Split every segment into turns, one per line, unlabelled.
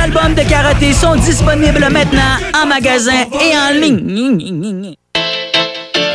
albums de karaté sont disponibles maintenant en magasin et en ligne.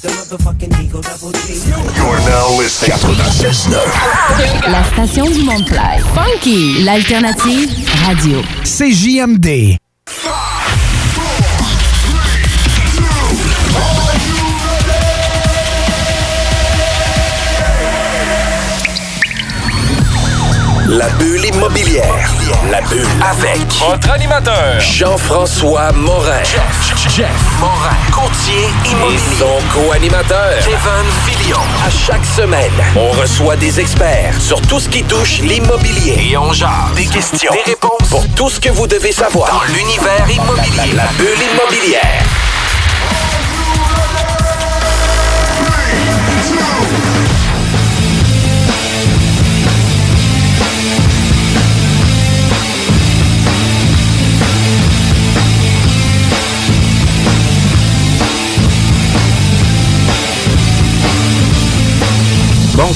You're now listening. 96.9.
La station du monde play. Funky, l'alternative radio.
CJMD.
La bulle immobilière. La bulle avec votre animateur Jean-François Morin. Jeff, Jeff Morin. Courtier immobilier. Et son co-animateur Kevin Filion. À chaque semaine, on reçoit des experts sur tout ce qui touche l'immobilier. Et on jase des questions, des réponses pour tout ce que vous devez savoir dans l'univers immobilier. La, la bulle immobilière.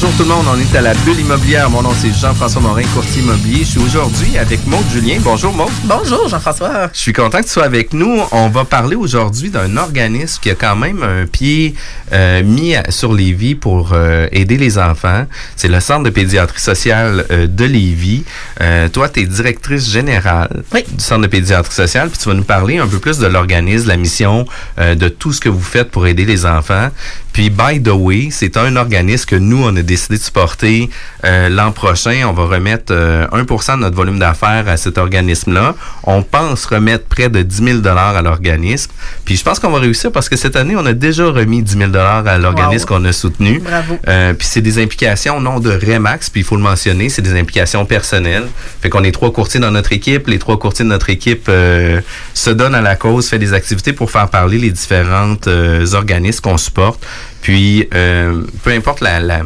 Bonjour tout le monde, on est à la bulle immobilière. Mon nom c'est Jean-François Morin, courtier immobilier. Je suis aujourd'hui avec Maude Julien. Bonjour Maude.
Bonjour Jean-François.
Je suis content que tu sois avec nous. On va parler aujourd'hui d'un organisme qui a quand même un pied euh, mis à- sur Lévis pour euh, aider les enfants. C'est le Centre de pédiatrie sociale euh, de Lévis. Euh, toi, tu es directrice générale du Centre de pédiatrie sociale, puis tu vas nous parler un peu plus de l'organisme, la mission, euh, de tout ce que vous faites pour aider les enfants. Puis, by the way, c'est un organisme que nous, on a décidé de supporter euh, l'an prochain. On va remettre euh, 1 de notre volume d'affaires à cet organisme-là. On pense remettre près de 10 000 à l'organisme. Puis, je pense qu'on va réussir parce que cette année, on a déjà remis 10 000 à l'organisme qu'on a soutenu.
Bravo.
Puis c'est des implications non de Remax, puis il faut le mentionner, c'est des implications personnelles. Fait qu'on est trois courtiers dans notre équipe, les trois courtiers de notre équipe se donnent à la cause, fait des activités pour faire parler les différentes organismes qu'on supporte. Puis peu importe la, la-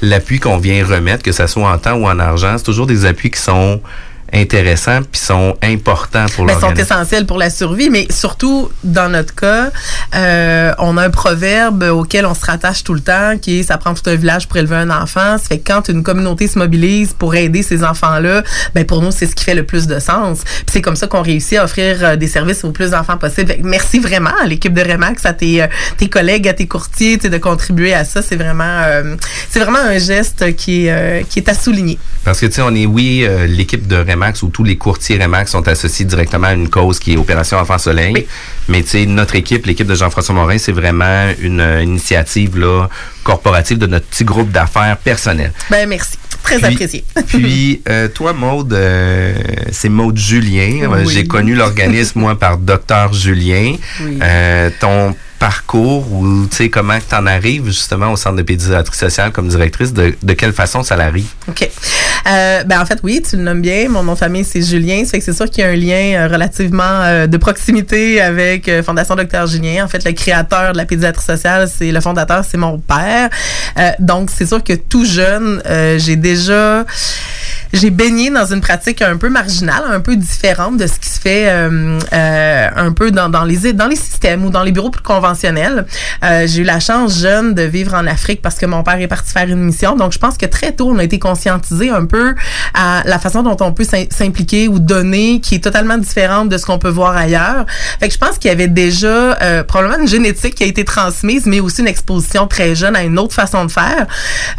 l'appui qu'on vient remettre, que ça soit en temps ou en argent, c'est toujours des appuis qui sont intéressants puis sont importants pour
Ben, sont essentiels pour la survie, mais surtout dans notre cas, euh, on a un proverbe auquel on se rattache tout le temps, qui est ça prend tout un village pour élever un enfant. Ça fait que quand une communauté se mobilise pour aider ces enfants-là, ben pour nous c'est ce qui fait le plus de sens. Puis c'est comme ça qu'on réussit à offrir euh, des services au plus d'enfants possible. Merci vraiment à l'équipe de Remax, à tes, euh, tes collègues, à tes courtiers, de contribuer à ça. C'est vraiment, euh, c'est vraiment un geste qui est, euh, qui est à souligner.
Parce que, tu sais, on est, oui, l'équipe de Remax ou tous les courtiers Remax sont associés directement à une cause qui est Opération Enfant Soleil. Mais, tu sais, notre équipe, l'équipe de Jean-François Morin, c'est vraiment une euh, initiative, là, corporative de notre petit groupe d'affaires personnel.
Ben merci, très
Puis-
apprécié.
Puis, euh, toi, Maude, euh, c'est Maude Julien.
Oui.
J'ai connu l'organisme, moi, par Docteur Julien.
Oui.
Ton parcours ou, tu sais, comment tu en arrives justement au Centre de pédiatrie sociale comme directrice, de, de quelle façon ça l'arrive?
OK. Euh, ben en fait, oui, tu le nommes bien. Mon nom de famille, c'est Julien. Ça fait que c'est sûr qu'il y a un lien euh, relativement euh, de proximité avec euh, Fondation Docteur Julien. En fait, le créateur de la pédiatrie sociale, c'est le fondateur, c'est mon père. Donc, c'est sûr que tout jeune, j'ai déjà j'ai baigné dans une pratique un peu marginale, un peu différente de ce qui se fait un peu dans, dans les dans les systèmes ou dans les bureaux plus conventionnels. Euh, j'ai eu la chance jeune de vivre en Afrique parce que mon père est parti faire une mission. Donc je pense que très tôt on a été conscientisé un peu à la façon dont on peut s'im- s'impliquer ou donner qui est totalement différente de ce qu'on peut voir ailleurs. Fait que je pense qu'il y avait déjà euh, probablement une génétique qui a été transmise, mais aussi une exposition très jeune à une autre façon de faire.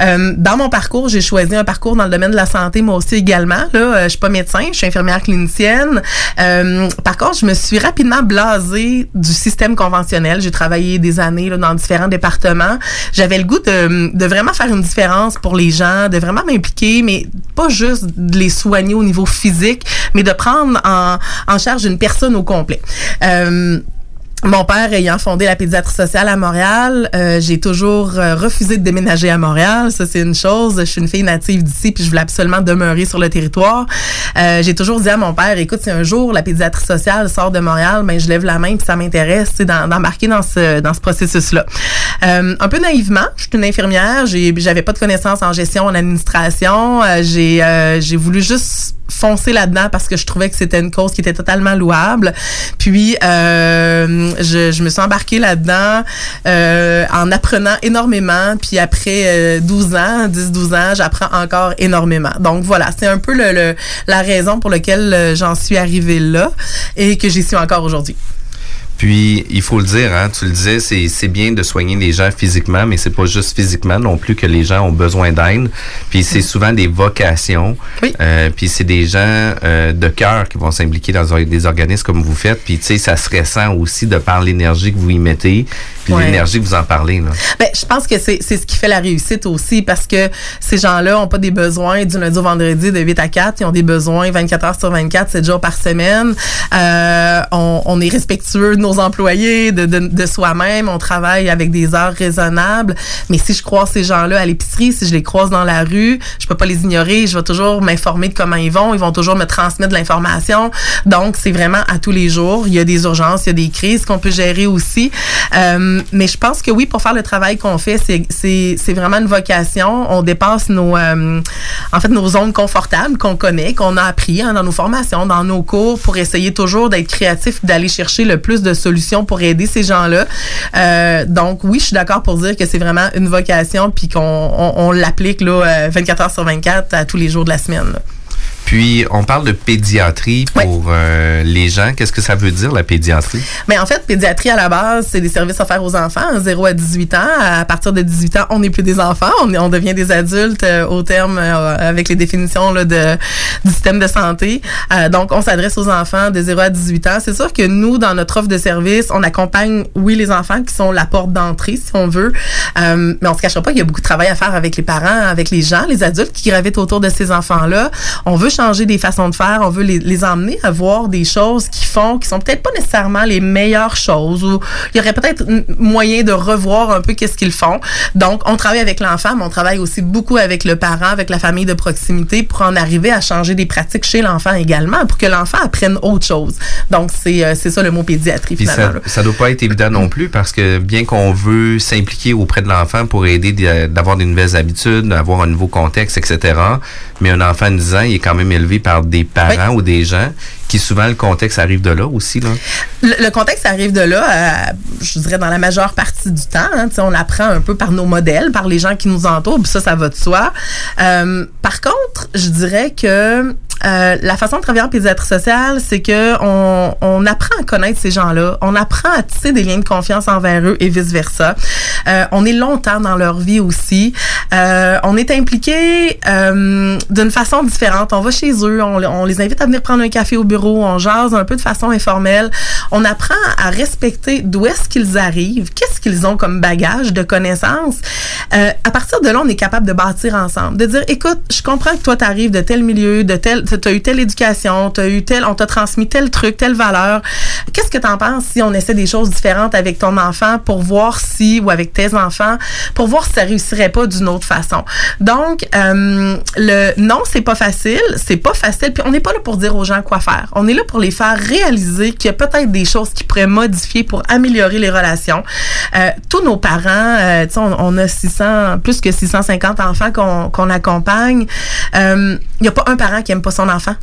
Euh, dans mon parcours, j'ai choisi un parcours dans le domaine de la santé. Moi, aussi également. Là, euh, je suis pas médecin, je suis infirmière clinicienne. Euh, par contre, je me suis rapidement blasée du système conventionnel. Travaillé des années dans différents départements. J'avais le goût de, vraiment faire une différence pour les gens, de vraiment m'impliquer, mais pas juste de les soigner au niveau physique, mais de prendre en, en charge une personne au complet. Euh, mon père ayant fondé la pédiatrie sociale à Montréal, euh, j'ai toujours euh, refusé de déménager à Montréal. Ça, c'est une chose. Je suis une fille native d'ici, puis je voulais absolument demeurer sur le territoire. Euh, j'ai toujours dit à mon père, écoute, si un jour la pédiatrie sociale sort de Montréal, ben je lève la main, puis ça m'intéresse, d'embarquer dans ce dans ce processus-là. un peu naïvement, je suis une infirmière, j'avais pas de connaissances en gestion, en administration. j'ai j'ai voulu juste foncer là-dedans parce que je trouvais que c'était une cause qui était totalement louable. Puis euh, je, je, me suis embarquée là-dedans euh, en apprenant énormément. Puis après 12 euh, ans, 10-12 ans, j'apprends encore énormément. Donc voilà, c'est un peu le, le, la raison pour laquelle euh, j'en suis arrivée là et que j'y suis encore aujourd'hui.
Puis, il faut le dire, hein, tu le disais, c'est, c'est bien de soigner les gens physiquement, mais c'est pas juste physiquement non plus que les gens ont besoin d'aide. Puis, c'est souvent des vocations.
Oui.
Euh, puis, c'est des gens euh, de cœur qui vont s'impliquer dans des organismes comme vous faites. Puis, tu sais, ça se ressent aussi de par l'énergie que vous y mettez, puis l'énergie vous en parlez. Là.
Ben, je pense que c'est, c'est ce qui fait la réussite aussi, parce que ces gens-là ont pas des besoins du lundi au vendredi de 8 à 4. Ils ont des besoins 24 heures sur 24, 7 jours par semaine. Euh, on, on est respectueux de nos employés, de, de, de soi-même. On travaille avec des heures raisonnables. Mais si je croise ces gens-là à l'épicerie, si je les croise dans la rue, je peux pas les ignorer. Je vais toujours m'informer de comment ils vont. Ils vont toujours me transmettre de l'information. Donc, c'est vraiment à tous les jours. Il y a des urgences, il y a des crises qu'on peut gérer aussi. Euh, mais je pense que oui, pour faire le travail qu'on fait, c'est vraiment une vocation. On dépasse nos, euh, en fait, nos zones confortables qu'on connaît, qu'on a appris hein, dans nos formations, dans nos cours, pour essayer toujours d'être créatif, d'aller chercher le plus de solutions pour aider ces gens-là. Euh, donc oui, je suis d'accord pour dire que c'est vraiment une vocation puis qu'on on, on l'applique là 24 heures sur 24 à tous les jours de la semaine. Là.
Puis, on parle de pédiatrie pour euh, les gens. Qu'est-ce que ça veut dire, la pédiatrie?
Mais en fait, pédiatrie, à la base, c'est des services offerts aux enfants, 0 à 18 ans. À partir de 18 ans, on n'est plus des enfants, on, on devient des adultes euh, au terme, euh, avec les définitions là, de, du système de santé. Euh, donc, on s'adresse aux enfants de 0 à 18 ans. C'est sûr que nous, dans notre offre de service, on accompagne, oui, les enfants qui sont la porte d'entrée, si on veut, euh, mais on se cachera pas qu'il y a beaucoup de travail à faire avec les parents, avec les gens, les adultes qui gravitent autour de ces enfants-là. On veut changer des façons de faire, on veut les, les emmener à voir des choses qui font, qui sont peut-être pas nécessairement les meilleures choses, ou il y aurait peut-être moyen de revoir un peu qu'est-ce qu'ils font. Donc, on travaille avec l'enfant, mais on travaille aussi beaucoup avec le parent, avec la famille de proximité pour en arriver à changer des pratiques chez l'enfant également, pour que l'enfant apprenne autre chose. Donc, c'est euh, c'est ça le mot pédiatrie,
Puis
finalement.
ça, ça doit pas être évident non plus parce que bien qu'on veut s'impliquer auprès de l'enfant pour aider d'avoir des nouvelles habitudes, d'avoir un nouveau contexte, etc., mais un enfant de 10 ans, il est quand même élevé par des parents oui. ou des gens qui souvent le contexte arrive de là aussi. Là.
Le, le contexte arrive de là, euh, je dirais dans la majeure partie du temps. Hein, on apprend un peu par nos modèles, par les gens qui nous entourent, puis ça, ça va de soi. Euh, par contre, je dirais que euh, la façon de travailler en pédiatrie sociale, c'est que on, on, apprend à connaître ces gens-là, on apprend à tisser des liens de confiance envers eux et vice versa. Euh, on est longtemps dans leur vie aussi. Euh, on est impliqué d'une façon différente. On va chez eux, on, les invite à venir prendre un café au bureau, on jase un peu de façon informelle. On apprend à respecter d'où est-ce qu'ils arrivent, qu'est-ce qu'ils ont comme bagage de connaissances. à partir de là, on est capable de bâtir ensemble, de dire, écoute, je comprends que toi, tu arrives de tel milieu, de tel tu as eu telle éducation, tu as eu tel, on t'a transmis tel truc, telle valeur. Qu'est-ce que tu en penses si on essaie des choses différentes avec ton enfant pour voir si, ou avec tes enfants, pour voir si ça réussirait pas d'une autre façon? Donc, euh, le non, c'est pas facile, c'est pas facile, puis on n'est pas là pour dire aux gens quoi faire. On est là pour les faire réaliser qu'il y a peut-être des choses qui pourraient modifier pour améliorer les relations. Euh, tous nos parents, euh, on, on, a 600, plus que 650 enfants qu'on qu accompagne. Il n'y a pas un parent qui aime pas son enfant.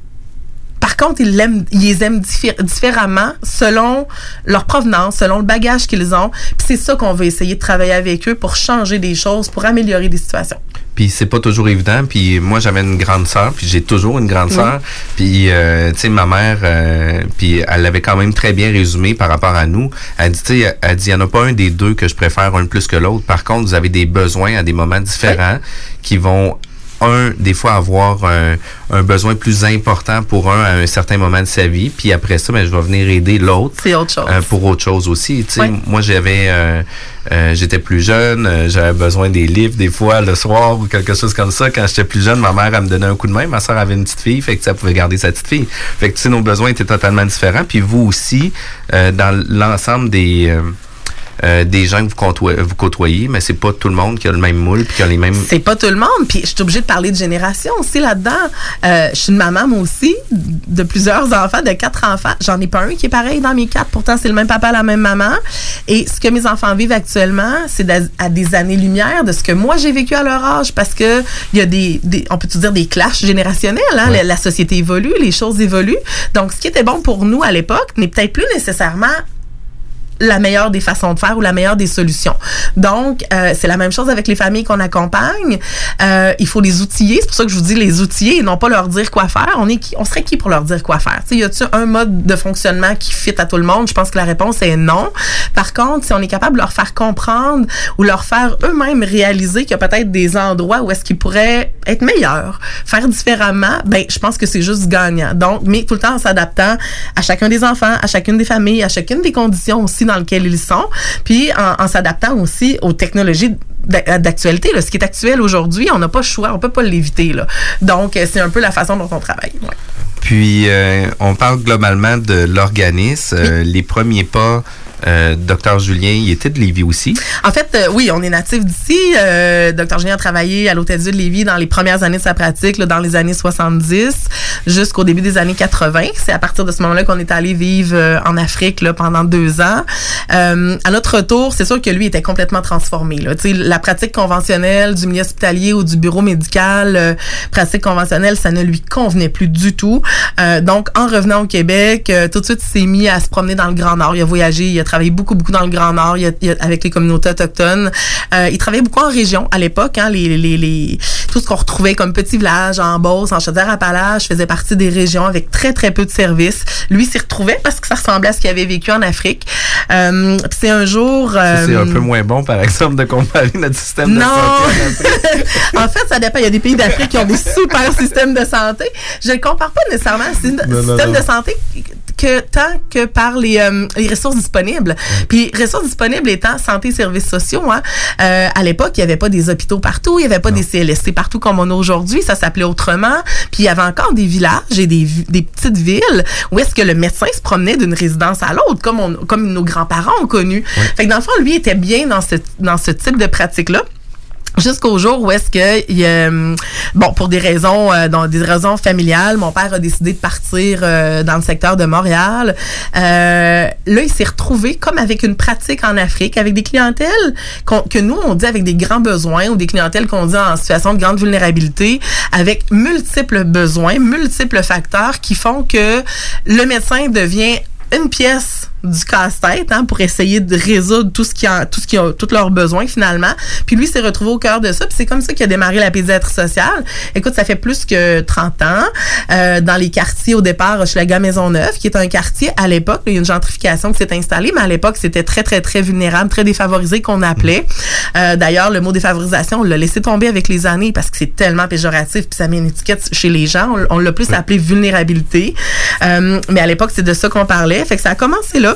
Par contre, ils, l'aiment, ils les aiment diffé- différemment selon leur provenance, selon le bagage qu'ils ont. Puis c'est ça qu'on va essayer de travailler avec eux pour changer des choses, pour améliorer des situations.
Puis c'est pas toujours évident. Puis moi, j'avais une grande sœur, puis j'ai toujours une grande sœur. Oui. Puis, euh, tu sais, ma mère, euh, puis elle l'avait quand même très bien résumé par rapport à nous. Elle dit, tu sais, elle dit, il n'y en a pas un des deux que je préfère un plus que l'autre. Par contre, vous avez des besoins à des moments différents oui. qui vont un, des fois, avoir un, un besoin plus important pour un à un certain moment de sa vie. Puis après ça, ben, je vais venir aider l'autre.
C'est autre chose.
euh, pour autre chose aussi. Tu sais,
Ouais.
Moi, j'avais, euh, euh, j'étais plus jeune, euh, j'avais besoin des livres des fois le soir ou quelque chose comme ça. Quand j'étais plus jeune, ma mère elle me donnait un coup de main. Ma soeur avait une petite fille, fait que ça pouvait garder sa petite fille. Fait que tu sais, nos besoins étaient totalement différents. Puis vous aussi, euh, dans l'ensemble des euh, des gens que vous, côtoyez, vous côtoyez, mais c'est pas tout le monde qui a le même moule puis qui a les mêmes.
C'est pas tout le monde. Puis je suis obligée de parler de génération aussi là-dedans. Euh, je suis une maman, moi aussi, de plusieurs enfants, de quatre enfants. J'en ai pas un qui est pareil dans mes quatre. Pourtant, c'est le même papa, la même maman. Et ce que mes enfants vivent actuellement, c'est à des années-lumière de ce que moi j'ai vécu à leur âge. Parce que il y a des, des on peut dire des clashs générationnels. Hein? La, la société évolue, les choses évoluent. Donc, ce qui était bon pour nous à l'époque n'est peut-être plus nécessairement la meilleure des façons de faire ou la meilleure des solutions. Donc, euh, c'est la même chose avec les familles qu'on accompagne. Euh, il faut les outiller. C'est pour ça que je vous dis les outiller et non pas leur dire quoi faire. On est qui, on serait qui pour leur dire quoi faire? Tu sais, y a-t-il un mode de fonctionnement qui fit à tout le monde? Je pense que la réponse est non. Par contre, si on est capable de leur faire comprendre ou leur faire eux-mêmes réaliser qu'il y a peut-être des endroits où est-ce qu'ils pourraient être meilleurs, faire différemment, ben, je pense que c'est juste gagnant. Donc, mais tout le temps en s'adaptant à chacun des enfants, à chacune des familles, à chacune des conditions aussi dans lesquelles ils sont, puis en, en s'adaptant aussi aux technologies d'a- d'actualité. Ce qui est actuel aujourd'hui, on n'a pas le choix, on peut pas l'éviter. là. Donc, euh, c'est un peu la façon dont on travaille. ouais.
Puis, euh, on parle globalement de l'organisme. Euh, les premiers pas, euh, Docteur Julien, il était de Lévis aussi.
En fait, euh, oui, on est natif d'ici. Euh, Dr. Julien a travaillé à l'Hôtel Dieu de Lévis dans les premières années de sa pratique, là, dans les années 70 jusqu'au début des années 80. C'est à partir de ce moment-là qu'on est allé vivre euh, en Afrique là, pendant deux ans. Euh, à notre retour, c'est sûr que lui était complètement transformé. Là. La pratique conventionnelle du milieu hospitalier ou du bureau médical, euh, pratique conventionnelle, ça ne lui convenait plus du tout. Euh, donc, en revenant au Québec, euh, tout de suite, il s'est mis à se promener dans le Grand Nord. Il a voyagé, il a travaillé beaucoup, beaucoup dans le Grand Nord il a- il a- avec les communautés autochtones. Euh, il travaillait beaucoup en région à l'époque. Hein, les, les, les, tout ce qu'on retrouvait comme petits villages en Beauce, en Chaudière-Appalaches, faisait partie des régions avec très, très peu de services. Lui s'y retrouvait parce que ça ressemblait à ce qu'il avait vécu en Afrique. Euh, puis c'est un jour...
C'est
euh,
un peu moins bon, par exemple, de comparer notre système de
non!
santé. en Afrique.
en fait, ça dépend. Il y a des pays d'Afrique qui ont des super systèmes de santé. Je ne compare pas nécessairement
Non, non,
système
non.
de santé que tant que par les, euh, les ressources disponibles. Puis ressources disponibles étant santé services sociaux. Hein, euh, à l'époque, il n'y avait pas des hôpitaux partout, il n'y avait pas des CLSC partout comme on a aujourd'hui. Ça s'appelait autrement. Puis il y avait encore des villages et des, des petites villes où est-ce que le médecin se promenait d'une résidence à l'autre, comme, on, comme nos grands-parents ont connu. Fait que dans le fond, lui était bien dans ce, dans ce type de pratique-là. Jusqu'au jour où est-ce que, il, euh, bon, pour des raisons, euh, dans des raisons familiales, mon père a décidé de partir euh, dans le secteur de Montréal. Euh, là, il s'est retrouvé comme avec une pratique en Afrique, avec des clientèles qu'on- que nous on dit avec des grands besoins ou des clientèles qu'on dit en situation de grande vulnérabilité, avec multiples besoins, multiples facteurs qui font que le médecin devient une pièce du casse-tête hein, pour essayer de résoudre tout ce qui a tout ce qui a tous leurs besoins finalement. Puis lui s'est retrouvé au cœur de ça, puis c'est comme ça qu'il a démarré la pédiatrie sociale. Écoute, ça fait plus que 30 ans euh, dans les quartiers au départ Hochelaga Maisonneuve qui est un quartier à l'époque, il y a une gentrification qui s'est installée, mais à l'époque, c'était très très très vulnérable, très défavorisé qu'on appelait. Euh, d'ailleurs, le mot défavorisation, on l'a laissé tomber avec les années parce que c'est tellement péjoratif puis ça met une étiquette chez les gens, on, on l'a plus appelé vulnérabilité. Euh, mais à l'époque, c'est de ça qu'on parlait. Fait que ça a commencé là.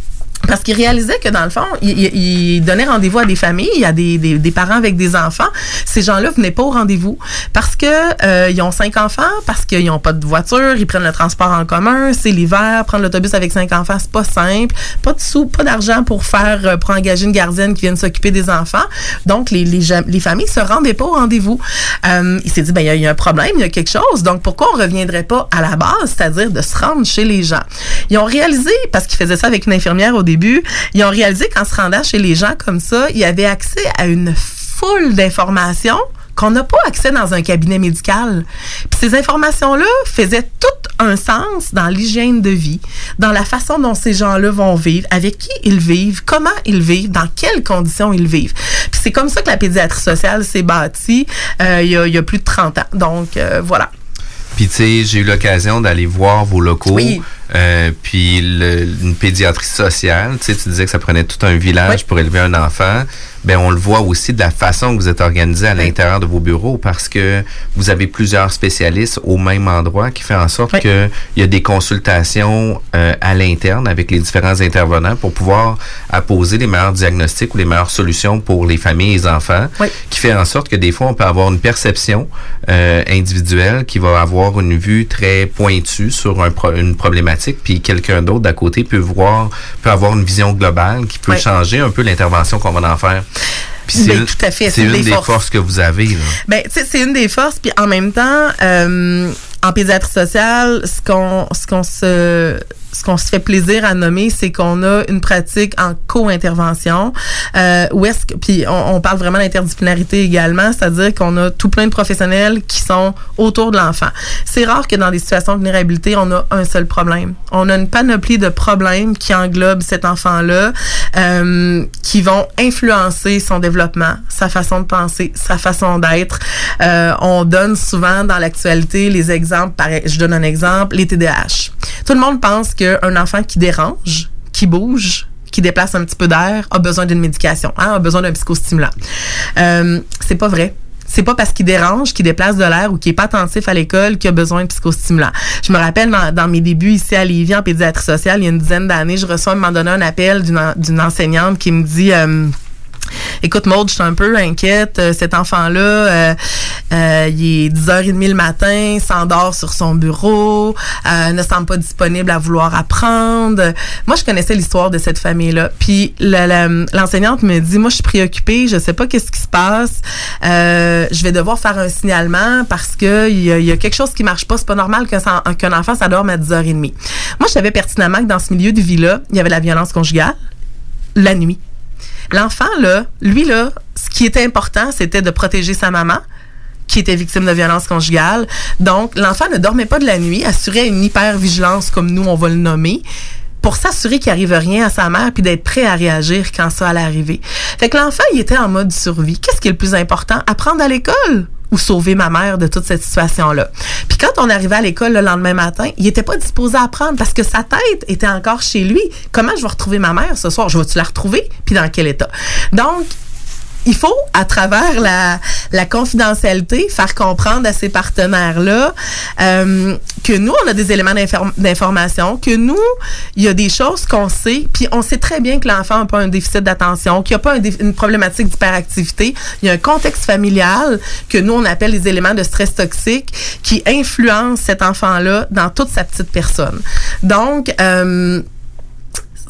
Parce qu'il réalisait que dans le fond, il, il- donnait rendez-vous à des familles, à des, des, des parents avec des enfants. Ces gens-là venaient pas au rendez-vous parce que euh, ils ont cinq enfants, parce qu'ils ont pas de voiture, ils prennent le transport en commun, c'est l'hiver, prendre l'autobus avec cinq enfants, c'est pas simple, pas de sous, pas d'argent pour faire euh, pour engager une gardienne qui vienne s'occuper des enfants. Donc les, les, les familles se rendaient pas au rendez-vous. Euh, il s'est dit ben il y y, a un problème, il y a quelque chose. Donc pourquoi on reviendrait pas à la base, c'est-à-dire de se rendre chez les gens? Ils ont réalisé parce qu'ils faisaient ça avec une infirmière au début, ils ont réalisé qu'en se rendant chez les gens comme ça, il y avait accès à une foule d'informations qu'on n'a pas accès dans un cabinet médical. Puis ces informations-là faisaient tout un sens dans l'hygiène de vie, dans la façon dont ces gens-là vont vivre, avec qui ils vivent, comment ils vivent, dans quelles conditions ils vivent. Puis c'est comme ça que la pédiatrie sociale s'est bâtie euh, il, y a, il y a plus de 30 ans. Donc, euh, voilà.
Puis, tu sais, j'ai eu l'occasion d'aller voir vos locaux.
Oui.
Euh, puis le- une pédiatrie sociale, tu sais, tu disais que ça prenait tout un village
Oui.
pour élever un enfant. Ben on le voit aussi de la façon que vous êtes organisé à l'intérieur de vos bureaux parce que vous avez plusieurs spécialistes au même endroit qui fait en sorte
Oui.
que il y a des consultations euh, à l'interne avec les différents intervenants pour pouvoir apposer les meilleurs diagnostics ou les meilleures solutions pour les familles et les enfants
Oui.
qui fait en sorte que des fois, on peut avoir une perception euh, individuelle qui va avoir une vue très pointue sur un pro- une problématique, puis quelqu'un d'autre d'à côté peut voir, peut avoir une vision globale qui peut changer un peu l'intervention qu'on va en faire.
Ben,
une-
tout à fait,
C'est une
des
des
forces.
forces que vous avez. Là.
Ben, c'est une des forces. Puis en même temps, euh, en pédiatrie sociale, ce qu'on, ce qu'on se, ce qu'on se fait plaisir à nommer, c'est qu'on a une pratique en co-intervention. Euh, où est-ce que, puis on, on parle vraiment d'interdisciplinarité également, c'est-à-dire qu'on a tout plein de professionnels qui sont autour de l'enfant. C'est rare que dans des situations de vulnérabilité, on a un seul problème. On a une panoplie de problèmes qui englobent cet enfant-là, euh, qui vont influencer son développement, sa façon de penser, sa façon d'être. Euh, on donne souvent dans l'actualité les exemples, par, je donne un exemple, les TDAH. Tout le monde pense qu'un enfant qui dérange, qui bouge, qui déplace un petit peu d'air, a besoin d'une médication, hein, a besoin d'un psychostimulant. Euh, c'est pas vrai. C'est pas parce qu'il dérange, qu'il déplace de l'air ou qu'il est pas attentif à l'école qu'il a besoin de psychostimulant. Je me rappelle dans, mes débuts ici à Lévis en pédiatrie sociale, il y a une dizaine d'années, je reçois à un moment donné un appel d'une enseignante qui me dit euh, Écoute, Maud, je suis un peu inquiète. Euh, Cet enfant-là, euh, euh, il est 10h30 le matin, s'endort sur son bureau, euh, ne semble pas disponible à vouloir apprendre. Moi, je connaissais l'histoire de cette famille-là. Puis l'enseignante me dit, moi, je suis préoccupée, je sais pas qu'est-ce qui se passe. Euh, je vais devoir faire un signalement parce que il y, y a quelque chose qui marche pas. C'est pas normal qu'un enfant s'endorme à 10h30. Moi, je savais pertinemment que dans ce milieu de vie-là, il y avait la violence conjugale la nuit. L'enfant, là, lui, là, ce qui était important, c'était de protéger sa maman qui était victime de violence conjugale. Donc, l'enfant ne dormait pas de la nuit, assurait une hyper-vigilance, comme nous, on va le nommer, pour s'assurer qu'il arrive rien à sa mère, puis d'être prêt à réagir quand ça allait arriver. Fait que l'enfant, il était en mode survie. Qu'est-ce qui est le plus important? Apprendre à l'école ou sauver ma mère de toute cette situation-là. Puis quand on arrivait à l'école le lendemain matin, il était pas disposé à apprendre parce que sa tête était encore chez lui. Comment je vais retrouver ma mère ce soir? Je vais-tu la retrouver? Puis dans quel état? Donc, il faut, à travers la, confidentialité, faire comprendre à ces partenaires-là euh, que nous, on a des éléments d'inform- d'information, que nous, il y a des choses qu'on sait, puis on sait très bien que l'enfant n'a pas un déficit d'attention, qu'il n'y a pas une problématique d'hyperactivité. Il y a un contexte familial que nous, on appelle les éléments de stress toxique qui influencent cet enfant-là dans toute sa petite personne. Donc, euh,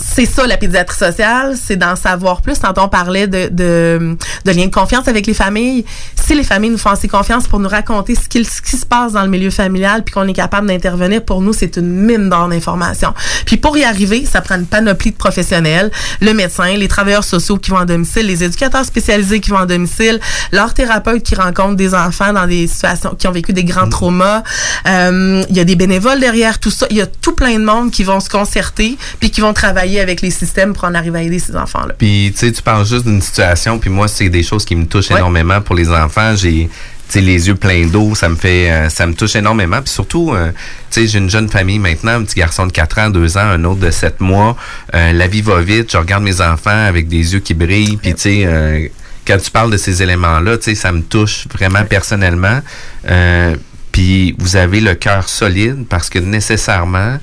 c'est ça la pédiatrie sociale, c'est d'en savoir plus. Quand on parlait de, de, de lien de confiance avec les familles, si les familles nous font assez confiance pour nous raconter ce qui, ce qui se passe dans le milieu familial, puis qu'on est capable d'intervenir, pour nous, c'est une mine d'or d'informations. Puis pour y arriver, ça prend une panoplie de professionnels, le médecin, les travailleurs sociaux qui vont en domicile, les éducateurs spécialisés qui vont en domicile, leurs thérapeutes qui rencontrent des enfants dans des situations, qui ont vécu des grands traumas. Euh, il y a des bénévoles derrière tout ça. Il y a tout plein de monde qui vont se concerter, puis qui vont travailler avec les systèmes pour en arriver à aider ces enfants-là.
Puis, tu sais, tu parles juste d'une situation, puis moi, c'est des choses qui me touchent
Ouais.
énormément pour les enfants. J'ai, tu sais, les yeux pleins d'eau, ça me fait, euh, ça me touche énormément. Puis surtout, euh, tu sais, j'ai une jeune famille maintenant, un petit garçon de 4 ans, 2 ans, un autre de 7 mois. Euh, la vie va vite, je regarde mes enfants avec des yeux qui brillent, puis tu sais... euh, quand tu parles de ces éléments-là, tu sais, ça me touche vraiment personnellement. Puis vous avez le cœur solide parce que nécessairement,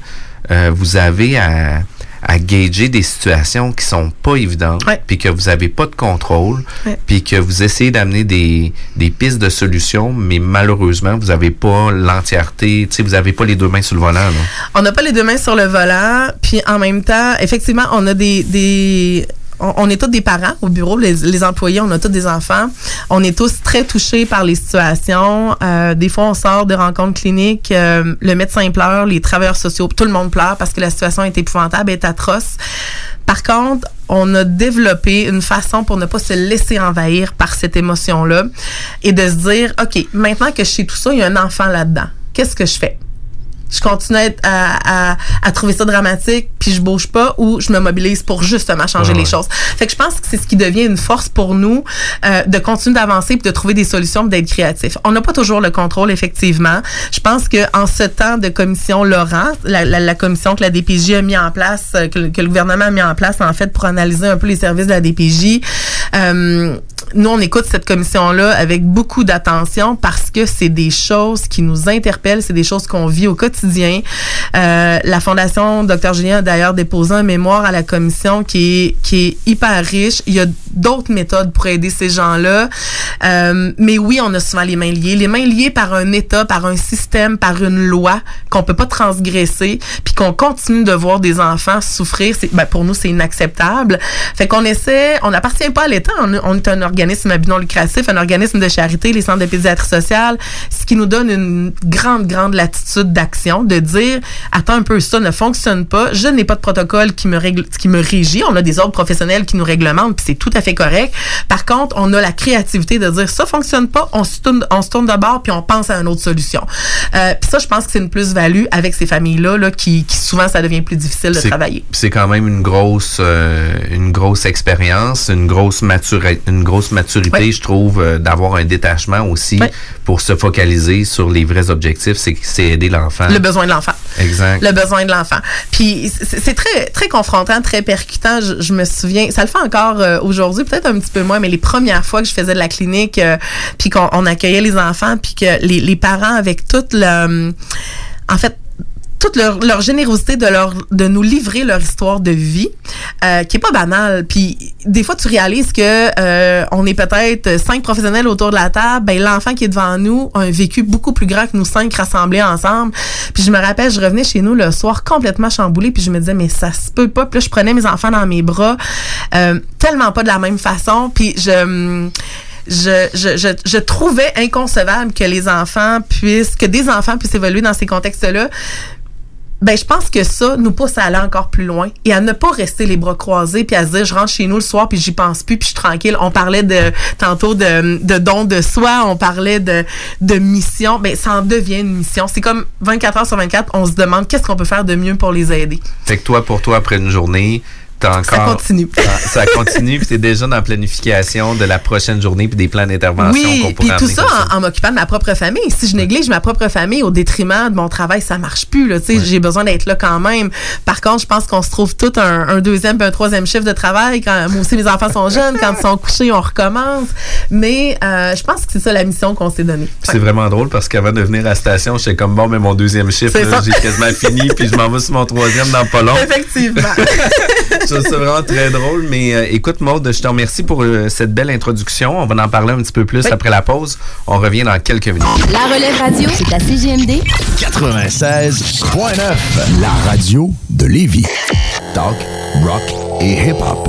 vous avez à, à gager des situations qui sont pas évidentes, puis que vous avez pas de contrôle, puis que vous essayez d'amener des, des pistes de solutions, mais malheureusement, vous avez pas l'entièreté, tu sais, vous avez pas les deux mains sur le volant. là.
On n'a pas les deux mains sur le volant, puis en même temps, effectivement, on a des, des on, est tous des parents au bureau, les, les employés, on a tous des enfants. On est tous très touchés par les situations. Euh, des fois, on sort de rencontres cliniques, euh, le médecin pleure, les travailleurs sociaux, tout le monde pleure parce que la situation est épouvantable, est atroce. Par contre, on a développé une façon pour ne pas se laisser envahir par cette émotion-là et de se dire, OK, maintenant que je sais tout ça, il y a un enfant là-dedans. Qu'est-ce que je fais? Je continue à, être- à, à, à trouver ça dramatique, puis je bouge pas, ou je me mobilise pour justement changer
Ouais,
les choses. Fait que je pense que c'est ce qui devient une force pour nous euh, de continuer d'avancer puis de trouver des solutions puis d'être créatifs. On n'a pas toujours le contrôle, effectivement. Je pense que en ce temps de commission Laurent, la, la, la commission que la DPJ a mis en place, euh, que, le- que le gouvernement a mis en place en fait pour analyser un peu les services de la DPJ, euh, nous, on écoute cette commission-là avec beaucoup d'attention parce que c'est des choses qui nous interpellent, c'est des choses qu'on vit au quotidien. Euh, la Fondation Dr Julien a d'ailleurs déposé un mémoire à la commission qui est, hyper riche. Il y a d'autres méthodes pour aider ces gens-là. Euh, mais oui, on a souvent les mains liées. Les mains liées par un État, par un système, par une loi qu'on peut pas transgresser, puis qu'on continue de voir des enfants souffrir. Ben, pour nous, c'est inacceptable. Fait qu'on essaie, on n'appartient pas à l'État. On, on est un organisme à but non lucratif, un organisme de charité, les centres de pédiatrie sociale, ce qui nous donne une grande, grande latitude d'action, de dire, attends un peu, ça ne fonctionne pas. Je n'ai pas de protocole qui me règle, qui me régit. On a des ordres professionnels qui nous réglementent, puis c'est tout à fait correct. Par contre, on a la créativité de dire, ça fonctionne pas, on se tourne, on se tourne de bord, puis on pense à une autre solution. Euh, puis ça, je pense que c'est une plus-value avec ces familles-là, là, qui, qui souvent, ça devient plus difficile de travailler.
C'est quand même une grosse, euh, une grosse expérience, une grosse maturité, une grosse maturité,
Oui.
je trouve, euh, d'avoir un détachement aussi
Oui.
pour se focaliser sur les vrais objectifs, c'est aider l'enfant.
Le besoin de l'enfant.
Exact.
le besoin de l'enfant. Puis c'est très très confrontant, très percutant. Je, je me souviens, ça le fait encore euh, aujourd'hui, peut-être un petit peu moins, mais les premières fois que je faisais de la clinique, euh, puis qu'on on accueillait les enfants, puis que les, les parents avec toute le, en fait toute leur, leur générosité de leur de nous livrer leur histoire de vie euh, qui est pas banale. Puis des fois tu réalises que euh, on est peut-être cinq professionnels autour de la table ben l'enfant qui est devant nous a un vécu beaucoup plus grand que nous cinq rassemblés ensemble. Puis je me rappelle je revenais chez nous le soir complètement chamboulée puis je me disais mais ça se peut pas. Puis là je prenais mes enfants dans mes bras euh, tellement pas de la même façon. Puis je je, je, je, je trouvais inconcevable que les enfants puissent, que des enfants puissent évoluer dans ces contextes-là. Ben, je pense que ça nous pousse à aller encore plus loin et à ne pas rester les bras croisés puis à se dire je rentre chez nous le soir puis j'y pense plus puis je suis tranquille. On parlait de tantôt de, de don de soi, on parlait de, de mission. Ben, ça en devient une mission. C'est comme 24 heures sur 24, on se demande qu'est-ce qu'on peut faire de mieux pour les aider.
Fait que toi, pour toi, après une journée, t'as
Ça
encore.
continue.
Ça, ça continue, puis t'es déjà dans la planification de la prochaine journée, puis des plans d'intervention
Oui,
qu'on
puis tout ça en, en m'occupant de ma propre famille. Si je néglige ma propre famille au détriment de mon travail, ça marche plus. Là, tu sais, J'ai besoin d'être là quand même. Par contre, je pense qu'on se trouve tout un, un deuxième puis un troisième chiffre de travail. Quand moi aussi, mes enfants sont jeunes. Quand ils sont couchés, on recommence. Mais euh, je pense que c'est ça la mission qu'on s'est donnée.
C'est vraiment drôle parce qu'avant de venir à la station, j'étais comme bon, mais mon deuxième chiffre, j'ai quasiment fini, puis je m'en vais sur mon troisième dans pas long.
Effectivement.
Je trouve ça vraiment très drôle. Mais euh, écoute, Maude, je te remercie pour euh, cette belle introduction. On va en parler un petit peu plus
Oui.
après la pause. On revient dans quelques minutes.
La relève radio, c'est à CGMD
96.9, la radio de Lévis. Talk, rock et hip-hop.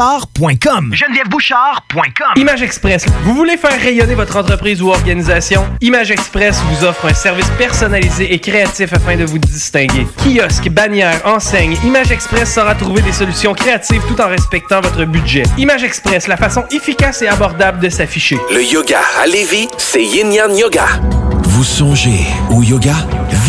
genevièvebouchard.com. genevièvebouchard.com.
Image Express. Vous voulez faire rayonner votre entreprise ou organisation? Image Express vous offre un service personnalisé et créatif afin de vous distinguer. Kiosque, bannière, enseigne, Image Express saura trouver des solutions créatives tout en respectant votre budget. Image Express, la façon efficace et abordable de s'afficher.
Le yoga à Lévis, c'est Yin Yang Yoga. Vous songez au yoga?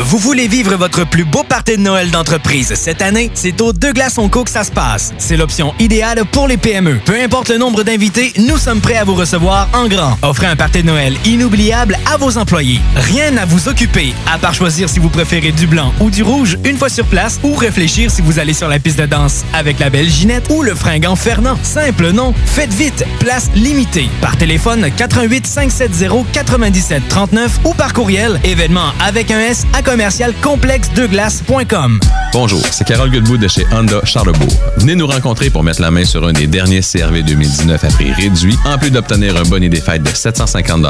Vous voulez vivre votre plus beau party de Noël d'entreprise cette année? C'est au Deux Glaces Co que ça se passe. C'est l'option idéale pour les PME. Peu importe le nombre d'invités, nous sommes prêts à vous recevoir en grand. Offrez un party de Noël inoubliable à vos employés. Rien à vous occuper, à part choisir si vous préférez du blanc ou du rouge une fois sur place ou réfléchir si vous allez sur la piste de danse avec la belle Ginette ou le fringant Fernand. Simple, non? Faites vite, place limitée. Par téléphone 88 570 97 39 ou par courriel événement avec un S à commercial complexe de glace.com.
Bonjour, c'est Carole Goodwood de chez Honda Charlebourg. Venez nous rencontrer pour mettre la main sur un des derniers CRV 2019 à prix réduit, en plus d'obtenir un bonnet des fêtes de 750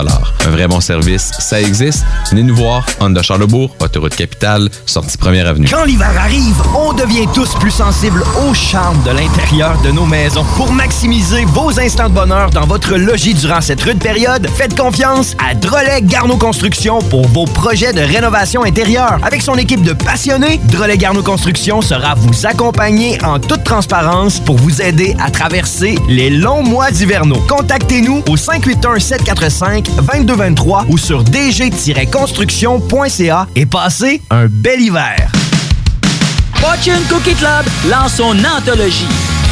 Un vrai bon service, ça existe. Venez nous voir, Honda Charlebourg, autoroute capitale, sortie première avenue.
Quand l'hiver arrive, on devient tous plus sensibles au charme de l'intérieur de nos maisons. Pour maximiser vos instants de bonheur dans votre logis durant cette rude période, faites confiance à Drolet Garneau Construction pour vos projets de rénovation intérieure. Avec son équipe de passionnés, Drolet Garneau Construction sera vous accompagner en toute transparence pour vous aider à traverser les longs mois d'hivernaux. Contactez-nous au 581-745-2223 ou sur dg-construction.ca et passez un bel hiver.
Fortune Cookie Club lance son anthologie.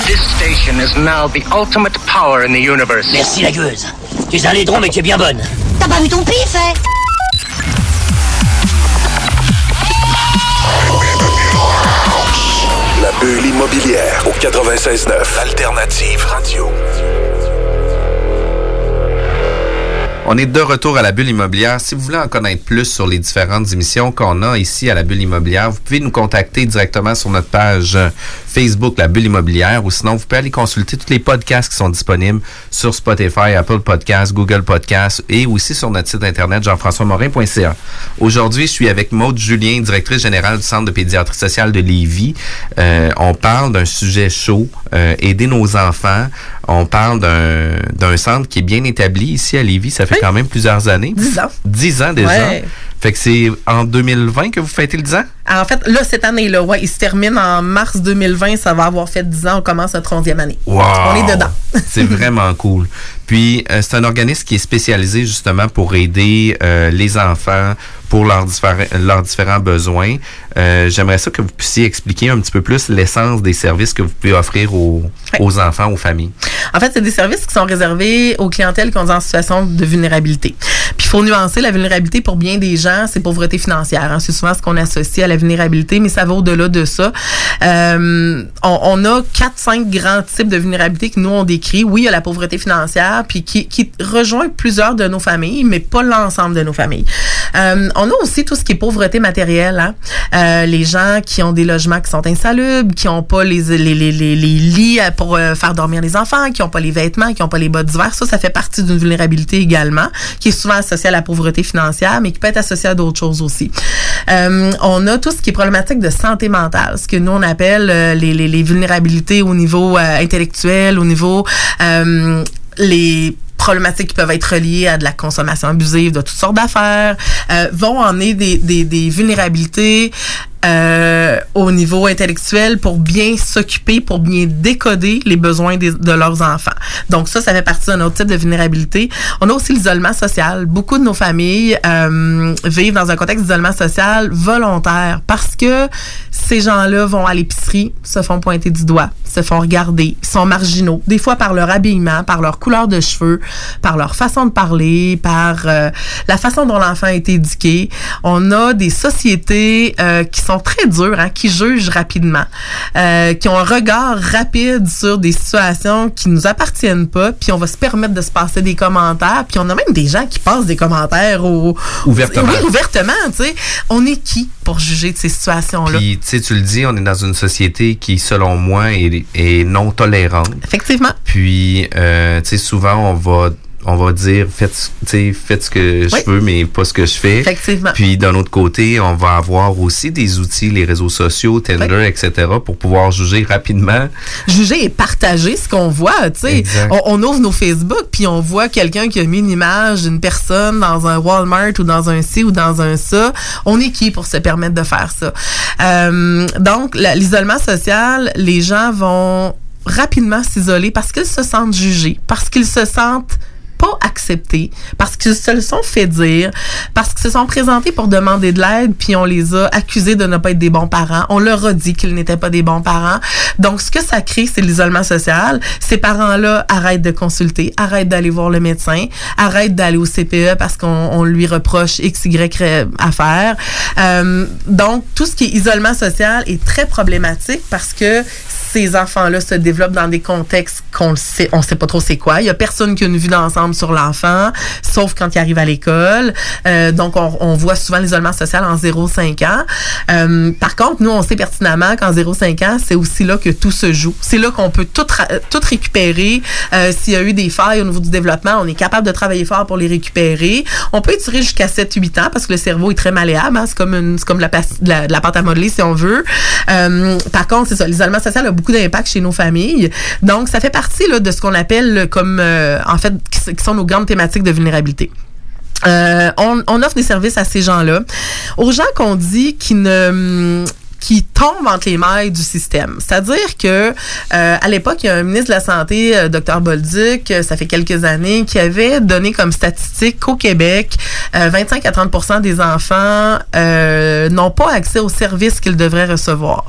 This station is now the ultimate power in the universe.
Merci la gueuse. Tu es un laidron mais tu es bien bonne.
T'as pas vu ton pif, hein
La bulle immobilière au 96.9 Alternative Radio.
On est de retour à la bulle immobilière. Si vous voulez en connaître plus sur les différentes émissions qu'on a ici à la bulle immobilière, vous pouvez nous contacter directement sur notre page Facebook La Bulle Immobilière ou sinon vous pouvez aller consulter tous les podcasts qui sont disponibles sur Spotify, Apple Podcasts, Google Podcasts et aussi sur notre site internet jean-françois-morin.ca. Aujourd'hui, je suis avec Maude Julien, directrice générale du Centre de pédiatrie sociale de Lévis. Euh, on parle d'un sujet chaud, euh, aider nos enfants. On parle d'un d'un centre qui est bien établi ici à Lévis. Ça fait quand même plusieurs années.
10 ans.
10 ans déjà.
Ouais.
Fait que c'est en 2020 que vous fêtez le 10 ans?
En fait, là, cette année-là, ouais, il se termine en mars 2020. Ça va avoir fait 10 ans. On commence notre 11e année.
Wow!
On est dedans.
c'est vraiment cool. Puis, euh, c'est un organisme qui est spécialisé justement pour aider euh, les enfants pour leurs, diffé- leurs différents besoins. Euh, J'aimerais ça que vous puissiez expliquer un petit peu plus l'essence des services que vous pouvez offrir aux, aux enfants, aux familles.
En fait, c'est des services qui sont réservés aux clientèles qui sont en situation de vulnérabilité. Puis il faut nuancer la vulnérabilité pour bien des gens, c'est pauvreté financière. hein. C'est souvent ce qu'on associe à la vulnérabilité, mais ça va au-delà de ça. Euh, on, a quatre, cinq grands types de vulnérabilité que nous on décrit. Oui, il y a la pauvreté financière, puis qui, qui rejoint plusieurs de nos familles, mais pas l'ensemble de nos familles. Euh, on a aussi tout ce qui est pauvreté matérielle. Hein? Euh, les gens qui ont des logements qui sont insalubres, qui n'ont pas les, les, les, les, lits pour faire dormir les enfants, qui n'ont pas les vêtements, qui n'ont pas les bottes d'hiver. Ça, ça fait partie d'une vulnérabilité également, qui est souvent associée à la pauvreté financière, mais qui peut être associée à d'autres choses aussi. On a tout ce qui est problématique de santé mentale, ce que nous, on appelle euh, les, vulnérabilités au niveau euh, intellectuel, au niveau... euh, les problématiques qui peuvent être reliées à de la consommation abusive de toutes sortes d'affaires, euh, vont des, des vulnérabilités euh, au niveau intellectuel pour bien s'occuper, pour bien décoder les besoins de leurs enfants. Donc ça, ça fait partie d'un autre type de vulnérabilité. On a aussi l'isolement social. Beaucoup de nos familles euh, vivent dans un contexte d'isolement social volontaire parce que ces gens-là vont à l'épicerie, se font pointer du doigt, se font regarder, sont marginaux, des fois par leur habillement, par leur couleur de cheveux, par leur façon de parler, par euh, la façon dont l'enfant a été éduqué. On a des sociétés euh, qui sont très dures, hein, qui jugent rapidement, euh, qui ont un regard rapide sur des situations qui nous appartiennent pas, puis on va se permettre de se passer des commentaires, puis on a même des gens qui passent des commentaires au,
Ouvertement.
Oui, ouvertement, tu sais. On est qui pour juger de ces situations-là?
Puis, tu sais, tu le dis, on est dans une société qui, selon moi, est, est non tolérante.
Effectivement.
Puis, euh, tu sais, souvent, on va on va dire faites ce que je veux mais pas ce que je fais
Effectivement.
puis d'un autre côté on va avoir aussi des outils les réseaux sociaux Tinder etc pour pouvoir juger rapidement
juger et partager ce qu'on voit. Tu sais, on, on ouvre nos Facebook puis on voit quelqu'un qui a mis une image d'une personne dans un Walmart ou dans un ci ou dans un ça. On est qui pour se permettre de faire ça? Euh, Donc, l'isolement social, les gens vont rapidement s'isoler parce qu'ils se sentent jugés, parce qu'ils se sentent pas parce qu'ils se le sont fait dire, parce qu'ils se sont présentés pour demander de l'aide, puis on les a accusés de ne pas être des bons parents. On leur a dit qu'ils n'étaient pas des bons parents. Donc, ce que ça crée, c'est l'isolement social. Ces parents-là arrêtent de consulter, arrêtent d'aller voir le médecin, arrêtent d'aller au CPE parce qu'on on lui reproche X, Y à faire. Euh, donc, tout ce qui est isolement social est très problématique parce que ces enfants-là se développent dans des contextes qu'on sait, on sait pas trop c'est quoi. Il y a personne qui a une vue d'ensemble sur l'enfant, sauf quand il arrive à l'école. Euh, donc, on, on voit souvent l'isolement social en 0-5 ans. Euh, par contre, nous, on sait pertinemment qu'en 0-5 ans, c'est aussi là que tout se joue. C'est là qu'on peut tout, tout récupérer. Euh, S'il y a eu des failles au niveau du développement, on est capable de travailler fort pour les récupérer. On peut étirer jusqu'à 7-8 ans parce que le cerveau est très malléable. hein. C'est comme, une, comme de la, de la pâte à modeler, si on veut. Euh, par contre, c'est ça. L'isolement social a d'impact chez nos familles. Donc, ça fait partie là, de ce qu'on appelle comme, euh, en fait, qui, sont nos grandes thématiques de vulnérabilité. Euh, on, on offre des services à ces gens-là. Aux gens qu'on dit qui ne qui tombent entre les mailles du système. C'est-à-dire que euh, à l'époque, il y a un ministre de la Santé, euh, Dr Bolduc, euh, ça fait quelques années, qui avait donné comme statistique qu'au Québec, euh, 25 à 30% des enfants euh, n'ont pas accès aux services qu'ils devraient recevoir.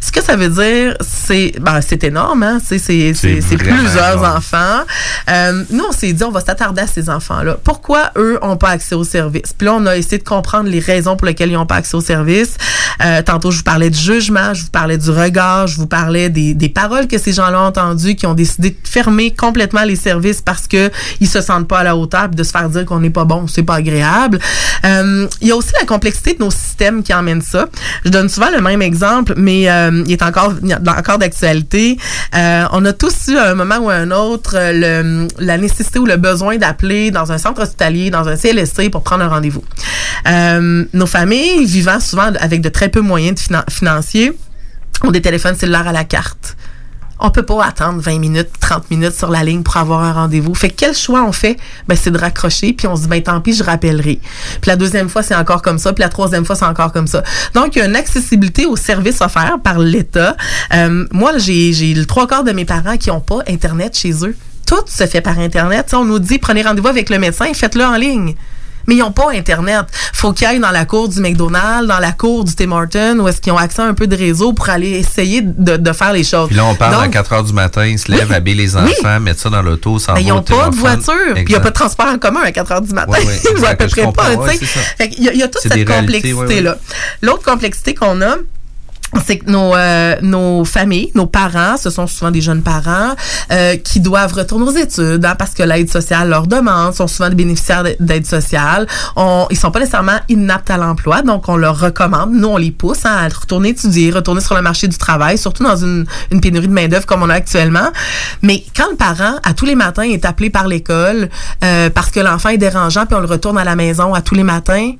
Ce que ça veut dire, c'est ben, c'est énorme, hein? C'est c'est- c'est- c'est
vraiment
plusieurs
énorme.
enfants. Euh, nous, on s'est dit, on va s'attarder à ces enfants-là. Pourquoi eux n'ont pas accès aux services? Puis là, on a essayé de comprendre les raisons pour lesquelles ils n'ont pas accès aux services. Euh, tantôt, je vous parlais du jugement, je vous parlais du regard, je vous parlais des, des paroles que ces gens-là ont entendues, qui ont décidé de fermer complètement les services parce que ils se sentent pas à la hauteur, de se faire dire qu'on n'est pas bon, c'est pas agréable. Euh, il y a aussi la complexité de nos systèmes qui emmène ça. Je donne souvent le même exemple, mais euh, il est encore, encore d'actualité. Euh, on a tous eu à un moment ou à un autre le, la nécessité ou le besoin d'appeler dans un centre hospitalier, dans un CLSC pour prendre un rendez-vous. Nos familles vivant souvent avec de très peu moyens de finan- financiers ont des téléphones cellulaires à la carte. On peut pas attendre 20 minutes, 30 minutes sur la ligne pour avoir un rendez-vous. Fait que quel choix on fait? Ben, c'est de raccrocher, puis on se dit, ben, tant pis, je rappellerai. Puis la deuxième fois, c'est encore comme ça, puis la troisième fois, c'est encore comme ça. Donc, il y a une accessibilité aux services offerts par l'État. Euh, moi, j'ai, le trois quarts de mes parents qui ont pas Internet chez eux. Tout se fait par Internet. On nous dit, prenez rendez-vous avec le médecin, faites-le en ligne. Mais ils n'ont pas Internet. Faut qu'ils aillent dans la cour du McDonald's, dans la cour du Tim Hortons, où est-ce qu'ils ont accès à un peu de réseau pour aller essayer de, de faire les choses.
puis là on parle à
Donc,
4 heures du matin ils se lèvent habillent les enfants mettent ça dans l'auto s'en
mais Ben, ils
vont
n'ont pas de voiture. Puis il n'y a
Exact.
pas de transport en commun à 4 heures du matin.
Ouais, ouais,
Ou à
exact,
peu près pas. Qu'il y, il y a toute cette complexité-là. L'autre complexité qu'on a, c'est que nos, euh, nos familles, nos parents, ce sont souvent des jeunes parents euh, qui doivent retourner aux études hein, parce que l'aide sociale leur demande, sont souvent des bénéficiaires de- d'aide sociale. On, ils sont pas nécessairement inaptes à l'emploi, donc on leur recommande, nous on les pousse hein, à retourner étudier, retourner sur le marché du travail, surtout dans une, une pénurie de main d'œuvre comme on a actuellement. Mais quand le parent, à tous les matins, est appelé par l'école euh, parce que l'enfant est dérangeant, puis on le retourne à la maison à tous les matins,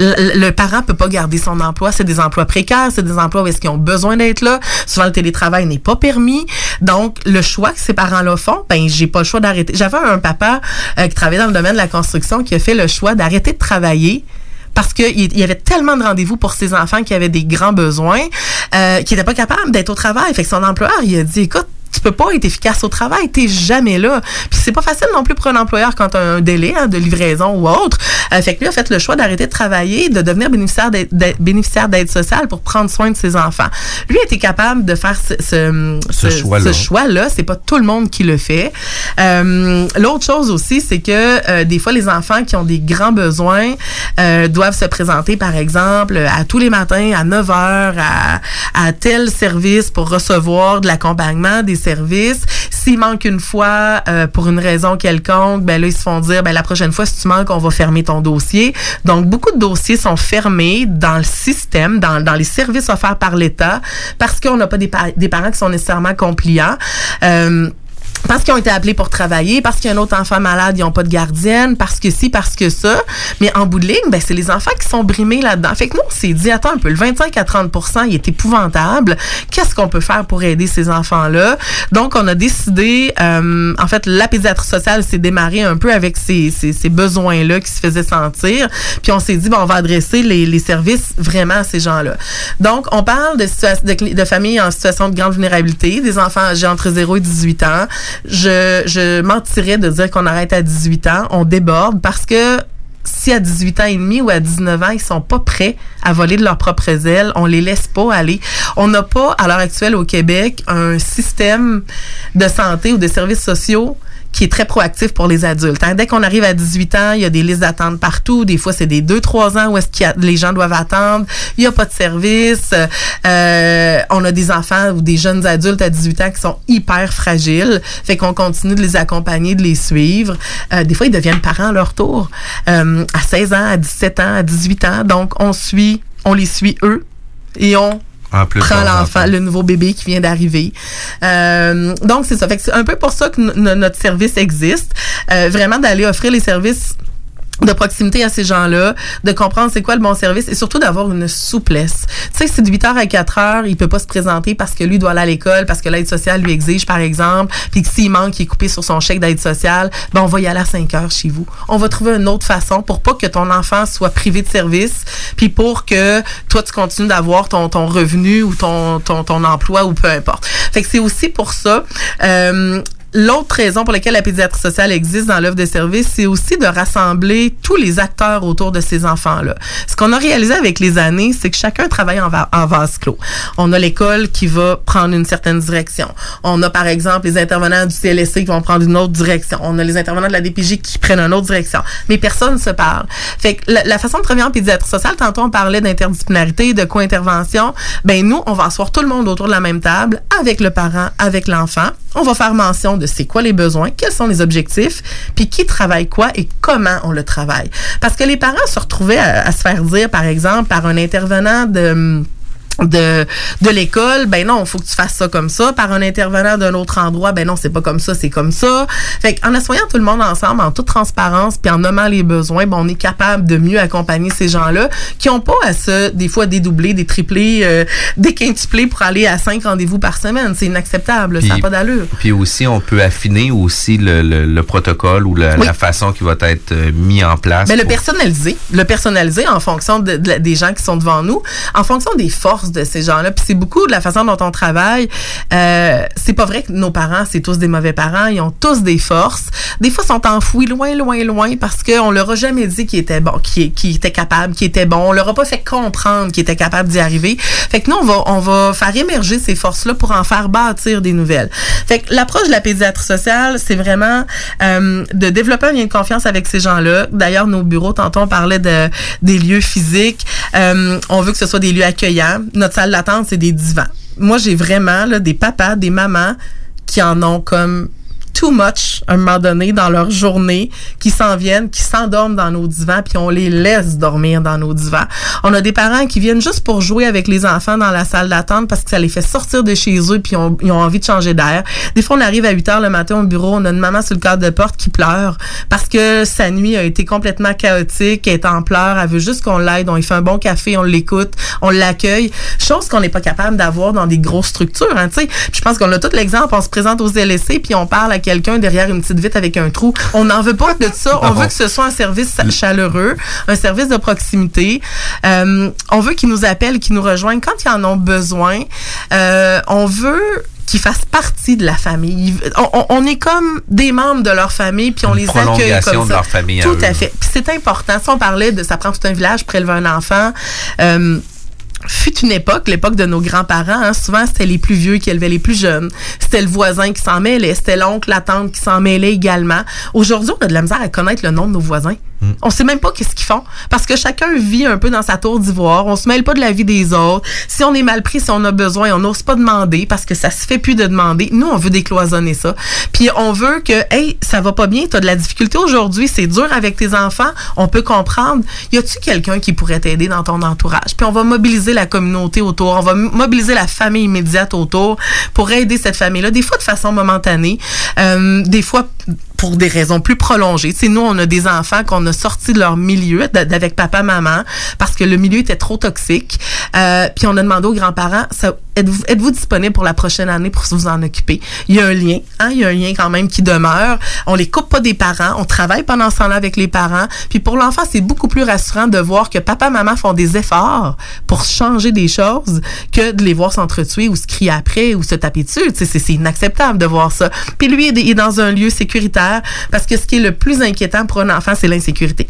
le, le parent peut pas garder son emploi. C'est des emplois précaires, c'est des emplois où est-ce qu'ils ont besoin d'être là. Souvent, le télétravail n'est pas permis. Donc, le choix que ces parents-là font, ben, j'ai pas le choix d'arrêter. J'avais un papa euh, qui travaillait dans le domaine de la construction qui a fait le choix d'arrêter de travailler parce qu'il il y avait tellement de rendez-vous pour ses enfants qui avaient des grands besoins, euh, qui n'était pas capable d'être au travail. Fait que son employeur, il a dit, écoute, tu peux pas être efficace au travail, t'es jamais là. Puis c'est pas facile non plus pour un employeur quand t'as un délai hein, de livraison ou autre. Euh, fait que lui a fait le choix d'arrêter de travailler, de devenir bénéficiaire d'aide, d'aide- bénéficiaire d'aide sociale pour prendre soin de ses enfants. Lui a été capable de faire ce, ce,
Ce choix-là.
ce. C'est pas tout le monde qui le fait. Euh, L'autre chose aussi, c'est que euh, des fois, les enfants qui ont des grands besoins doivent se présenter, par exemple, à tous les matins à 9 heures à, à tel service pour recevoir de l'accompagnement, des services. S'il manque une fois euh, pour une raison quelconque, ben là, ils se font dire, ben la prochaine fois, si tu manques, on va fermer ton dossier. Donc, beaucoup de dossiers sont fermés dans le système, dans, dans les services offerts par l'État, parce qu'on n'a pas des, des parents qui sont nécessairement compliants. Euh, parce qu'ils ont été appelés pour travailler, parce qu'il y a un autre enfant malade, ils n'ont pas de gardienne, parce que si, parce que ça. Mais en bout de ligne, ben, c'est les enfants qui sont brimés là-dedans. Fait que nous, on s'est dit, attends un peu, le 25 à 30% il est épouvantable. Qu'est-ce qu'on peut faire pour aider ces enfants-là? Donc, on a décidé, euh, en fait, la pédiatrie sociale s'est démarrée un peu avec ces, ces, ces besoins-là qui se faisaient sentir. Puis on s'est dit, bon, on va adresser les, les services vraiment à ces gens-là. Donc, on parle de, de, de familles en situation de grande vulnérabilité, des enfants âgés entre 0 et 18 ans. Je, je mentirais de dire qu'on arrête à 18 ans. On déborde parce que si à 18 ans et demi ou à 19 ans, ils sont pas prêts à voler de leurs propres ailes, on les laisse pas aller. On n'a pas, à l'heure actuelle au Québec, un système de santé ou de services sociaux qui est très proactif pour les adultes. hein. Dès qu'on arrive à 18 ans, il y a des listes d'attente partout. Des fois, c'est des 2-3 ans où est-ce a- les gens doivent attendre. Il n'y a pas de service. Euh, on a des enfants ou des jeunes adultes à 18 ans qui sont hyper fragiles. Fait qu'on continue de les accompagner, de les suivre. Euh, des fois, ils deviennent parents à leur tour. Euh, à 16 ans, à 17 ans, à 18 ans. Donc, on suit, on les suit eux et on
En plus,
prend l'enfant, le nouveau bébé qui vient d'arriver. Euh, donc, c'est ça. Fait que c'est un peu pour ça que no- no- notre service existe. Euh, vraiment d'aller offrir les services de proximité à ces gens-là, de comprendre c'est quoi le bon service et surtout d'avoir une souplesse. Tu sais, c'est de 8 heures à 4 heures, il peut pas se présenter parce que lui doit aller à l'école, parce que l'aide sociale lui exige, par exemple, puis que s'il manque, il est coupé sur son chèque d'aide sociale, ben on va y aller à 5 heures chez vous. On va trouver une autre façon pour pas que ton enfant soit privé de service, puis pour que toi, tu continues d'avoir ton, ton revenu ou ton, ton, ton emploi ou peu importe. Fait que c'est aussi pour ça. Euh, L'autre raison pour laquelle la pédiatrie sociale existe dans l'œuvre de service, c'est aussi de rassembler tous les acteurs autour de ces enfants-là. Ce qu'on a réalisé avec les années, c'est que chacun travaille en, va- en vase clos. On a l'école qui va prendre une certaine direction. On a, par exemple, les intervenants du CLSC qui vont prendre une autre direction. On a les intervenants de la DPJ qui prennent une autre direction. Mais personne ne se parle. Fait que la, la façon de travailler en pédiatrie sociale, tantôt on parlait d'interdisciplinarité, de co-intervention. Ben, nous, on va asseoir tout le monde autour de la même table, avec le parent, avec l'enfant. On va faire mention de c'est quoi les besoins, quels sont les objectifs, puis qui travaille quoi et comment on le travaille. Parce que les parents se retrouvaient à, à se faire dire, par exemple, par un intervenant de de, de l'école, ben non, faut que tu fasses ça comme ça. Par un intervenant d'un autre endroit, ben non, c'est pas comme ça, c'est comme ça. Fait qu'en assoyant tout le monde ensemble, en toute transparence, puis en nommant les besoins, ben on est capable de mieux accompagner ces gens-là qui ont pas à se, des fois, dédoubler, des triplés, euh, des quintuplés pour aller à cinq rendez-vous par semaine. C'est inacceptable, ça n'a pas d'allure.
Puis aussi, on peut affiner aussi le, le- le protocole ou la,
Oui.
la façon qui va être euh, mis en place.
Ben, le personnaliser, le personnaliser en fonction de, des gens qui sont devant nous, en fonction des forces de ces gens-là. Puis c'est beaucoup de la façon dont on travaille. Euh, c'est pas vrai que nos parents, c'est tous des mauvais parents. Ils ont tous des forces. Des fois, sont enfouis loin, loin, loin parce qu'on leur a jamais dit qu'ils étaient bon, qu'ils étaient capables, qu'ils étaient bons. On leur a pas fait comprendre qu'ils étaient capables d'y arriver. Fait que nous, on va, on va faire émerger ces forces-là pour en faire bâtir des nouvelles. Fait que l'approche de la pédiatrie sociale, c'est vraiment euh, de développer un lien de confiance avec ces gens-là. D'ailleurs, nos bureaux, tantôt, on parlait de, des lieux physiques. Euh, on veut que ce soit des lieux accueillants. Notre salle d'attente, c'est des divans. Moi, j'ai vraiment là, des papas, des mamans qui en ont comme too much à un moment donné dans leur journée, qui s'en viennent, qui s'endorment dans nos divans, puis on les laisse dormir dans nos divans. On a des parents qui viennent juste pour jouer avec les enfants dans la salle d'attente parce que ça les fait sortir de chez eux, puis ils ont envie de changer d'air. Des fois, on arrive à 8 heures le matin au bureau, on a une maman sur le cadre de porte qui pleure parce que sa nuit a été complètement chaotique, elle est en pleurs, elle veut juste qu'on l'aide, on lui fait un bon café, on l'écoute, on l'accueille. Chose qu'on n'est pas capable d'avoir dans des grosses structures, hein, tu sais. Je pense qu'on a tout l'exemple, on se présente aux LSC puis on parle à quelqu'un derrière une petite vitre avec un trou. On n'en veut pas de ça. On veut que ce soit un service chaleureux, un service de proximité. Euh, on veut qu'ils nous appellent, qu'ils nous rejoignent quand ils en ont besoin. Euh, on veut qu'ils fassent partie de la famille. On, est comme des membres de leur famille, puis on les accueille comme
de
ça.
leur famille à
Tout
eux.
à fait. Puis c'est important. Si on parlait de ça prend tout un village pour élever un enfant. euh, fut une époque, l'époque de nos grands-parents, hein, souvent c'était les plus vieux qui élevaient les plus jeunes. C'était le voisin qui s'en mêlait, c'était l'oncle, la tante qui s'en mêlait également. Aujourd'hui, on a de la misère à connaître le nom de nos voisins. On sait même pas qu'est-ce qu'ils font parce que chacun vit un peu dans sa tour d'ivoire. On se mêle pas de la vie des autres. Si on est mal pris, si on a besoin, on n'ose pas demander parce que ça se fait plus de demander. Nous, on veut décloisonner ça. Puis on veut que, hey, ça va pas bien, tu de la difficulté aujourd'hui, c'est dur avec tes enfants. On peut comprendre. Y a-tu quelqu'un qui pourrait t'aider dans ton entourage? Puis on va mobiliser la communauté autour. On va mobiliser la famille immédiate autour pour aider cette famille-là. Des fois de façon momentanée, euh, des fois pour des raisons plus prolongées. Tu nous, on a des enfants qu'on a sortis de leur milieu d'avec papa, maman, parce que le milieu était trop toxique. Euh, puis on a demandé aux grands-parents, êtes-vous êtes-vous disponible pour la prochaine année pour vous en occuper? Il y a un lien, hein? il y a un lien quand même qui demeure. On les coupe pas des parents, on travaille pendant ce temps-là avec les parents. Puis pour l'enfant, c'est beaucoup plus rassurant de voir que papa, maman font des efforts pour changer des choses que de les voir s'entretuer ou se crier après ou se taper dessus. Tu C'est inacceptable de voir ça. Puis lui, il est dans un lieu sécuritaire parce que ce qui est le plus inquiétant pour un enfant, c'est l'insécurité.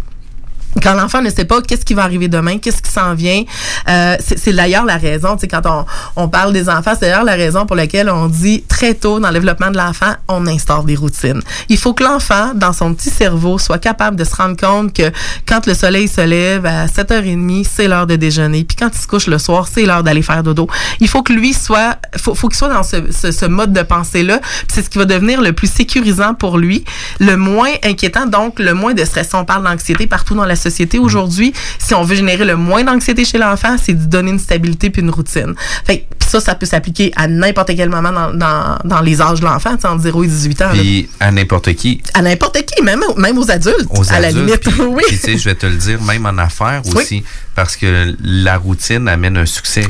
Quand l'enfant ne sait pas qu'est-ce qui va arriver demain, qu'est-ce qui s'en vient, euh, c'est d'ailleurs la raison, tu sais, quand on, on parle des enfants, c'est d'ailleurs la raison pour laquelle on dit très tôt dans le développement de l'enfant, on instaure des routines. Il faut que l'enfant, dans son petit cerveau, soit capable de se rendre compte que quand le soleil se lève à 7h30, c'est l'heure de déjeuner, puis quand il se couche le soir, c'est l'heure d'aller faire dodo. Il faut que lui soit, faut, faut qu'il soit dans ce, ce, ce mode de pensée-là, c'est ce qui va devenir le plus sécurisant pour lui, le moins inquiétant, donc le moins de stress. On parle d'anxiété partout dans la société aujourd'hui. Si on veut générer le moins d'anxiété chez l'enfant, c'est de donner une stabilité puis une routine. Fait que, puis ça, ça peut s'appliquer à n'importe quel moment dans, dans, dans les âges de l'enfant, entre 0 et 18 ans.
Puis à n'importe qui.
À n'importe qui, même, même aux adultes,
Aux
à la
adultes,
limite.
puis-
oui.
puis, tu sais, je vais te le dire, même en affaires
Oui.
aussi, parce que la routine amène un succès.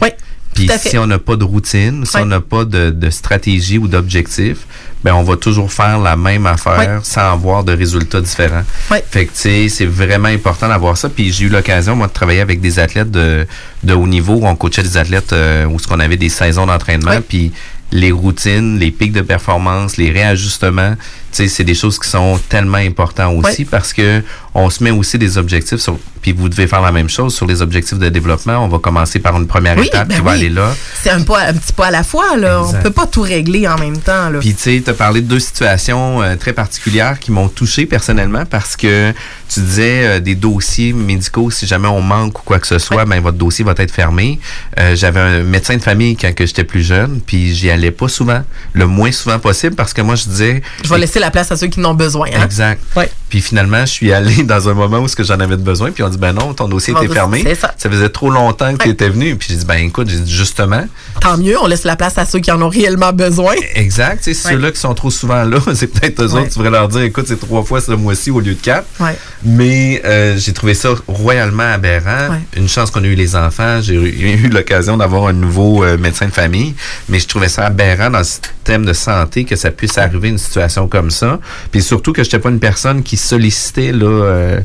Puis
à fait.
si on n'a pas de routine, si
Oui.
on n'a pas de, de stratégie ou d'objectif, ben on va toujours faire la même affaire
Oui.
sans avoir de résultats différents. Fait que tu sais, c'est vraiment important d'avoir ça. Puis j'ai eu l'occasion moi de travailler avec des athlètes de, de haut niveau où on coachait des athlètes euh, où ce qu'on avait des saisons d'entraînement. Puis les routines, les pics de performance, les réajustements, c'est des choses qui sont tellement importantes aussi parce que on se met aussi des objectifs sur, puis vous devez faire la même chose sur les objectifs de développement. On va commencer par une première
Oui,
étape
ben
qui va aller là.
C'est un, pas, un petit pas à la fois, là.
Exact.
On peut pas tout régler en même temps, là.
Puis tu sais, tu as parlé de deux situations euh, très particulières qui m'ont touché personnellement parce que tu disais euh, des dossiers médicaux, si jamais on manque ou quoi que ce soit, ben votre dossier va être fermé. Euh, J'avais un médecin de famille quand que j'étais plus jeune, puis j'y allais pas souvent, le moins souvent possible parce que moi je disais
Je vais laisser la place à ceux qui en ont besoin. Hein?
Exact. Puis finalement, je suis allé dans un moment où ce que j'en avais de besoin, puis on dit ben non, ton dossier était fermé.
c'est ça.
faisait trop longtemps que tu étais venu, puis j'ai dit ben écoute, j'ai dit justement,
Tant mieux, on laisse la place à ceux qui en ont réellement besoin.
Exact.
Ouais.
Ceux-là qui sont trop souvent là, c'est peut-être eux
Ouais.
autres, tu devrais leur dire, écoute, c'est trois fois ce mois-ci au lieu de quatre.
Ouais.
Mais euh, j'ai trouvé ça royalement aberrant.
Ouais.
Une chance qu'on a eu les enfants. J'ai eu, eu l'occasion d'avoir un nouveau euh, médecin de famille. Mais je trouvais ça aberrant dans le système de santé que ça puisse arriver une situation comme ça. Puis surtout que je n'étais pas une personne qui sollicitait là, euh,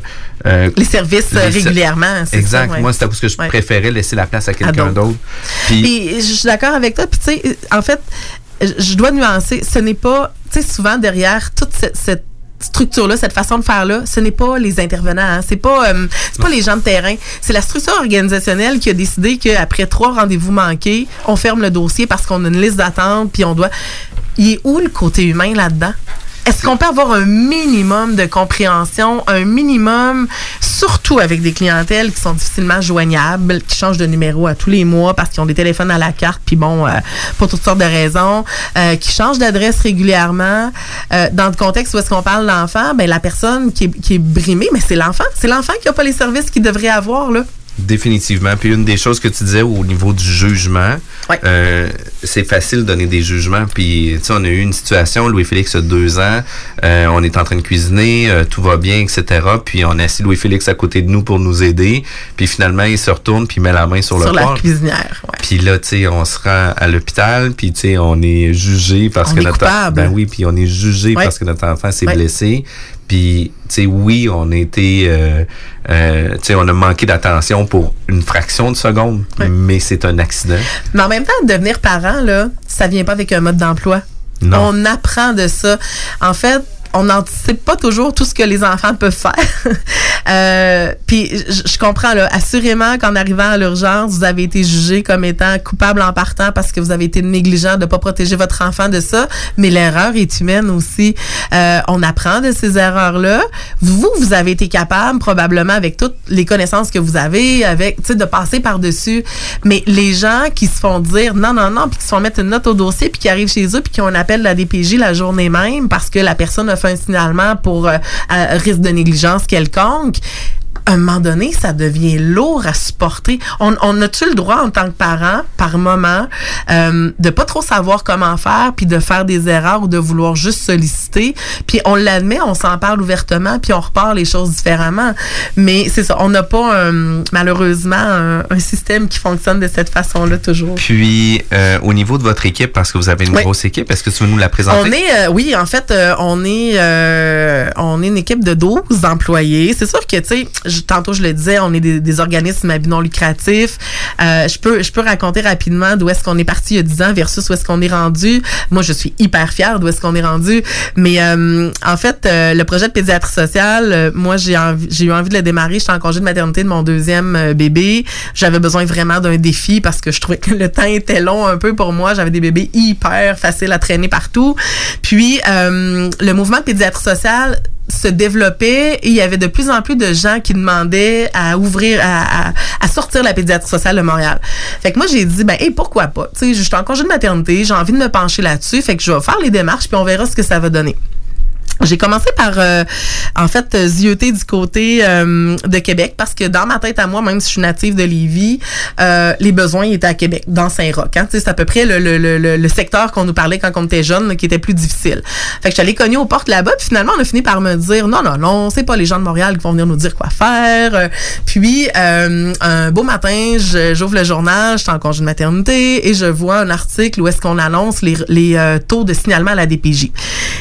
euh,
Les services euh,
les
régulièrement.
Exact.
ça, ouais.
Moi, c'était parce que je
Ouais.
préférais laisser la place à quelqu'un d'autre. Puis,
je suis d'accord avec toi. Puis tu sais, en fait, je je dois nuancer. Ce n'est pas, tu sais, souvent derrière toute cette, cette structure-là, cette façon de faire-là, ce n'est pas les intervenants, hein. c'est pas, euh, c'est pas les gens de terrain, c'est la structure organisationnelle qui a décidé qu'après trois rendez-vous manqués, on ferme le dossier parce qu'on a une liste d'attente, puis on doit. Il est où le côté humain là-dedans? Est-ce qu'on peut avoir un minimum de compréhension, un minimum, surtout avec des clientèles qui sont difficilement joignables, qui changent de numéro à tous les mois parce qu'ils ont des téléphones à la carte, puis bon, euh, pour toutes sortes de raisons, euh, qui changent d'adresse régulièrement. Euh, dans le contexte où est-ce qu'on parle d'enfant, ben la personne qui est, brimée, mais c'est l'enfant. C'est l'enfant qui n'a pas les services qu'il devrait avoir, là.
Définitivement. Puis une des choses que tu disais au niveau du jugement, euh, c'est facile de donner des jugements. Puis tu sais, on a eu une situation, Louis-Félix a deux ans, euh, on est en train de cuisiner, euh, tout va bien, etc. Puis on a assis Louis-Félix à côté de nous pour nous aider. Puis finalement, il se retourne puis il met la main sur,
Sur
le
la
porc.
cuisinière. ouais.
Puis là, tu sais, on se rend à l'hôpital, puis tu sais, on est jugé parce
On
que
est
notre
coupable.
ben oui, puis on est jugé parce que notre enfant s'est blessé. Puis, tu sais, oui, on a été, euh, euh, tu sais, on a manqué d'attention pour une fraction de seconde, mais c'est un accident.
Mais en même temps, devenir parent, là, ça vient pas avec un mode d'emploi.
Non.
On apprend de ça. En fait, on n'anticipe pas toujours tout ce que les enfants peuvent faire. euh, puis je comprends là, assurément qu'en arrivant à l'urgence, vous avez été jugé comme étant coupable en partant parce que vous avez été négligent de pas protéger votre enfant de ça. Mais l'erreur est humaine aussi. Euh, on apprend de ces erreurs-là. Vous, vous avez été capable probablement avec toutes les connaissances que vous avez, avec tu sais de passer par dessus. Mais les gens qui se font dire non non non puis qui se font mettre une note au dossier puis qui arrivent chez eux puis qui ont un appel de la DPJ la journée même parce que la personne a fait un signalement pour euh, risque de négligence quelconque à un moment donné, ça devient lourd à supporter. On, on a-tu le droit en tant que parent, par moment, euh, de pas trop savoir comment faire, puis de faire des erreurs ou de vouloir juste solliciter, puis on l'admet, on s'en parle ouvertement, puis on repart les choses différemment. Mais c'est ça, on n'a pas un- malheureusement un, un système qui fonctionne de cette façon-là toujours.
Puis, euh, au niveau de votre équipe, parce que vous avez une
Oui.
grosse équipe, est-ce que tu veux nous la présenter?
On est, euh, oui, en fait, euh, on est, euh, on est une équipe de 12 employés. C'est sûr que, tu sais, tantôt je le disais, on est des, des organismes à but non lucratif. Euh, je peux, je peux raconter rapidement d'où est-ce qu'on est parti il y a 10 ans versus où est-ce qu'on est rendu. Moi, je suis hyper fière d'où est-ce qu'on est rendu. Mais euh, en fait, euh, le projet de pédiatrie sociale, euh, moi, j'ai j'ai eu envie de le démarrer. J'étais en congé de maternité de mon deuxième euh, bébé. J'avais besoin vraiment d'un défi parce que je trouvais que le temps était long un peu pour moi. J'avais des bébés hyper faciles à traîner partout. Puis, euh, le mouvement de pédiatrie sociale se développait et il y avait de plus en plus de gens qui demandaient à ouvrir, à, sortir la pédiatrie sociale de Montréal. Fait que moi, j'ai dit, ben, hey, pourquoi pas? Tu sais, je suis en congé de maternité, j'ai envie de me pencher là-dessus, fait que je vais faire les démarches puis on verra ce que ça va donner. J'ai commencé par, euh, en fait, zioter du côté euh, de Québec parce que dans ma tête à moi, même si je suis native de Lévis, euh, les besoins étaient à Québec, dans Saint-Roch. Hein, c'est à peu près le, le, le, le- secteur qu'on nous parlait quand on était jeune, qui était plus difficile. Fait que allée cogner aux portes là-bas, puis finalement, on a fini par me dire, non, non, non, c'est pas les gens de Montréal qui vont venir nous dire quoi faire. Euh, Puis, euh, un beau matin, j'ouvre le journal, je suis en congé de maternité, et je vois un article où est-ce qu'on annonce les, les euh, taux de signalement à la DPJ.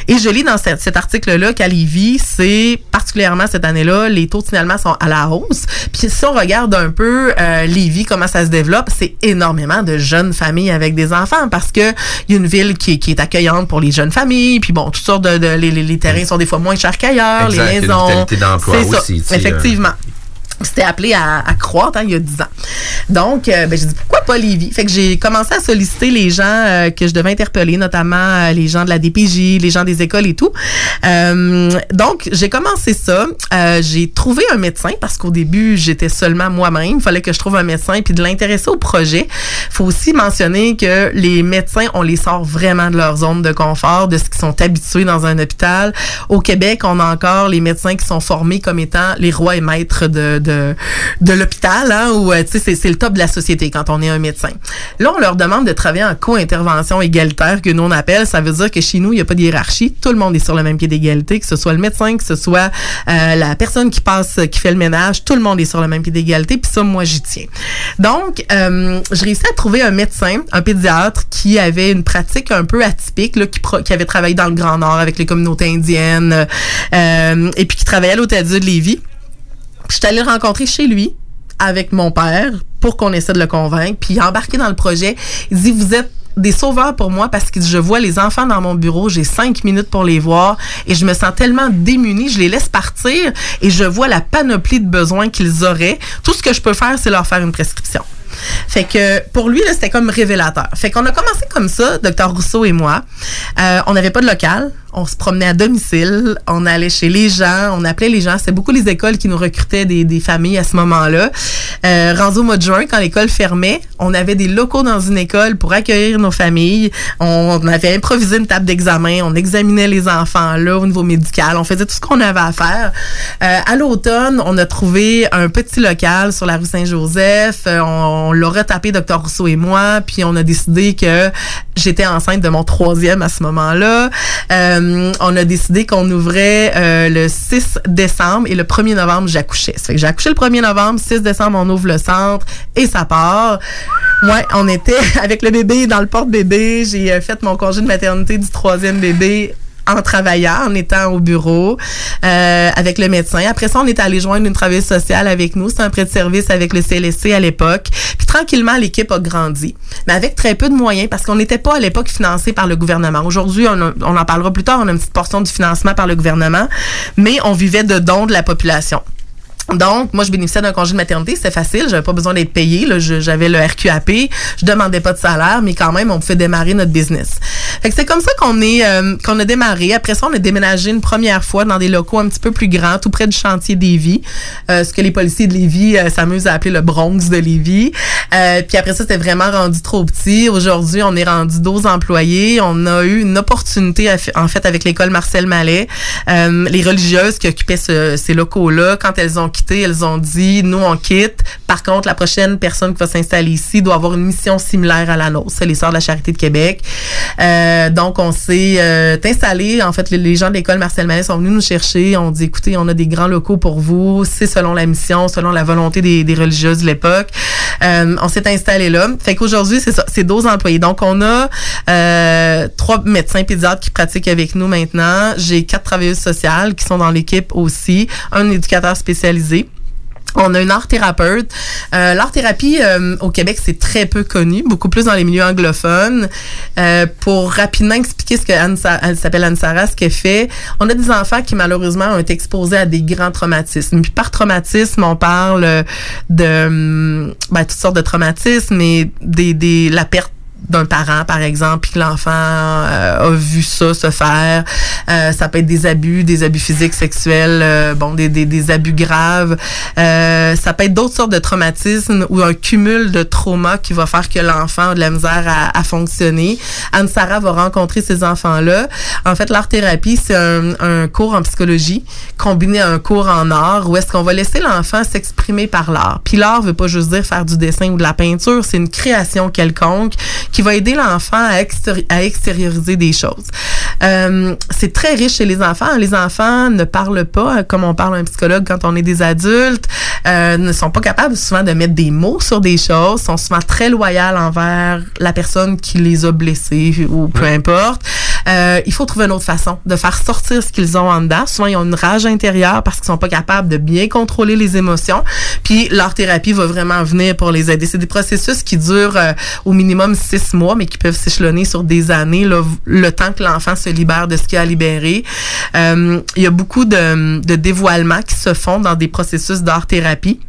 Et je lis dans cet, cet article-là qu'à Lévis, c'est particulièrement cette année-là, les taux de signalement sont à la hausse. Puis si on regarde un peu euh, Lévis, comment ça se développe, c'est énormément de jeunes familles avec des enfants parce que y a une ville qui, est- qui est accueillante pour les jeunes familles. Puis bon, toutes sortes de, de- les, les- les terrains sont des fois moins chers qu'ailleurs, les maisons. C'est ça,
aussi, euh.
C'était appelé à, à croître hein, il y a 10 ans. Donc, euh, ben, j'ai dit pourquoi pas Lévis? Fait que j'ai commencé à solliciter les gens euh, que je devais interpeller, notamment euh, les gens de la DPJ, les gens des écoles et tout. Euh, donc, j'ai commencé ça. J'ai trouvé un médecin parce qu'au début, j'étais seulement moi-même. Il fallait que je trouve un médecin puis de l'intéresser au projet. faut aussi mentionner que les médecins, on les sort vraiment de leur zone de confort, de ce qu'ils sont habitués dans un hôpital. Au Québec, on a encore les médecins qui sont formés comme étant les rois et maîtres de, de, de l'hôpital, hein, où euh, c'est, c'est le top de la société quand on est un médecin. Là, on leur demande de travailler en co-intervention égalitaire, que nous on appelle. Ça veut dire que chez nous, il n'y a pas de hiérarchie. Tout le monde est sur le même pied d'égalité, que ce soit le médecin, que ce soit euh, la personne qui passe, qui fait le ménage. Tout le monde est sur le même pied d'égalité. Puis ça, moi, j'y tiens. Donc, euh, je réussis à trouver un médecin, un pédiatre qui avait une pratique un peu atypique, là, qui, pro- qui avait travaillé dans le Grand Nord avec les communautés indiennes, euh, et puis qui travaillait à l'Hôtel de Lévis. Je suis allée le rencontrer chez lui avec mon père pour qu'on essaie de le convaincre. Puis il a embarqué dans le projet. Il dit, vous êtes des sauveurs pour moi parce que je vois les enfants dans mon bureau, j'ai cinq minutes pour les voir et je me sens tellement démunie, je les laisse partir et je vois la panoplie de besoins qu'ils auraient. Tout ce que je peux faire, c'est leur faire une prescription. Fait que pour lui, c'était comme révélateur. Fait qu'on a commencé comme ça, docteur Rousseau et moi. Euh, on n'avait pas de local. On se promenait à domicile. On allait chez les gens. On appelait les gens. C'était beaucoup les écoles qui nous recrutaient des, des familles à ce moment-là. Euh, rendu au mois de juin, quand l'école fermait, on avait des locaux dans une école pour accueillir nos familles. On, avait improvisé une table d'examen. On examinait les enfants là au niveau médical. On faisait tout ce qu'on avait à faire. Euh, à l'automne, on a trouvé un petit local sur la rue Saint-Joseph. Euh, on, on l'a retapé, Dr Rousseau et moi, puis on a décidé que j'étais enceinte de mon troisième à ce moment-là. Euh, on a décidé qu'on ouvrait euh, le 6 décembre et le 1er novembre, j'accouchais. Ça fait que j'ai accouché le 1er novembre, 6 décembre, on ouvre le centre et ça part. Ouais, on était avec le bébé dans le porte-bébé. J'ai euh, fait mon congé de maternité du troisième bébé en travaillant, en étant au bureau euh, avec le médecin. Après ça, on est allé joindre une travailleuse sociale avec nous. C'est un prêt de service avec le CLSC à l'époque. Puis tranquillement, l'équipe a grandi, mais avec très peu de moyens parce qu'on n'était pas à l'époque financé par le gouvernement. Aujourd'hui, on, on en parlera plus tard. On a une petite portion du financement par le gouvernement, mais on vivait de dons de la population. Donc, moi, je bénéficiais d'un congé de maternité, c'était facile, j'avais pas besoin d'être payé, Je- j'avais le RQAP, je demandais pas de salaire, mais quand même, on pouvait démarrer notre business. Fait que c'est comme ça qu'on est, euh, qu'on a démarré. Après ça, on a déménagé une première fois dans des locaux un petit peu plus grands, tout près du chantier Lévis, euh, ce que les policiers de Lévis euh, s'amusent à appeler le Bronx de Lévis. Euh, puis après ça, c'était vraiment rendu trop petit. Aujourd'hui, on est rendu 12 employés. On a eu une opportunité, en fait, avec l'école Marcel Mallet. Euh, les religieuses qui occupaient ce- ces locaux-là, quand elles ont quitté, elles ont dit, nous, on quitte. Par contre, la prochaine personne qui va s'installer ici doit avoir une mission similaire à la nôtre. C'est Sœurs de la Charité de Québec. Euh, donc, on s'est euh, installé. En fait, les, gens de l'école Marcel Mallet sont venus nous chercher. On dit, écoutez, on a des grands locaux pour vous. C'est selon la mission, selon la volonté des, des religieuses de l'époque. Euh, on s'est installé là. Fait qu'aujourd'hui, c'est ça, c'est 12 employés. Donc, on a euh, trois médecins pédiatres qui pratiquent avec nous maintenant. J'ai quatre travailleuses sociales qui sont dans l'équipe aussi. Un éducateur spécialisé. On a une art thérapeute. Euh, l'art thérapie euh, au Québec, c'est très peu connu, beaucoup plus dans les milieux anglophones. Euh, pour rapidement expliquer ce que Anne, elle s'appelle Anne Sarah, ce qu'elle fait, on a des enfants qui malheureusement ont été exposés à des grands traumatismes. Puis par traumatisme, on parle de hum, ben, toutes sortes de traumatismes, mais des la perte d'un parent, par exemple, puis que l'enfant euh, a vu ça se faire. Euh, ça peut être des abus, des abus physiques, sexuels, euh, bon, des, des, des abus graves. Euh, ça peut être d'autres sortes de traumatismes ou un cumul de traumas qui va faire que l'enfant a de la misère à, à fonctionner. Anne-Sara va rencontrer ces enfants-là. En fait, l'art-thérapie, c'est un, un cours en psychologie combiné à un cours en art où est-ce qu'on va laisser l'enfant s'exprimer par l'art. Puis l'art veut pas juste dire faire du dessin ou de la peinture, c'est une création quelconque qui va aider l'enfant à, extéri- à extérioriser des choses. Euh, c'est très riche chez les enfants. Les enfants ne parlent pas comme on parle à un psychologue quand on est des adultes, euh, ne sont pas capables souvent de mettre des mots sur des choses, sont souvent très loyaux envers la personne qui les a blessés ou peu importe. Euh, il faut trouver une autre façon de faire sortir ce qu'ils ont en dedans. Souvent, ils ont une rage intérieure parce qu'ils sont pas capables de bien contrôler les émotions. Puis, leur thérapie va vraiment venir pour les aider. C'est des processus qui durent euh, au minimum six mois, mais qui peuvent s'échelonner sur des années, le temps que l'enfant se libère de ce qu'il a à libérer. Euh, il y a beaucoup de, de dévoilements qui se font dans des processus d'art-thérapie.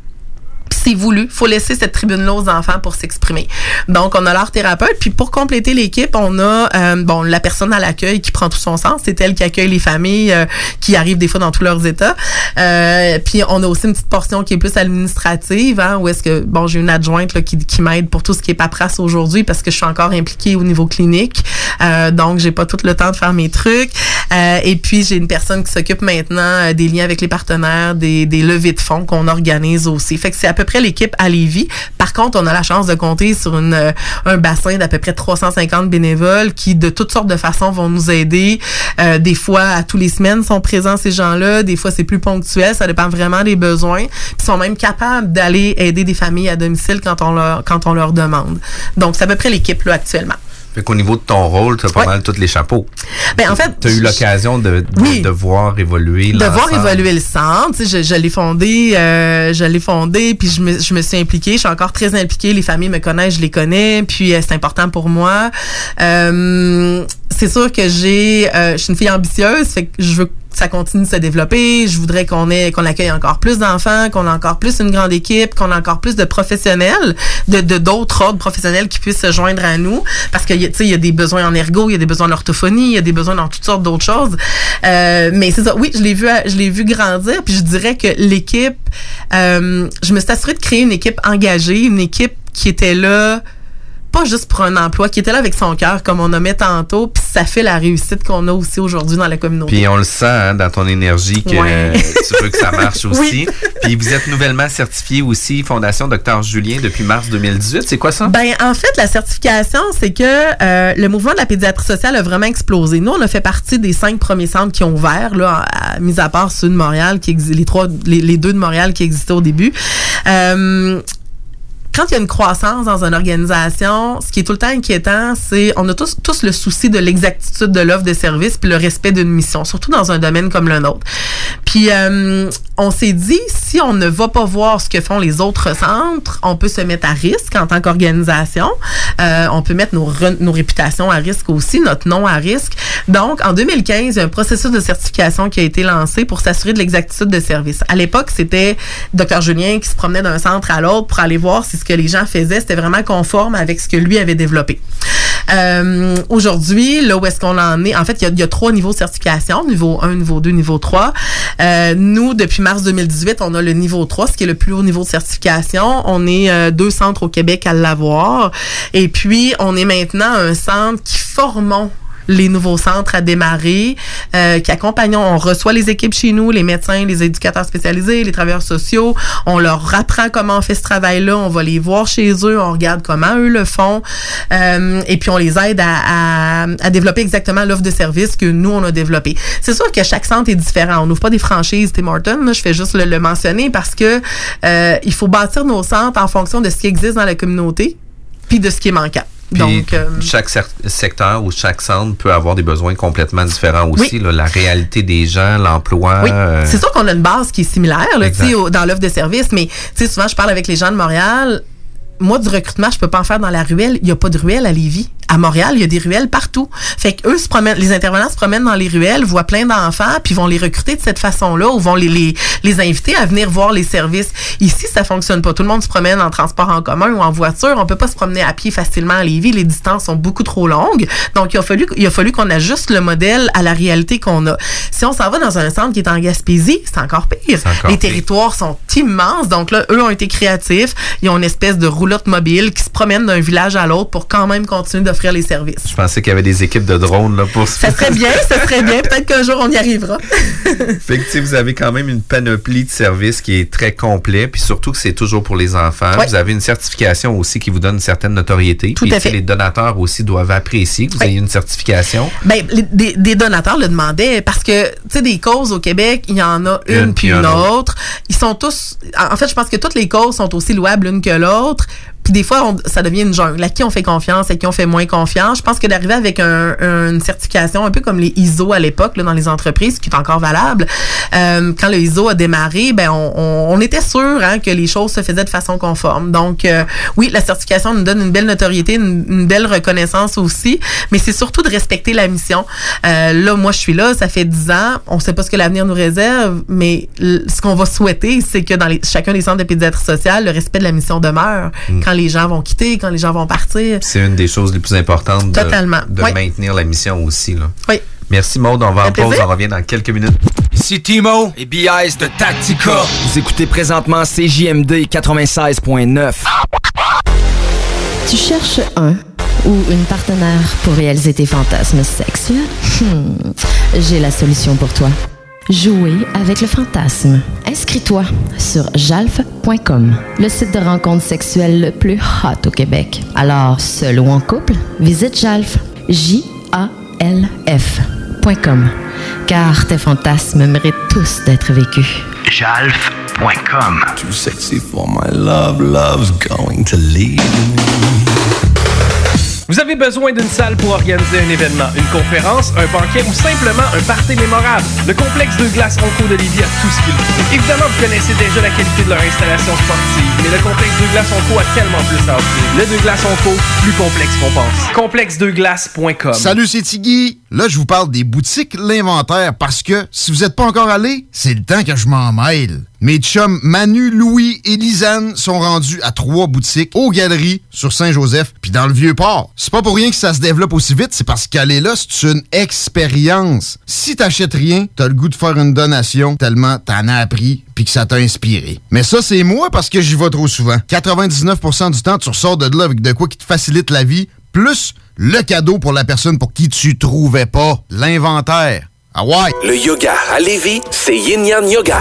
C'est voulu. faut laisser cette tribune-là aux enfants pour s'exprimer. Donc, on a l'art thérapeute. Puis pour compléter l'équipe, on a euh, bon la personne à l'accueil qui prend tout son sens. C'est elle qui accueille les familles euh, qui arrivent des fois dans tous leurs états. Euh, puis on a aussi une petite portion qui est plus administrative, hein, où est-ce que bon j'ai une adjointe là, qui, qui m'aide pour tout ce qui est paperasse aujourd'hui parce que je suis encore impliquée au niveau clinique. Euh, donc j'ai pas tout le temps de faire mes trucs. Euh, et puis j'ai une personne qui s'occupe maintenant euh, des liens avec les partenaires, des, des levées de fonds qu'on organise aussi. Fait que peu près l'équipe à Lévis. Par contre, on a la chance de compter sur une, euh, un bassin d'à peu près 350 bénévoles qui, de toutes sortes de façons, vont nous aider. Euh, des fois, à tous les semaines, sont présents ces gens-là. Des fois, c'est plus ponctuel. Ça dépend vraiment des besoins. Ils sont même capables d'aller aider des familles à domicile quand on leur, quand on leur demande. Donc, c'est à peu près l'équipe là actuellement.
Fait qu'au niveau de ton rôle, tu as pas mal tous les chapeaux.
Ben, en fait,
Tu as eu l'occasion de, de, de voir évoluer
de voir évoluer le centre. Je, je l'ai fondé, euh, je l'ai fondé, puis je me, je me suis impliquée. Je suis encore très impliquée. Les familles me connaissent, je les connais, puis euh, c'est important pour moi. Euh, c'est sûr que j'ai, je suis une fille ambitieuse, fait que je veux ça continue de se développer. Je voudrais qu'on ait, qu'on accueille encore plus d'enfants, qu'on ait encore plus une grande équipe, qu'on ait encore plus de professionnels, de de- d'autres ordres professionnels qui puissent se joindre à nous, parce que tu sais, il y a des besoins en ergo, il y a des besoins en orthophonie, il y a des besoins dans toutes sortes d'autres choses. Euh, mais c'est ça. Oui, je l'ai vu, je l'ai vu grandir. Puis je dirais que l'équipe, euh, je me suis assurée de créer une équipe engagée, une équipe qui était là pas juste pour un emploi, qui était là avec son cœur, comme on nommait tantôt, puis ça fait la réussite qu'on a aussi aujourd'hui dans la communauté.
Puis on le sent hein, dans ton énergie que
Ouais.
tu veux que ça marche aussi. Puis vous êtes nouvellement certifié aussi Fondation Dr Julien depuis mars 2018. C'est quoi ça?
Ben, en fait, la certification, c'est que euh, le mouvement de la pédiatrie sociale a vraiment explosé. Nous, on a fait partie des cinq premiers centres qui ont ouvert, là, à- mis à part ceux de Montréal, qui les trois, les, les deux de Montréal qui existaient au début. Euh, quand il y a une croissance dans une organisation, ce qui est tout le temps inquiétant, c'est on a tous, le souci de l'exactitude de l'offre de service puis le respect d'une mission, surtout dans un domaine comme le nôtre. Puis euh, on s'est dit, si on ne va pas voir ce que font les autres centres, on peut se mettre à risque en tant qu'organisation. Euh, on peut mettre nos, nos réputations à risque aussi, notre nom à risque. Donc, en 2015, il y a un processus de certification qui a été lancé pour s'assurer de l'exactitude de service. À l'époque, c'était Dr Julien qui se promenait d'un centre à l'autre pour aller voir si ce que les gens faisaient, c'était vraiment conforme avec ce que lui avait développé. Euh, Aujourd'hui, là où est-ce qu'on en est, en fait, il y a, trois niveaux de certification, niveau 1, niveau 2, niveau 3. Euh, nous, depuis mars 2018, on a le niveau 3, ce qui est le plus haut niveau de certification. On est euh, deux centres au Québec à l'avoir. Et puis, on est maintenant un centre qui formons les nouveaux centres à démarrer, euh, qui accompagnons, on reçoit les équipes chez nous, les médecins, les éducateurs spécialisés, les travailleurs sociaux, on leur apprend comment on fait ce travail-là, on va les voir chez eux, on regarde comment eux le font, euh, et puis on les aide à, développer exactement l'offre de service que nous, on a développée. C'est sûr que chaque centre est différent, on n'ouvre pas des franchises Tim Hortons, je fais juste le, le mentionner parce que euh, il faut bâtir nos centres en fonction de ce qui existe dans la communauté, puis de ce qui est manquant.
Puis
Donc, euh,
chaque secteur ou chaque centre peut avoir des besoins complètement différents aussi. là, la réalité des gens, l'emploi.
Oui,
euh,
c'est sûr qu'on a une base qui est similaire là, tu sais,
Exact.
au- dans l'offre de service, mais tu sais, souvent, je parle avec les gens de Montréal. Moi, du recrutement, je peux pas en faire dans la ruelle. Il y a pas de ruelle à Lévis. À Montréal, il y a des ruelles partout. Fait que eux se promènent, les intervenants se promènent dans les ruelles, voient plein d'enfants, puis vont les recruter de cette façon-là, ou vont les, les, les inviter à venir voir les services. Ici, ça fonctionne pas. Tout le monde se promène en transport en commun ou en voiture. On peut pas se promener à pied facilement à Lévis. Les distances sont beaucoup trop longues. Donc, il a fallu, il a fallu qu'on ajuste le modèle à la réalité qu'on a. Si on s'en va dans un centre qui est en Gaspésie, c'est encore pire.
encore
les
pire.
territoires sont immenses. Donc là, eux ont été créatifs. Ils ont une espèce de roulotte mobile qui se promène d'un village à l'autre pour quand même continuer d'offrir les services.
Je pensais qu'il y avait des équipes de drones là, pour
Ça serait bien, ça serait bien. Peut-être qu'un jour, on y arrivera.
Fait que, vous avez quand même une panoplie de services qui est très complet, puis surtout que c'est toujours pour les enfants. Vous avez une certification aussi qui vous donne une certaine notoriété.
Tout
Puis,
à fait.
Les donateurs aussi doivent apprécier que vous ayez une certification.
Les- des, des donateurs le demandaient parce que, tu sais, des causes au Québec, il y en a une,
Une,
puis une
un autre.
autre. Ils sont tous. En fait, je pense que toutes les causes sont aussi louables l'une que l'autre. Puis des fois, on- ça devient une jungle. À qui on fait confiance, à qui on fait moins confiance. Je pense que d'arriver avec un- une certification, un peu comme les ISO à l'époque, là, dans les entreprises, qui est encore valable, euh, quand le ISO a démarré, ben on, on- on était sûr hein, que les choses se faisaient de façon conforme. Donc, euh, oui, la certification nous donne une belle notoriété, une, une belle reconnaissance aussi, mais c'est surtout de respecter la mission. Euh, là, moi, je suis là, ça fait 10 ans. On sait pas ce que l'avenir nous réserve, mais ce qu'on va souhaiter, c'est que dans les, chacun des centres de pédiatrie sociale, le respect de la mission demeure.
Mm.
Quand les gens vont quitter, quand les gens vont partir.
C'est une des choses les plus importantes de,
Totalement.
de
Oui.
maintenir la mission aussi. Là.
Oui.
Merci Maud, on va en pause, on revient dans quelques minutes.
Ici Timo et BIS de Tactica. Vous écoutez présentement CJMD 96.9.
Tu cherches un ou une partenaire pour réaliser tes fantasmes sexuels? Hmm, J'ai la solution pour toi. Jouer avec le fantasme. Inscris-toi sur jalf.com, le site de rencontre sexuelle le plus hot au Québec. Alors, seul ou en couple, visite jalf. J-A-L-F.com. Car tes fantasmes méritent tous d'être vécus.
Jalf.com.
Too sexy for my love, love's going to leave
Vous avez besoin d'une salle pour organiser un événement, une conférence, un banquet ou simplement un party mémorable. Le complexe de glace Onco de Lévis a tout ce qu'il faut. Évidemment, vous connaissez déjà la qualité de leur installation sportive, mais le complexe de glace Onco a tellement plus à offrir. Le de glace Onco, plus complexe qu'on pense. Complexedeglace.com.
Salut, c'est Tiggy. Là, je vous parle des boutiques L'Inventaire parce que si vous n'êtes pas encore allé, c'est le temps que je m'en mêle. Mes chums Manu, Louis et Lisanne sont rendus à trois boutiques aux Galeries sur Saint-Joseph puis dans le Vieux-Port. C'est pas pour rien que ça se développe aussi vite, c'est parce qu'aller là, c'est une expérience. Si t'achètes rien, t'as le goût de faire une donation tellement t'en as appris puis que ça t'a inspiré. Mais ça, c'est moi parce que j'y vais trop souvent. 99% du temps, tu ressors de là avec de quoi qui te facilite la vie, plus le cadeau pour la personne pour qui tu trouvais pas l'inventaire. Ah!
Le yoga à Lévis, c'est Yin Yang Yoga.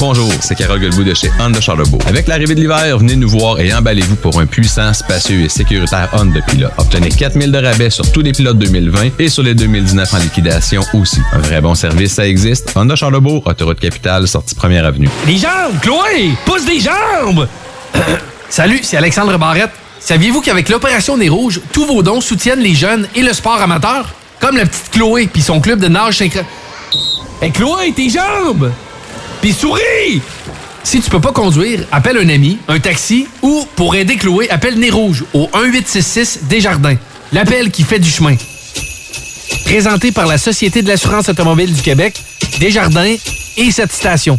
Bonjour, c'est Carole Guilbeault de chez Honda Charlebourg. Avec l'arrivée de l'hiver, venez nous voir et emballez-vous pour un puissant, spacieux et sécuritaire Honda Pilot. Obtenez 4000 de rabais sur tous les pilotes 2020 et sur les 2019 en liquidation aussi. Un vrai bon service, ça existe. Honda Charlebourg, autoroute capitale, sortie première avenue.
Les jambes, Chloé! Pousse des jambes! Salut, c'est Alexandre Barrette. Saviez-vous qu'avec l'opération des Rouges, tous vos dons soutiennent les jeunes et le sport amateur? Comme la petite Chloé puis son club de nage synchro... Hé Chloé, tes jambes! Puis souris! Si tu peux pas conduire, appelle un ami, un taxi ou, pour aider Chloé, appelle Nez Rouge au 1866 Desjardins. L'appel qui fait du chemin. Présenté par la Société de l'assurance automobile du Québec, Desjardins et cette station.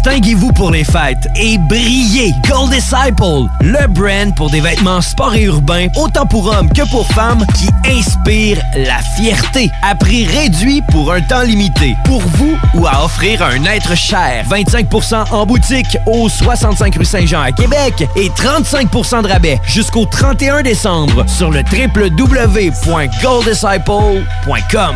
Distinguez-vous pour les fêtes et brillez. Gold Disciple, le brand pour des vêtements sport et urbains, autant pour hommes que pour femmes, qui inspire la fierté. À prix réduit pour un temps limité. Pour vous ou à offrir à un être cher. 25% en boutique au 65 rue Saint-Jean à Québec et 35% de rabais jusqu'au 31 décembre sur le www.golddisciple.com.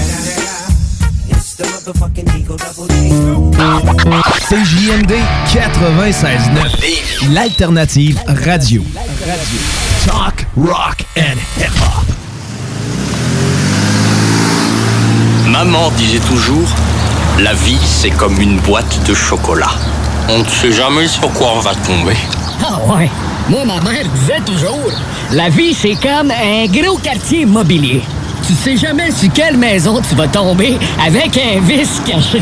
CJMD 96.9, l'alternative radio. Talk, rock and hip-hop.
Maman disait toujours, la vie c'est comme une boîte de chocolat. On ne sait jamais sur quoi on va tomber.
Ah ouais. Moi, ma mère disait toujours, la vie, c'est comme un gros quartier immobilier. Tu sais jamais sur quelle maison tu vas tomber avec un vice caché.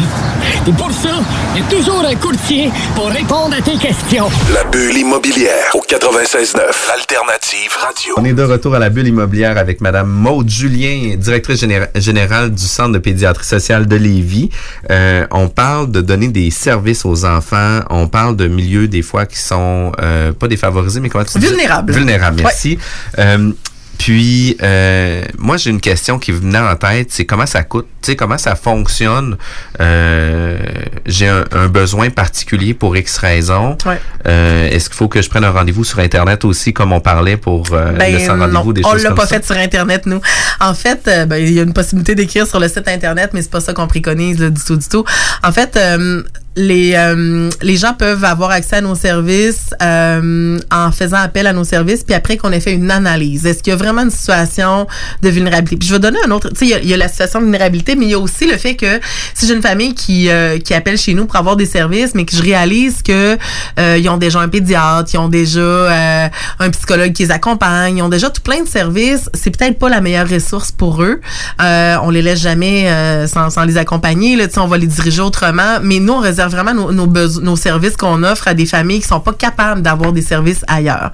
Et pour ça, il y a toujours un courtier pour répondre à tes questions.
La bulle immobilière au 96.9, Alternative Radio.
On est de retour à la bulle immobilière avec Madame Maude Julien, directrice généra- générale du Centre de pédiatrie sociale de Lévis. Euh, on parle de donner des services aux enfants. On parle de milieux des fois qui sont euh, pas défavorisés, mais comment tu dis?
Vulnérables.
Vulnérables, merci. Euh, puis, euh, moi, j'ai une question qui venait en tête, c'est comment ça coûte, tu sais, comment ça fonctionne? Euh, j'ai un, un besoin particulier pour X raisons.
Ouais.
Euh, Est-ce qu'il faut que je prenne un rendez-vous sur Internet aussi, comme on parlait pour euh, le
Ben
sans
non,
rendez-vous, des
on
choses
l'a
comme
pas
ça?
fait sur Internet, nous. En fait, euh, ben, il y a une possibilité d'écrire sur le site Internet, mais c'est pas ça qu'on préconise là, du tout, du tout. En fait, euh, les, euh, les gens peuvent avoir accès à nos services euh, en faisant appel à nos services, puis après qu'on ait fait une analyse. Est-ce qu'il y a vraiment une situation de vulnérabilité? Puis je vais donner un autre. Tu sais, il y a- la situation de vulnérabilité, mais il y a aussi le fait que si j'ai une famille qui, euh, qui appelle chez nous pour avoir des services, mais que je réalise que euh, ils ont déjà un pédiatre, ils ont déjà euh, un psychologue qui les accompagne, ils ont déjà tout plein de services, c'est peut-être pas la meilleure ressource pour eux. Euh, on les laisse jamais sans, sans les accompagner. Là, Tu sais, on va les diriger autrement. Mais nous, on réserve vraiment nos, nos, nos services qu'on offre à des familles qui sont pas capables d'avoir des services ailleurs.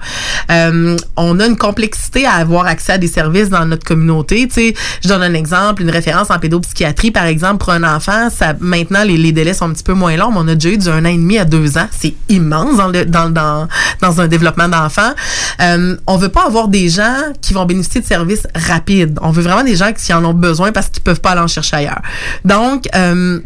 Euh, on a une complexité à avoir accès à des services dans notre communauté. Tu sais, je donne un exemple, une référence en pédopsychiatrie, par exemple, pour un enfant, ça maintenant les, délais sont un petit peu moins longs, mais on a déjà eu du un an et demi à deux ans. C'est immense dans le dans, dans, dans un développement d'enfant. Euh, on veut pas avoir des gens qui vont bénéficier de services rapides. On veut vraiment des gens qui en ont besoin parce qu'ils peuvent pas aller en chercher ailleurs. Donc, euh,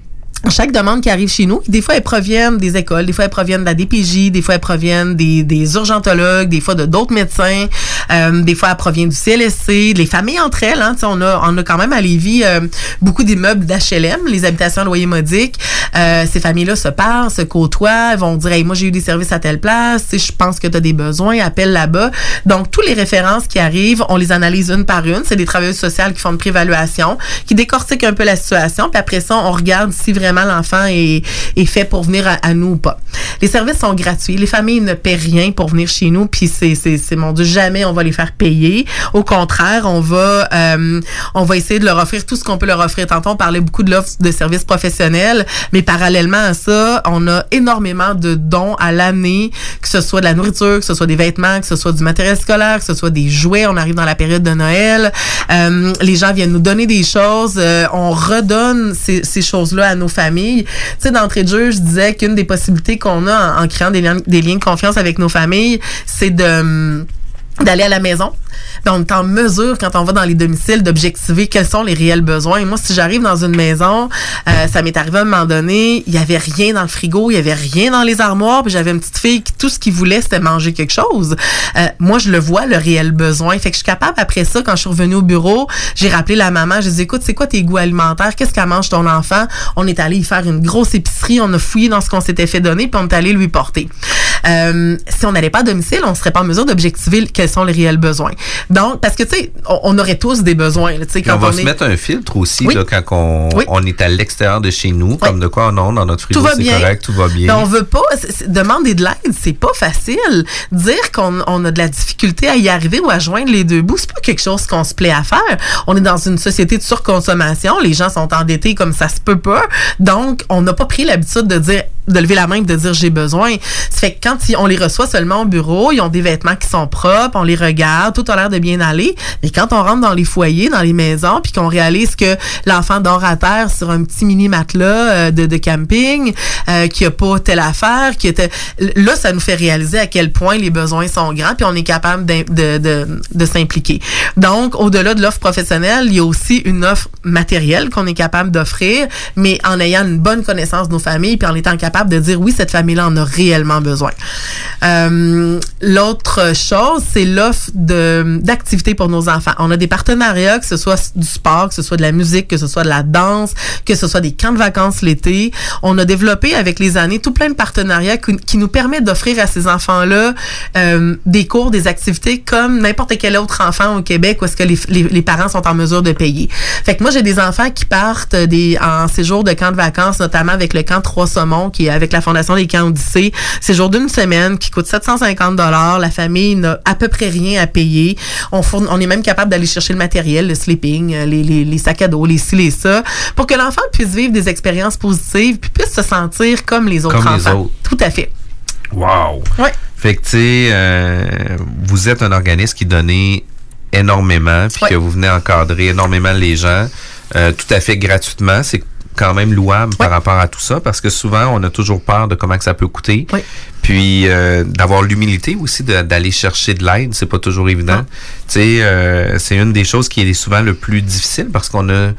chaque demande qui arrive chez nous, des fois elles proviennent des écoles, des fois elles proviennent de la DPJ, des fois elles proviennent des, des urgentologues, des fois de d'autres médecins, euh, des fois elles proviennent du CLSC, les familles entre elles. Hein, on a on a quand même à Lévis euh, beaucoup d'immeubles d'HLM, les habitations à loyer modique. Euh, ces familles-là se parlent, se côtoient, vont dire hey, moi j'ai eu des services à telle place, je pense que tu as des besoins, appelle là-bas. Donc tous les références qui arrivent, on les analyse une par une. C'est des travailleuses sociales qui font une préévaluation, qui décortiquent un peu la situation, puis après ça on regarde si vraiment l'enfant est, fait pour venir à, à nous ou pas. Les services sont gratuits. Les familles ne paient rien pour venir chez nous, puis c'est, c'est, c'est mon Dieu, jamais on va les faire payer. Au contraire, on va, euh, on va essayer de leur offrir tout ce qu'on peut leur offrir. Tantôt, on parlait beaucoup de l'offre de services professionnels, mais parallèlement à ça, on a énormément de dons à l'année, que ce soit de la nourriture, que ce soit des vêtements, que ce soit du matériel scolaire, que ce soit des jouets. On arrive dans la période de Noël. Euh, les gens viennent nous donner des choses. Euh, on redonne ces, ces choses-là à nos familles. Tu sais, d'entrée de jeu, je disais qu'une des possibilités qu'on a en, en créant des liens, des liens de confiance avec nos familles, c'est de hum, d'aller à la maison. Ben, on est en mesure, quand on va dans les domiciles, d'objectiver quels sont les réels besoins. Moi, si j'arrive dans une maison, euh, ça m'est arrivé à un moment donné, il y avait rien dans le frigo, il y avait rien dans les armoires, puis j'avais une petite fille qui tout ce qu'il voulait, c'était manger quelque chose. Euh, moi, je le vois, le réel besoin. Fait que je suis capable, après ça, quand je suis revenue au bureau, j'ai rappelé la maman, j'ai dit, écoute, c'est quoi tes goûts alimentaires? Qu'est-ce qu'elle mange ton enfant? On est allé y faire une grosse épicerie, on a fouillé dans ce qu'on s'était fait donner, puis on est allé lui porter. Euh, si on n'allait pas à domicile, on serait pas en mesure d'objectiver quels sont les réels besoins. Donc, parce que, tu sais, on, on aurait tous des besoins. là, quand
on va
on
se
est...
mettre un filtre aussi
Oui.
là, quand on,
Oui.
on est à l'extérieur de chez nous, comme de quoi non, dans notre frigo
Tout va
c'est
bien.
correct, tout va bien.
Mais on veut pas demander de l'aide, c'est pas facile. Dire qu'on on a de la difficulté à y arriver ou à joindre les deux bouts, c'est pas quelque chose qu'on se plaît à faire. On est dans une société de surconsommation, les gens sont endettés comme ça se peut pas. Donc, on n'a pas pris l'habitude de dire de lever la main et de dire j'ai besoin. Ça fait que quand on les reçoit seulement au bureau, ils ont des vêtements qui sont propres, on les regarde, tout a l'air de bien aller. Mais quand on rentre dans les foyers, dans les maisons, puis qu'on réalise que l'enfant dort à terre sur un petit mini matelas euh, de, de camping, euh, qu'il n'y a pas telle affaire, qui était là, ça nous fait réaliser à quel point les besoins sont grands, puis on est capable d'im- de, de, de s'impliquer. Donc, au-delà de l'offre professionnelle, il y a aussi une offre matérielle qu'on est capable d'offrir, mais en ayant une bonne connaissance de nos familles, puis en étant capable de dire oui, cette famille-là en a réellement besoin. Euh, L'autre chose, c'est l'offre d'activités pour nos enfants. On a des partenariats, que ce soit du sport, que ce soit de la musique, que ce soit de la danse, que ce soit des camps de vacances l'été. On a développé avec les années tout plein de partenariats qui, nous permettent d'offrir à ces enfants-là euh, des cours, des activités comme n'importe quel autre enfant au Québec où est-ce que les, les, parents sont en mesure de payer. Fait que moi, j'ai des enfants qui partent des, en séjour de camp de vacances, notamment avec le camp Trois Saumons, qui est avec la Fondation des camps Odyssée. Séjour d'une semaine qui coûte 750 La famille n'a à peu près rien à payer. On, fourn- on est même capable d'aller chercher le matériel, le sleeping, euh, les, les, les sacs à dos, les ci, les ça, pour que l'enfant puisse vivre des expériences positives puis puisse se sentir comme les autres
Comme les
enfants.
autres.
Tout à fait.
Wow!
Ouais.
Fait que, tu sais, euh, vous êtes un organisme qui donnait énormément, puis que vous venez encadrer énormément les gens, euh, tout à fait gratuitement. C'est quand même louable par rapport à tout ça, parce que souvent, on a toujours peur de comment que ça peut coûter. Puis, euh, d'avoir l'humilité aussi d'aller chercher de l'aide, c'est pas toujours évident. Tu sais, euh, c'est une des choses qui est souvent le plus difficile, parce qu'on a,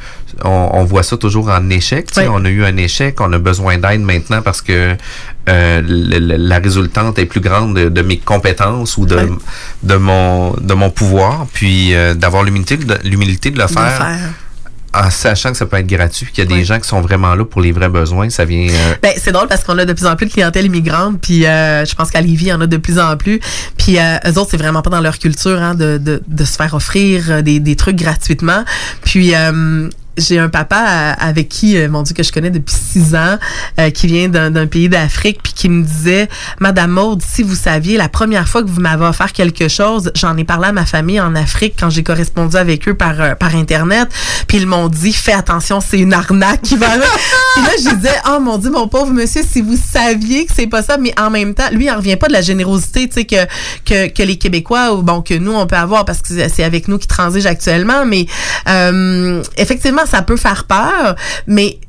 on, on voit ça toujours en échec. Tu sais, On a eu un échec, on a besoin d'aide maintenant parce que euh, le- le- la résultante est plus grande de, de mes compétences ou de, de mon de mon pouvoir, puis euh, d'avoir l'humilité de, l'humilité de le
De le
faire,
faire.
En sachant que ça peut être gratuit, puis qu'il y a des gens qui sont vraiment là pour les vrais besoins, ça vient euh,
Ben, c'est drôle parce qu'on a de plus en plus de clientèle immigrante, puis euh, je pense qu'à Lévis, il y en a de plus en plus. Puis euh, eux autres, c'est vraiment pas dans leur culture hein, de, de, de se faire offrir euh, des, des trucs gratuitement. Puis euh, j'ai un papa euh, avec qui, euh, mon Dieu, que je connais depuis six ans, euh, qui vient d'un pays d'Afrique, puis qui me disait, Madame Maude, si vous saviez, la première fois que vous m'avez offert quelque chose, j'en ai parlé à ma famille en Afrique quand j'ai correspondu avec eux par par internet, puis ils m'ont dit, fais attention, c'est une arnaque qui va. puis là, je disais, oh mon Dieu, mon pauvre monsieur, si vous saviez que c'est pas ça, mais en même temps, lui, il en revient pas de la générosité, tu sais, que, que que les Québécois ou bon que nous on peut avoir parce que c'est- avec nous qui transige actuellement, mais effectivement, ça peut faire peur, mais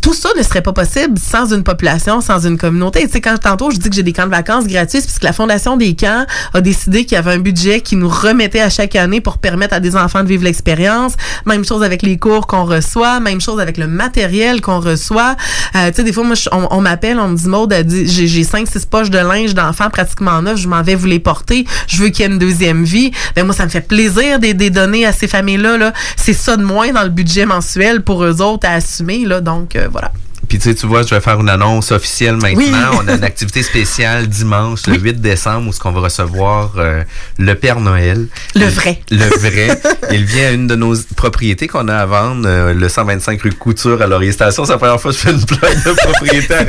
tout ça ne serait pas possible sans une population, sans une communauté. Tu sais, quand tantôt je dis que j'ai des camps de vacances gratuits, c'est parce que la Fondation des camps a décidé qu'il y avait un budget qui nous remettait à chaque année pour permettre à des enfants de vivre l'expérience. Même chose avec les cours qu'on reçoit, même chose avec le matériel qu'on reçoit. Euh, tu sais, des fois, moi, on, on m'appelle, on me dit, Maud, j'ai cinq, six poches de linge d'enfants pratiquement neufs, je m'en vais vous les porter, je veux qu'il y ait une deuxième vie. Ben moi, ça me fait plaisir de de les donner à ces familles-là. Là. C'est ça de moins dans le budget mensuel pour eux autres à assumer. Là. Donc, euh, voilà.
Puis tu sais, tu vois, je vais faire une annonce officielle maintenant.
Oui.
On a une activité spéciale dimanche, le 8 décembre, où ce qu'on va recevoir euh, le Père Noël.
Le vrai.
Le vrai. Il vient à une de nos propriétés qu'on a à vendre, euh, le 125 rue Couture à Laurier Station. C'est la première fois que je fais une plaque de propriété à.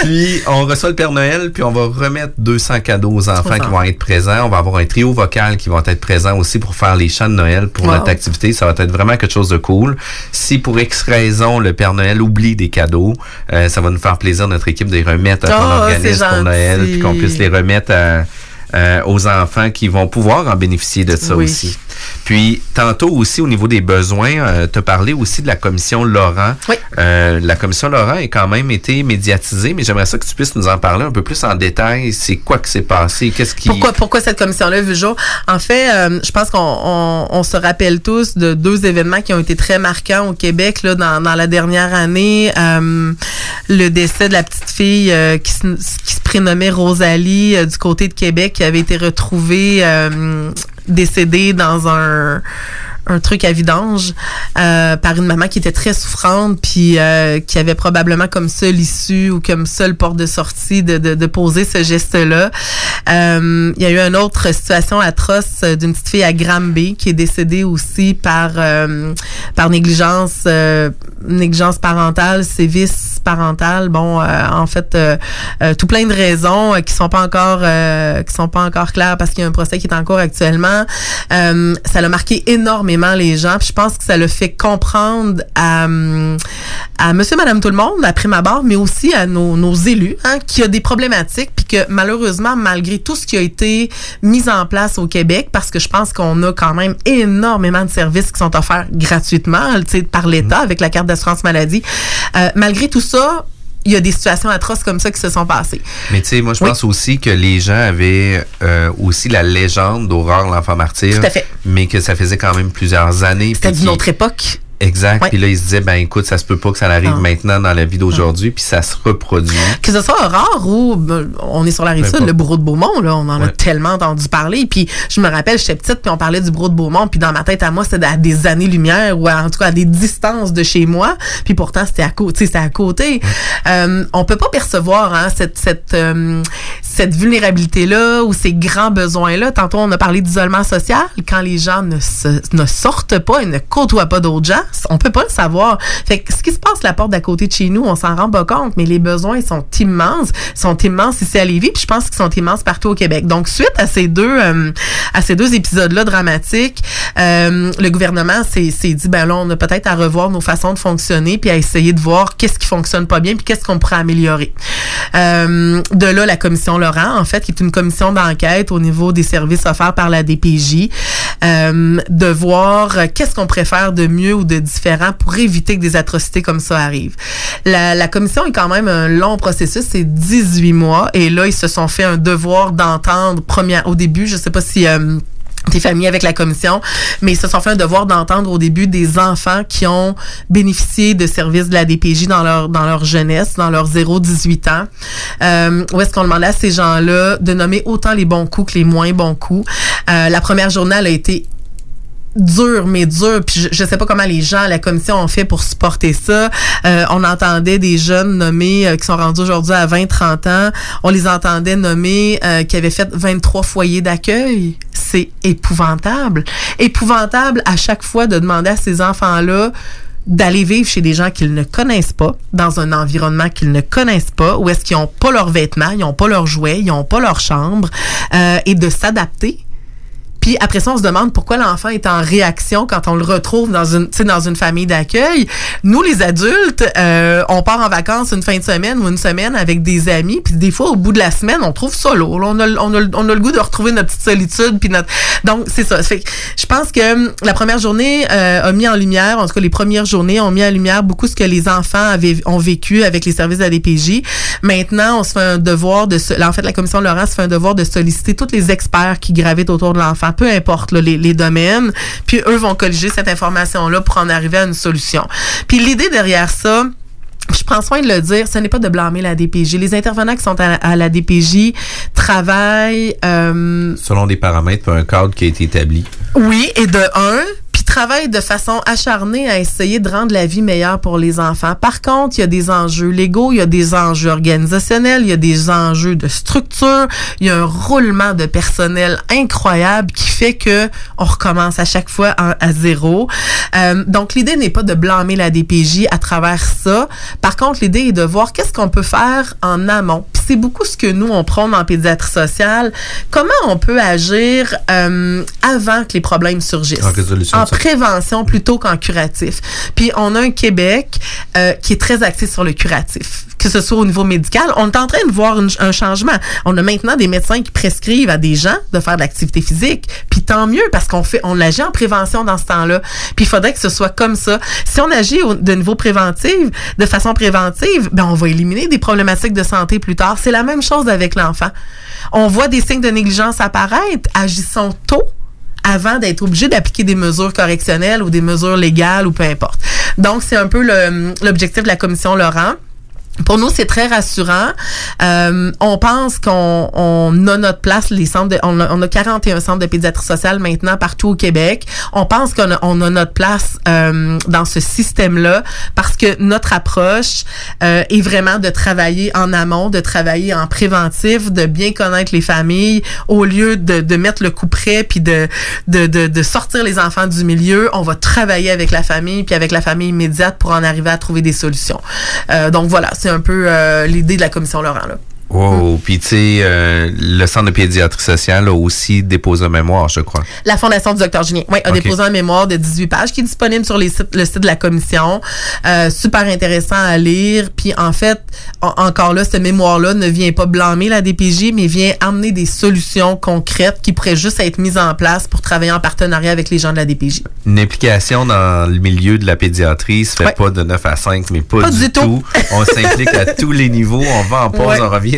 Puis on reçoit le Père Noël, puis on va remettre 200 cadeaux aux enfants qui vont être présents. On va avoir un trio vocal qui vont être présents aussi pour faire les chants de Noël pour
Wow.
notre activité. Ça va être vraiment quelque chose de cool. Si pour X raison le Père Noël oublie des cadeaux, euh, ça va nous faire plaisir notre équipe de les remettre à ton
Oh,
organisme pour Noël, puis qu'on puisse les remettre à- euh, aux enfants qui vont pouvoir en bénéficier de ça
Oui.
aussi. Puis, tantôt aussi, au niveau des besoins, tu as parlé aussi de la commission Laurent. Euh, la commission Laurent a quand même été médiatisée, mais j'aimerais ça que tu puisses nous en parler un peu plus en détail. C'est quoi qui s'est passé? Qu'est-ce qui...
Pourquoi, pourquoi cette commission-là a vu le jour? En fait, euh, je pense qu'on on, on se rappelle tous de deux événements qui ont été très marquants au Québec là, dans, dans la dernière année. Euh, le décès de la petite fille euh, qui, se, qui se prénommait Rosalie euh, du côté de Québec, qui avait été retrouvée décédée dans un un truc à vidange euh, par une maman qui était très souffrante puis euh, qui avait probablement comme seule issue ou comme seule porte de sortie de, de, de poser ce geste-là. Euh, il y a eu une autre situation atroce euh, d'une petite fille à Granby qui est décédée aussi par euh, par négligence euh, négligence parentale, sévice parental. Bon, en fait, tout plein de raisons qui sont pas encore qui sont pas encore claires parce qu'il y a un procès qui est en cours actuellement. Ça l'a marqué énormément les gens. Puis je pense que ça le fait comprendre à, à Monsieur, Madame, tout le monde, à prime abord, mais aussi à nos, nos élus, hein, qu'il y a des problématiques, puis que malheureusement, malgré tout ce qui a été mis en place au Québec, parce que je pense qu'on a quand même énormément de services qui sont offerts gratuitement, tu sais, par l'État avec la carte d'assurance maladie, euh, malgré tout ça, il y a des situations atroces comme ça qui se sont passées.
Mais tu sais, moi, je pense aussi que les gens avaient euh, aussi la légende d'Aurore, l'enfant martyr.
Tout à fait.
Mais que ça faisait quand même plusieurs années.
C'était d'une autre époque.
Exact.
Ouais.
Puis là, ils se disaient, ben écoute, ça se peut pas que ça arrive
Ah.
maintenant dans la vie d'aujourd'hui, puis ça se reproduit.
Que ce soit rare ou ben, on est sur la rive sud, le bourreau de Beaumont, là, on en a
Ouais.
tellement entendu parler. Puis je me rappelle, j'étais petite, puis on parlait du bourreau de Beaumont, puis dans ma tête à moi, c'était à des années-lumière ou à- en tout cas à des distances de chez moi. Puis pourtant, c'était à côté. C'était à côté. Euh, on peut pas percevoir hein, cette cette euh, cette vulnérabilité là ou ces grands besoins là. Tantôt, on a parlé d'isolement social. Quand les gens ne se, ne sortent pas et ne côtoient pas d'autres gens, on peut pas le savoir. Fait que ce qui se passe la porte d'à côté de chez nous, on s'en rend pas compte, mais les besoins sont immenses, sont immenses ici à Lévis, puis je pense qu'ils sont immenses partout au Québec. Donc suite à ces deux euh, à ces deux épisodes là dramatiques, euh, le gouvernement s'est dit ben là on a peut-être à revoir nos façons de fonctionner puis à essayer de voir qu'est-ce qui fonctionne pas bien puis qu'est-ce qu'on pourrait améliorer. Euh, de là la commission Laurent en fait qui est une commission d'enquête au niveau des services offerts par la DPJ de voir qu'est-ce qu'on préfère de mieux ou de différent pour éviter que des atrocités comme ça arrivent. La, la commission est quand même un long processus, c'est 18 mois et là ils se sont fait un devoir d'entendre première au début, je sais pas si euh, T'es familier avec la commission, mais ils se sont fait un devoir d'entendre au début des enfants qui ont bénéficié de services de la DPJ dans leur dans leur jeunesse, dans leurs 0-18 ans. Euh, où est-ce qu'on demandait à ces gens-là de nommer autant les bons coups que les moins bons coups. Euh, la première journée, a été dur mais dur puis je, je sais pas comment les gens la commission ont fait pour supporter ça. Euh, on entendait des jeunes nommés euh, qui sont rendus aujourd'hui à 20 30 ans. On les entendait nommer euh, qui avaient fait 23 foyers d'accueil. C'est épouvantable. Épouvantable à chaque fois de demander à ces enfants là d'aller vivre chez des gens qu'ils ne connaissent pas, dans un environnement qu'ils ne connaissent pas, où est-ce qu'ils n'ont pas leurs vêtements, ils n'ont pas leurs jouets, ils n'ont pas leur chambre, et de s'adapter Puis après ça, on se demande pourquoi l'enfant est en réaction quand on le retrouve dans une, dans une famille d'accueil. Nous, les adultes, euh, on part en vacances une fin de semaine ou une semaine avec des amis, puis des fois, au bout de la semaine, on trouve ça lourd. On a, on, a, on a le goût de retrouver notre petite solitude, puis notre... Donc, c'est ça. Fait je pense que hum, la première journée euh, a mis en lumière, en tout cas, les premières journées ont mis en lumière beaucoup ce que les enfants avaient, ont vécu avec les services de la DPJ. Maintenant, on se fait un devoir de... En fait, la commission Laurent se fait un devoir de solliciter tous les experts qui gravitent autour de l'enfant, peu importe là, les, les domaines, puis eux vont colliger cette information-là pour en arriver à une solution. Puis l'idée derrière ça, je prends soin de le dire, ce n'est pas de blâmer la DPJ. Les intervenants qui sont à, à la DPJ travaillent, euh,
Selon des paramètres, un cadre qui a été établi.
oui, et de un, travaillent de façon acharnée à essayer de rendre la vie meilleure pour les enfants. Par contre, il y a des enjeux légaux, il y a des enjeux organisationnels, il y a des enjeux de structure, il y a un roulement de personnel incroyable qui fait que on recommence à chaque fois à, zéro. Euh, donc, l'idée n'est pas de blâmer la DPJ à travers ça. Par contre, l'idée est de voir qu'est-ce qu'on peut faire en amont. C'est beaucoup ce que nous, on prône en pédiatrie sociale. Comment on peut agir euh, avant que les problèmes surgissent?
En résolution
prévention plutôt qu'en curatif. Puis on a un Québec euh, qui est très axé sur le curatif, que ce soit au niveau médical. On est en train de voir une- un changement. On a maintenant des médecins qui prescrivent à des gens de faire de l'activité physique. Puis tant mieux parce qu'on fait, on agit en prévention dans ce temps-là. Puis il faudrait que ce soit comme ça. Si on agit au- de niveau préventif, de façon préventive, ben on va éliminer des problématiques de santé plus tard. C'est la même chose avec l'enfant. On voit des signes de négligence apparaître. Agissons tôt avant d'être obligé d'appliquer des mesures correctionnelles ou des mesures légales ou peu importe. Donc, c'est un peu l'objectif de la commission Laurent. Pour nous, c'est très rassurant. Euh, on pense qu'on on a notre place, les centres de, on, a, on a 41 centres de pédiatrie sociale maintenant partout au Québec. On pense qu'on a, on a notre place euh, dans ce système-là parce que notre approche euh, est vraiment de travailler en amont, de travailler en préventif, de bien connaître les familles au lieu de, de mettre le coup près puis de, de, de, de sortir les enfants du milieu. On va travailler avec la famille puis avec la famille immédiate pour en arriver à trouver des solutions. Euh, donc voilà, un peu euh, l'idée de la commission Laurent là.
Wow. Puis, tu sais, euh, le Centre de pédiatrie sociale a aussi déposé un mémoire, je crois.
La Fondation du Dr Julien, oui, a déposé un mémoire de 18 pages qui est disponible sur les sites, le site de la commission. Euh, super intéressant à lire. Puis en fait, en- encore là, ce mémoire-là ne vient pas blâmer la DPJ, mais vient amener des solutions concrètes qui pourraient juste être mises en place pour travailler en partenariat avec les gens de la DPJ.
Une implication dans le milieu de la pédiatrie se fait
Ouais.
pas de 9 à 5, mais pas,
Pas
du,
du
tout.
tout.
On s'implique à tous les niveaux. On va en pause,
Ouais.
on revient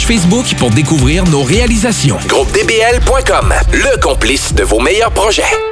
Facebook pour découvrir nos réalisations.
GroupeDBL.com, le complice de vos meilleurs projets.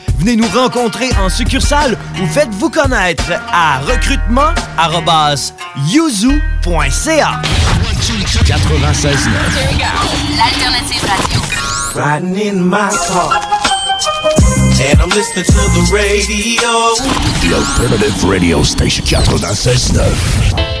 Venez nous rencontrer en succursale ou faites-vous connaître à recrutement.yuzu.ca. 96
L'alternative radio.
Riding in my car. And I'm listening to the radio.
The Alternative Radio Station 96.9.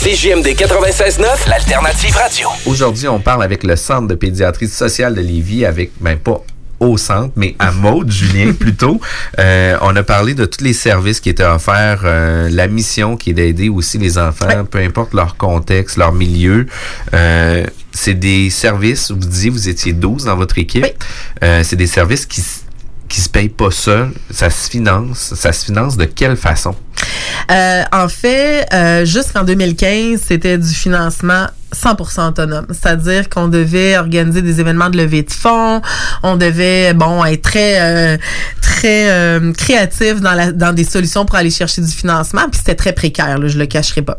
CJMD 96.9, l'alternative radio.
Aujourd'hui, on parle avec le Centre de pédiatrie sociale de Lévis, avec, ben pas au centre, mais à Maude, Julien, plutôt. Euh, on a parlé de tous les services qui étaient offerts, euh, la mission qui est d'aider aussi les enfants, peu importe leur contexte, leur milieu. Euh, c'est des services, vous disiez, vous étiez 12 dans votre équipe. Euh, c'est des services qui, qui se payent pas seuls, ça se finance. Ça se finance de quelle façon?
Euh, en fait, euh, jusqu'en 2015, c'était du financement 100% autonome. C'est-à-dire qu'on devait organiser des événements de levée de fonds, on devait, bon, être très, euh, très euh, créatif dans, la, dans des solutions pour aller chercher du financement, puis c'était très précaire, là, je le cacherai pas.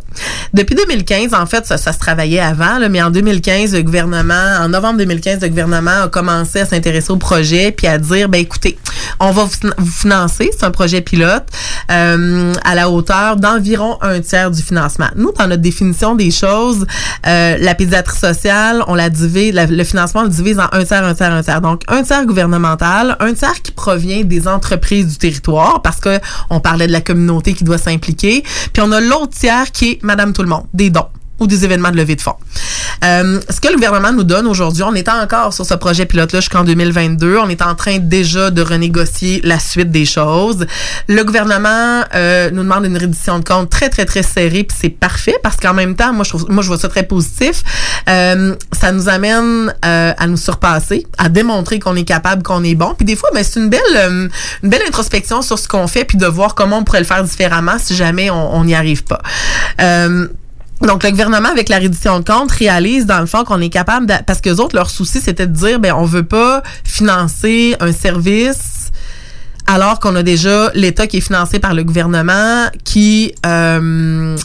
Depuis 2015, en fait, ça, ça se travaillait avant, là, mais en 2015, le gouvernement, en novembre 2015, le gouvernement a commencé à s'intéresser au projet, puis à dire, ben écoutez, on va vous fin- vous financer, c'est un projet pilote, euh, à la hauteur d'environ un tiers du financement. Nous, dans notre définition des choses, euh, la pédiatrie sociale, on la divise, le financement, on le divise en un tiers, un tiers, un tiers. Donc, un tiers gouvernemental, un tiers qui provient des entreprises du territoire, parce que on parlait de la communauté qui doit s'impliquer, puis on a l'autre tiers qui est Madame tout le monde, des dons ou des événements de levée de fonds. Euh, ce que le gouvernement nous donne aujourd'hui, on est encore sur ce projet pilote-là jusqu'en 2022. On est en train déjà de renégocier la suite des choses. Le gouvernement euh, nous demande une reddition de compte très, très, très serrée, puis c'est parfait parce qu'en même temps, moi, je trouve, moi, je vois ça très positif. Euh, ça nous amène euh, à nous surpasser, à démontrer qu'on est capable, qu'on est bon. Puis des fois, ben, c'est une belle, euh, une belle introspection sur ce qu'on fait, puis de voir comment on pourrait le faire différemment si jamais on n'y arrive pas. Euh, donc, le gouvernement, avec la reddition de compte, réalise, dans le fond, qu'on est capable parce que autres, leur souci, c'était de dire, ben, on veut pas financer un service alors qu'on a déjà l'État qui est financé par le gouvernement, qui, euh,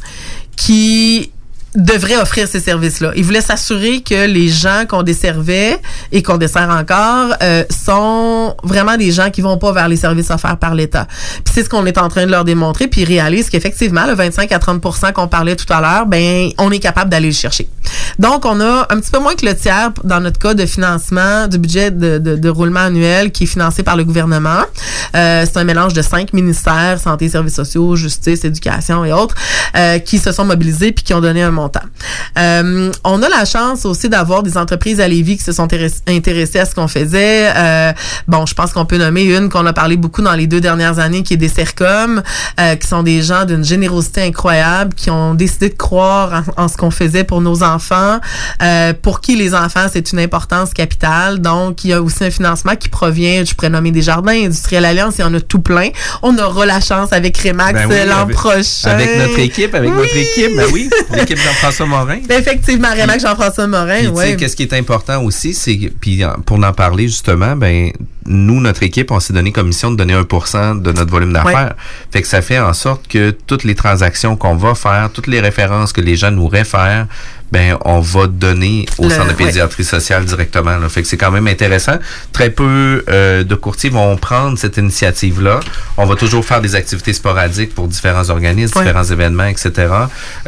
qui devrait offrir ces services-là. Il voulait s'assurer que les gens qu'on desservait et qu'on dessert encore euh, sont vraiment des gens qui vont pas vers les services offerts par l'État. Puis c'est ce qu'on est en train de leur démontrer, puis ils réalisent qu'effectivement, le 25 à 30% qu'on parlait tout à l'heure, ben on est capable d'aller le chercher. Donc, on a un petit peu moins que le tiers dans notre cas de financement du budget de, de, de roulement annuel qui est financé par le gouvernement. Euh, c'est un mélange de cinq ministères, santé, services sociaux, justice, éducation et autres, euh, qui se sont mobilisés puis qui ont donné un montant. Euh, on a la chance aussi d'avoir des entreprises à Lévis qui se sont intéress- intéressées à ce qu'on faisait. Euh, bon, je pense qu'on peut nommer une qu'on a parlé beaucoup dans les deux dernières années, qui est des Sercom, euh, qui sont des gens d'une générosité incroyable, qui ont décidé de croire en, en ce qu'on faisait pour nos enfants, euh, pour qui les enfants, c'est une importance capitale. Donc, il y a aussi un financement qui provient, je pourrais nommer des jardins, Industriel Alliance, il y en a tout plein. On aura la chance avec Remax
Ben oui,
l'an
avec-
prochain.
Avec notre équipe, avec votre équipe, ben oui, l'équipe Jean-François Morin.
Effectivement, Remax Jean-François Morin,
sais,
oui.
qu'est-ce qui est important aussi, c'est puis pour en parler justement, ben nous notre équipe, on s'est donné comme mission de donner 1% de notre volume d'affaires. Fait que ça fait en sorte que toutes les transactions qu'on va faire, toutes les références que les gens nous réfèrent, ben on va donner au
Le-
centre de
ouais.
pédiatrie sociale directement. Là. Fait que c'est quand même intéressant. Très peu euh, de courtiers vont prendre cette initiative-là. On va toujours faire des activités sporadiques pour différents organismes,
Ouais.
différents événements, etc.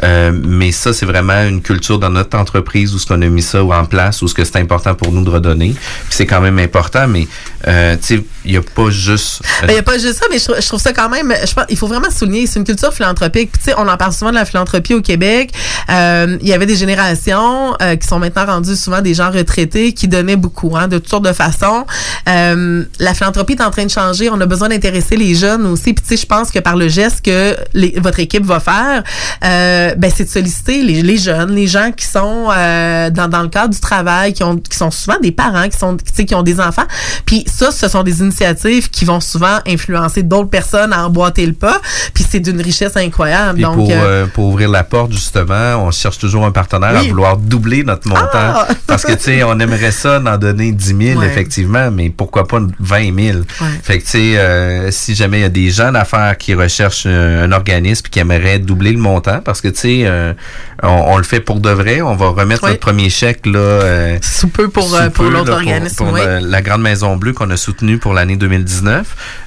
Euh, mais ça, c'est vraiment une culture dans notre entreprise où ce qu'on a mis ça en place, où ce que c'est important pour nous de redonner. Puis c'est quand même important, mais euh, tu sais, il n'y a pas juste.
Ben, Il n'y a pas juste ça, mais je, trou- je trouve ça quand même. Je pense, il faut vraiment souligner, c'est une culture philanthropique. Puis, tu sais, on en parle souvent de la philanthropie au Québec. Euh, il y avait des générations euh, qui sont maintenant rendues souvent des gens retraités qui donnaient beaucoup, hein, de toutes sortes de façons. Euh, la philanthropie est en train de changer. On a besoin d'intéresser les jeunes aussi. Puis, tu sais, je pense que par le geste que les- votre équipe va faire, euh, ben, c'est de solliciter les, les jeunes, les gens qui sont euh, dans, dans le cadre du travail, qui ont, qui sont souvent des parents, qui sont, tu sais, qui ont des enfants. Puis ça, ce sont des initiatives qui vont souvent influencer d'autres personnes à emboîter le pas. Puis c'est d'une richesse incroyable.
Puis
Donc,
pour, pour ouvrir la porte, justement, on cherche toujours un partenaire
Oui.
à vouloir doubler notre montant.
Ah!
Parce que, tu sais, on aimerait ça d'en donner 10 000,
Ouais.
effectivement, mais pourquoi pas 20 000? Fait que, tu sais, euh, si jamais il y a des gens d'affaires qui recherchent euh, un organisme et qui aimeraient doubler le montant, parce que, tu sais, euh, on, on le fait pour de vrai, on va remettre
Oui.
notre premier chèque, là.
sous peu pour,
sous
pour l'autre organisme.
Pour,
oui.
euh, la Grande Maison Bleue qu'on a soutenue pour l'année 2019.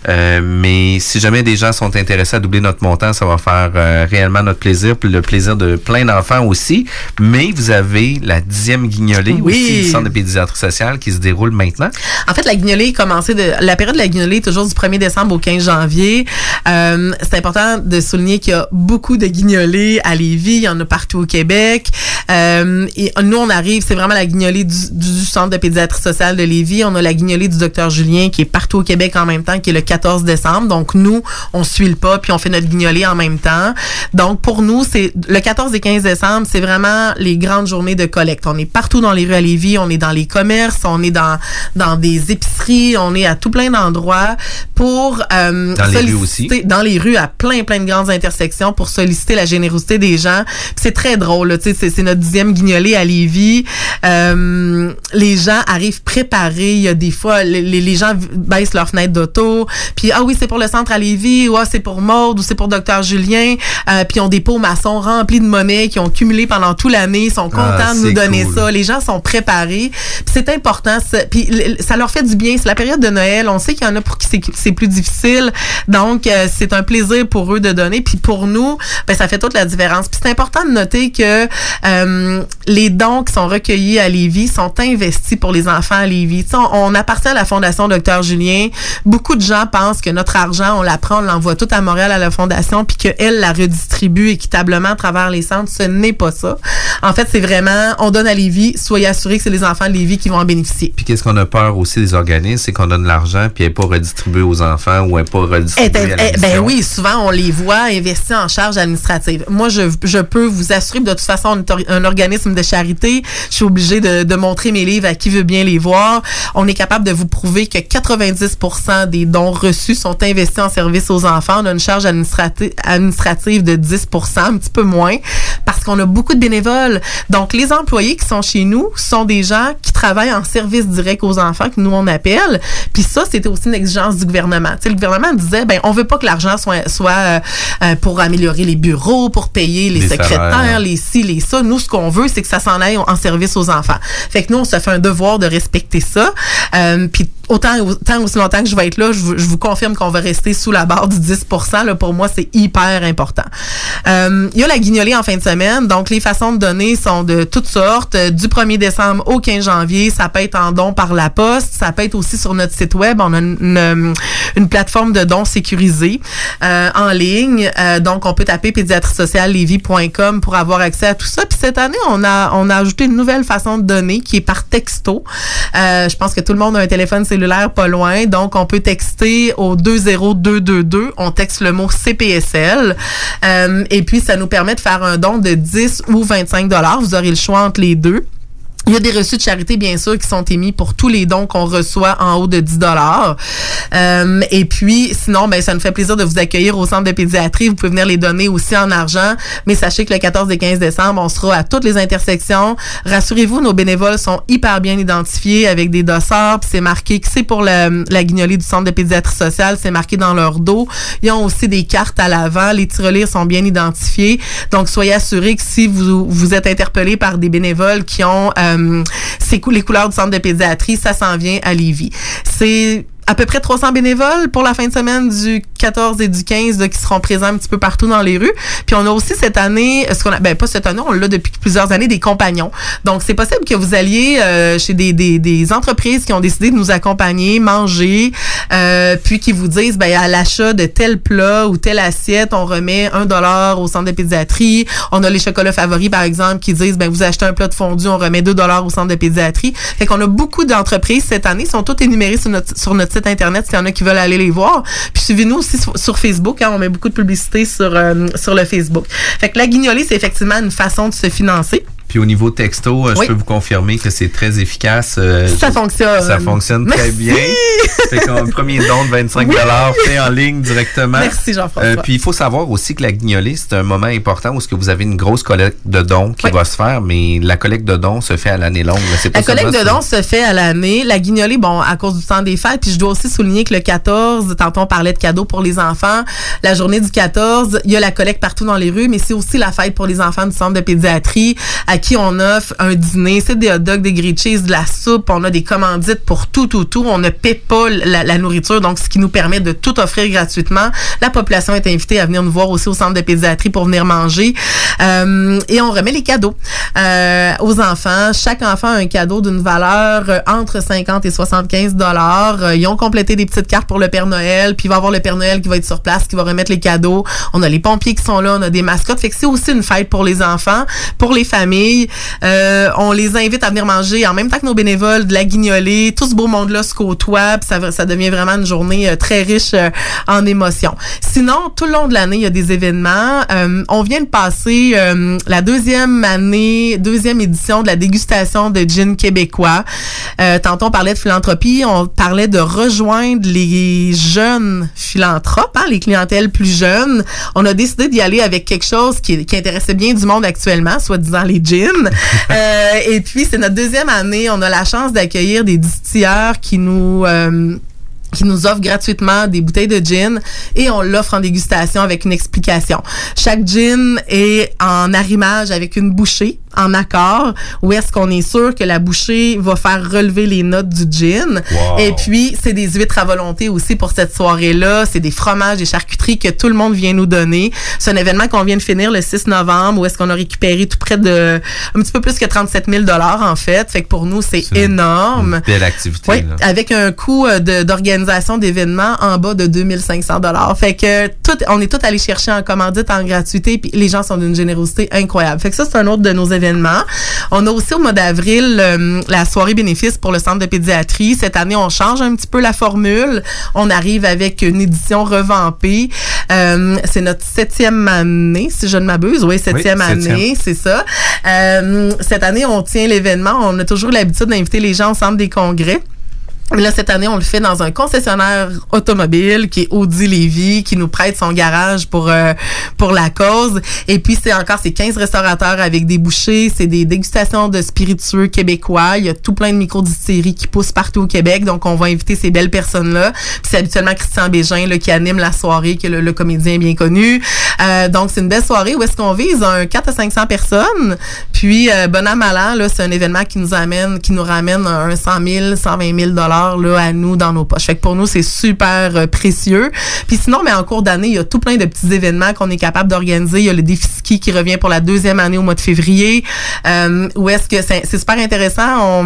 Euh, mais si jamais des gens sont intéressés à doubler notre montant, ça va faire réellement notre plaisir, puis le plaisir de plein d'enfants aussi. Mais vous avez la dixième guignolée
Oui.
aussi du Centre de pédiatrie sociale qui se déroule maintenant.
En fait, la guignolée est commencée de la période de la guignolée est toujours du 1er décembre au 15 janvier. Euh, c'est important de souligner qu'il y a beaucoup de guignolées à Lévis, il y en a partout au Québec. Euh, et nous, on arrive, c'est vraiment la guignolée du, du centre de pédiatrie sociale de Lévis. On a la guignolée du docteur Julien qui est partout au Québec en même temps, qui est le 14 décembre. Donc nous, on suit le pas puis on fait notre guignolée en même temps. Donc pour nous, c'est le 14 et 15 décembre, c'est vraiment les grandes journées de collecte. On est partout dans les rues à Lévis, on est dans les commerces, on est dans dans des épiceries, on est à tout plein d'endroits pour euh,
Dans les rues
solliciter-
aussi.
dans les rues à plein plein de grandes intersections pour solliciter la générosité des gens. C'est très drôle, tu sais, c'est notre dixième guignolée à Lévis. Euh, les gens arrivent préparés. Il y a des fois, les, les- gens baissent leur fenêtre d'auto. Puis ah oui, c'est pour le centre à Lévis, ou ah, c'est pour Maude, ou c'est pour Docteur Julien. Euh, puis ils ont des pots maçons remplis de monnaie qu'ils ont cumulé pendant toute l'année. Ils sont contents
Ah,
de nous donner
cool.
ça. Les gens sont préparés. C'est important. ça- Puis ça leur fait du bien. C'est la période de Noël. On sait qu'il y en a pour qui c'est- plus difficile. Donc euh, c'est un plaisir pour eux de donner. Puis pour nous, ben ça fait toute la différence. Puis c'est important de noter que euh, les dons qui sont recueillis à Lévis sont investis pour les enfants à Lévis. Tu sais, on, on appartient à la Fondation Docteur Julien. Beaucoup de gens pensent que notre argent, on la prend, on l'envoie tout à Montréal à la Fondation, puis qu'elle la redistribue équitablement à travers les centres. Ce n'est pas ça. En fait, c'est vraiment, on donne à Lévis, soyez assurés que c'est les enfants de Lévis qui vont en bénéficier.
Puis qu'est-ce qu'on a peur aussi des organismes, c'est qu'on donne l'argent puis elle n'est pas redistribuée aux enfants ou elle n'est pas
Eh,
redistribuée à
eh, ben oui, souvent on les voit investis en charge administrative. Moi, je, je peux vous assurer que de toute façon, on est un organisme de charité. Je suis obligée de, de montrer mes livres à qui veut bien les voir. On est capable de vous prouver que 90 70 des dons reçus sont investis en service aux enfants. On a une charge administrati- administrative de 10% un petit peu moins, parce qu'on a beaucoup de bénévoles. Donc, les employés qui sont chez nous sont des gens qui travaillent en service direct aux enfants, que nous, on appelle. Puis ça, c'était aussi une exigence du gouvernement. Le gouvernement disait, ben, on veut pas que l'argent soit, soit euh, euh, pour améliorer les bureaux, pour payer les,
Les
secrétaires,
salaires.
les ci, les ça. Nous, ce qu'on veut, c'est que ça s'en aille en service aux enfants. Fait que nous, on se fait un devoir de respecter ça. Euh, puis autant, autant aussi longtemps que je vais être là, je vous, je vous confirme qu'on va rester sous la barre du 10 là, Pour moi, c'est hyper important. Euh, Il y a la guignolée en fin de semaine. Donc, les façons de sont de toutes sortes. Euh, Du 1er décembre au 15 janvier, ça peut être en don par la poste. Ça peut être aussi sur notre site web. On a une, une, une plateforme de dons sécurisée euh, en ligne. Euh, donc, on peut taper pédiatrisociallevy.com pour avoir accès à tout ça. Puis cette année, on a, on a ajouté une nouvelle façon de donner qui est par texto. Euh, je pense que tout le monde a un téléphone cellulaire pas loin. Donc, on peut texter au 20222. On texte le mot CPSL. Euh, et puis, ça nous permet de faire un don de 10 ou 25 Vous aurez le choix entre les deux. Il y a des reçus de charité, bien sûr, qui sont émis pour tous les dons qu'on reçoit en haut de 10 dollars. Euh, et puis, sinon, ben, ça nous fait plaisir de vous accueillir au centre de pédiatrie. Vous pouvez venir les donner aussi en argent. Mais sachez que le 14 et 15 décembre, on sera à toutes les intersections. Rassurez-vous, nos bénévoles sont hyper bien identifiés avec des dossards. Puis c'est marqué que c'est pour la, guignolée du centre de pédiatrie sociale. C'est marqué dans leur dos. Ils ont aussi des cartes à l'avant. Les tirelires sont bien identifiés. Donc, soyez assurés que si vous, vous êtes interpellé par des bénévoles qui ont euh, c'est cou- les couleurs du centre de pédiatrie, ça s'en vient à Lévis. C'est à peu près 300 bénévoles pour la fin de semaine du 14 et du 15 là, qui seront présents un petit peu partout dans les rues. Puis on a aussi cette année, ce qu'on a, ben pas cette année, on l'a depuis plusieurs années, des compagnons. Donc c'est possible que vous alliez euh, chez des, des, des entreprises qui ont décidé de nous accompagner, manger, euh, puis qui vous disent ben à l'achat de tel plat ou telle assiette, on remet un dollar au centre de pédiatrie. On a les chocolats favoris par exemple qui disent ben vous achetez un plat de fondu, on remet 2 dollars au centre de pédiatrie. Fait qu'on a beaucoup d'entreprises cette année, sont toutes énumérées sur notre sur notre site internet s'il y en a qui veulent aller les voir. Puis suivez-nous aussi sur, Facebook, hein, on met beaucoup de publicité sur euh, sur le Facebook. Fait que la guignolée c'est effectivement une façon de se financer.
Puis au niveau texto, euh,
Oui.
je peux vous confirmer que c'est très efficace. euh,
Ça fonctionne.
Ça fonctionne très bien. C'est comme premier don de 25
Oui.
fait en ligne directement.
Merci, Jean-François.
Euh, puis il faut savoir aussi que la guignolée, c'est un moment important où ce que vous avez une grosse collecte de dons qui
Oui.
va se faire, mais la collecte de dons se fait à l'année longue.
La collecte de dons se fait à l'année. La guignolée, bon, à cause du temps des fêtes. Puis je dois aussi souligner que le 14, tantôt on parlait de cadeaux pour les enfants. La journée du 14, il y a la collecte partout dans les rues, mais c'est aussi la fête pour les enfants du centre de pédiatrie à qui on offre un dîner. C'est des hot dogs, des grilled cheese, de la soupe. On a des commandites pour tout, tout, tout. On ne paie pas la, nourriture, donc ce qui nous permet de tout offrir gratuitement. La population est invitée à venir nous voir aussi au centre de pédiatrie pour venir manger. Euh, et on remet les cadeaux euh, aux enfants. Chaque enfant a un cadeau d'une valeur euh, entre 50 et 75 dollars. Euh, ils ont complété des petites cartes pour le Père Noël, puis il va y avoir le Père Noël qui va être sur place, qui va remettre les cadeaux. On a les pompiers qui sont là, on a des mascottes. Fait que c'est aussi une fête pour les enfants, pour les familles. Euh, on les invite à venir manger en même temps que nos bénévoles de la guignolée. Tout ce beau monde-là se côtoie, puis ça, devient vraiment une journée euh, très riche euh, en émotions. Sinon, tout le long de l'année, il y a des événements. Euh, on vient de passer la deuxième année, deuxième édition de la dégustation de gin québécois. Tantôt, on parlait de philanthropie, on parlait de rejoindre les jeunes philanthropes, hein, les clientèles plus jeunes. On a décidé d'y aller avec quelque chose qui, qui intéressait bien du monde actuellement, soit disant les gins. Euh, et puis, c'est notre deuxième année. On a la chance d'accueillir des distilleurs qui nous... euh, qui nous offre gratuitement des bouteilles de gin et on l'offre en dégustation avec une explication. Chaque gin est en arrimage avec une bouchée en accord où est-ce qu'on est sûr que la bouchée va faire relever les notes du gin.
Wow.
Et puis, c'est des huîtres à volonté aussi pour cette soirée-là. C'est des fromages, des charcuteries que tout le monde vient nous donner. C'est un événement qu'on vient de finir le 6 novembre où est-ce qu'on a récupéré tout près de un petit peu plus que 37 000 en fait. Fait que pour nous, c'est énorme.
Une belle activité.
Oui,
là.
avec un coût euh, d'événements en bas de 2500 dollars. Fait que tout, on est tout allé chercher en commandite, en gratuité, puis les gens sont d'une générosité incroyable. Fait que ça, c'est un autre de nos événements. On a aussi au mois d'avril euh, la soirée bénéfice pour le centre de pédiatrie. Cette année, on change un petit peu la formule. On arrive avec une édition revampée. Euh, c'est notre septième année, si je ne m'abuse. Oui, septième
septième.
année, c'est ça. Euh, cette année, on tient l'événement. On a toujours l'habitude d'inviter les gens au centre des congrès. Mais là, cette année, on le fait dans un concessionnaire automobile qui est Audi Lévy, qui nous prête son garage pour euh, pour la cause. Et puis, c'est encore ces 15 restaurateurs avec des bouchées, c'est des dégustations de spiritueux québécois. Il y a tout plein de micro-distilleries qui poussent partout au Québec. Donc, on va inviter ces belles personnes-là. C'est habituellement Christian Bégin là, qui anime la soirée, qui est le, le comédien bien connu. Euh, donc, c'est une belle soirée où est-ce qu'on vise un 4 à 500 personnes. Puis, euh, bon an, là, c'est un événement qui nous amène, qui nous ramène un 100 000, 120 000 là à nous dans nos poches. Fait que pour nous c'est super euh, précieux. Puis sinon mais en cours d'année, il y a tout plein de petits événements qu'on est capable d'organiser. Il y a le défi ski qui revient pour la deuxième année au mois de février. Euh, où est-ce que c'est super intéressant,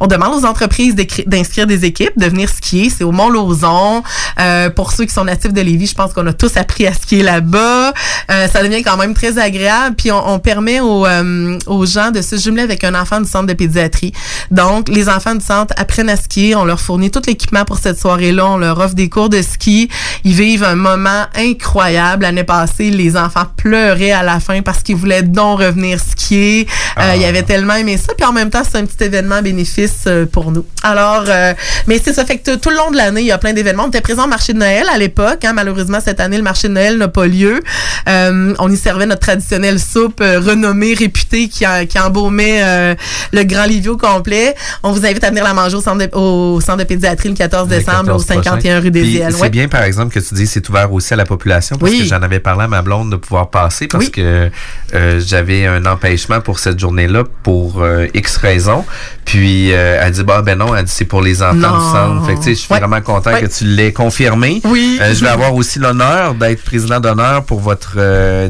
on, demande aux entreprises d'inscrire des équipes, de venir skier, c'est au Mont-Lauzon. Euh, pour ceux qui sont natifs de Lévis, je pense qu'on a tous appris à skier là-bas. Ça devient quand même très agréable. Puis on, permet aux, gens de se jumeler avec un enfant du centre de pédiatrie. Donc, les enfants du centre apprennent à skier. Leur fournit tout l'équipement pour cette soirée-là. On leur offre des cours de ski. Ils vivent un moment incroyable. L'année passée, les enfants pleuraient à la fin parce qu'ils voulaient donc revenir skier. Euh, ils avaient tellement aimé ça. Puis en même temps, c'est un petit événement bénéfice euh, pour nous. Alors, euh, mais c'est ça. Fait que tout le long de l'année, il y a plein d'événements. On était présent au marché de Noël à l'époque. Hein. Malheureusement, cette année, le marché de Noël n'a pas lieu. Euh, on y servait notre traditionnelle soupe euh, renommée, réputée, qui, a- qui embaumait euh, le Grand Livio complet. On vous invite à venir la manger au centre de, au centre de pédiatrie le 14
Le
décembre,
14
au 51 rue des IL.
C'est bien, par exemple, que tu dis c'est ouvert aussi à la population parce
Oui.
que j'en avais parlé à ma blonde de pouvoir passer parce que euh, j'avais un empêchement pour cette journée-là pour euh, X raisons. Puis euh, elle dit bah ben non, elle dit c'est pour les enfants
Non.
du centre. Fait que tu sais, je suis
Ouais.
vraiment content
Ouais.
que tu l'aies confirmé.
Oui.
Euh, je vais avoir aussi l'honneur d'être président d'honneur pour votre euh,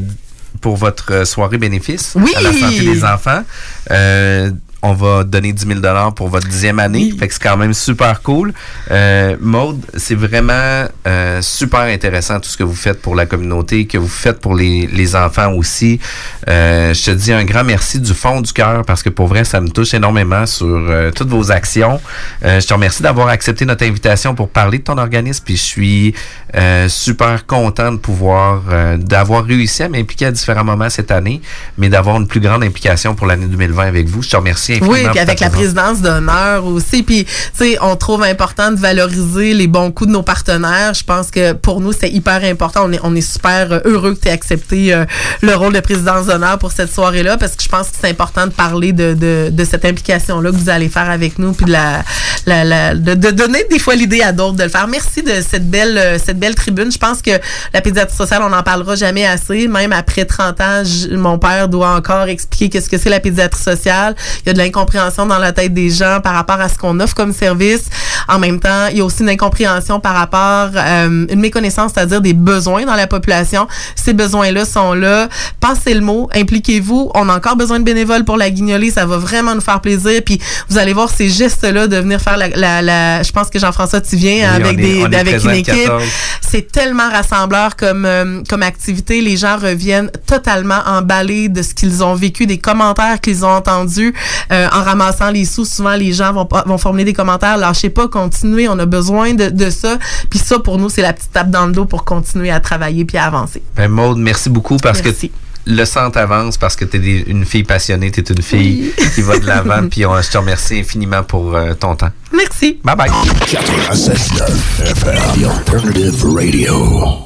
pour votre euh, soirée bénéfice
Oui.
à la santé des enfants. Euh, on va donner 10 000 pour votre dixième année. Fait que c'est quand même super cool. Euh, Maude, c'est vraiment euh, super intéressant tout ce que vous faites pour la communauté, que vous faites pour les, les enfants aussi. Euh, je te dis un grand merci du fond du cœur parce que pour vrai, ça me touche énormément sur euh, toutes vos actions. Je te remercie d'avoir accepté notre invitation pour parler de ton organisme. Puis je suis super content de pouvoir, d'avoir réussi à m'impliquer à différents moments cette année, mais d'avoir une plus grande implication pour l'année 2020 avec vous. Je te remercie
Oui, puis avec la présidence d'honneur aussi. Puis, tu sais, on trouve important de valoriser les bons coups de nos partenaires. Je pense que pour nous, c'est hyper important. On est, on est super heureux que tu aies accepté euh, le rôle de présidence d'honneur pour cette soirée-là parce que je pense que c'est important de parler de, de, de cette implication-là que vous allez faire avec nous puis de, la, la, la- de, de donner des fois l'idée à d'autres de le faire. Merci de cette belle, euh, cette belle tribune. Je pense que la pédiatrie sociale, on n'en parlera jamais assez. Même après 30 ans, mon père doit encore expliquer qu'est-ce que c'est la pédiatrie sociale. Il y a de l'incompréhension dans la tête des gens par rapport à ce qu'on offre comme service. En même temps, il y a aussi une incompréhension par rapport, euh, une méconnaissance, c'est-à-dire des besoins dans la population. Ces besoins-là sont là. Passez le mot, impliquez-vous. On a encore besoin de bénévoles pour la guignolée. Ça va vraiment nous faire plaisir. Puis vous allez voir ces gestes-là de venir faire la, la, la- je pense que Jean-François, tu viens
Oui,
avec
est-
des, avec une équipe.
14.
C'est tellement rassembleur comme, euh, comme activité. Les gens reviennent totalement emballés de ce qu'ils ont vécu, des commentaires qu'ils ont entendus. Euh, en ramassant les sous, souvent les gens vont, formuler des commentaires. Lâchez pas, continuez, on a besoin de, de ça. Puis ça, pour nous, c'est la petite tape dans le dos pour continuer à travailler puis à avancer.
Ben, Maude, merci beaucoup parce
Merci.
que le centre avance parce que tu es une fille passionnée, tu es une fille qui va de l'avant. Puis on- je te remercie infiniment pour euh, ton temps.
Merci.
Bye bye.
96.9 FM, The Alternative Radio.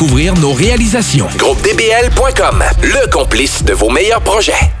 nos réalisations. GroupeDBL.com, le complice de vos meilleurs projets.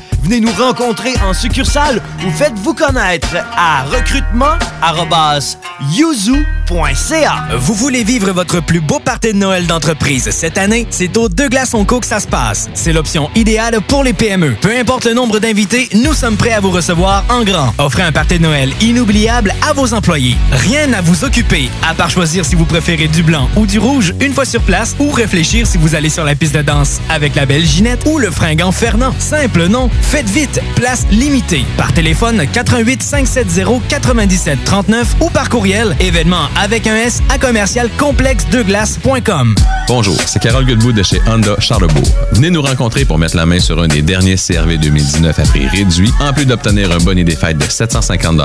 Venez nous rencontrer en succursale ou faites-vous connaître à recrutement@yuzu.ca.
Vous voulez vivre votre plus beau party de Noël d'entreprise cette année? C'est au Deux Glaces Co que ça se passe. C'est l'option idéale pour les PME. Peu importe le nombre d'invités, nous sommes prêts à vous recevoir en grand. Offrez un party de Noël inoubliable à vos employés. Rien à vous occuper, à part choisir si vous préférez du blanc ou du rouge une fois sur place ou réfléchir si vous allez sur la piste de danse avec la belle Ginette ou le fringant Fernand. Simple, non? Faites vite, place limitée. Par téléphone 88 570 97 39 ou par courriel événement avec un S à commercial complexe de glace.com.
Bonjour, c'est Carole Goodwood de chez Honda Charlebourg. Venez nous rencontrer pour mettre la main sur un des derniers CRV 2019 à prix réduit, en plus d'obtenir un bonnet des fêtes de 750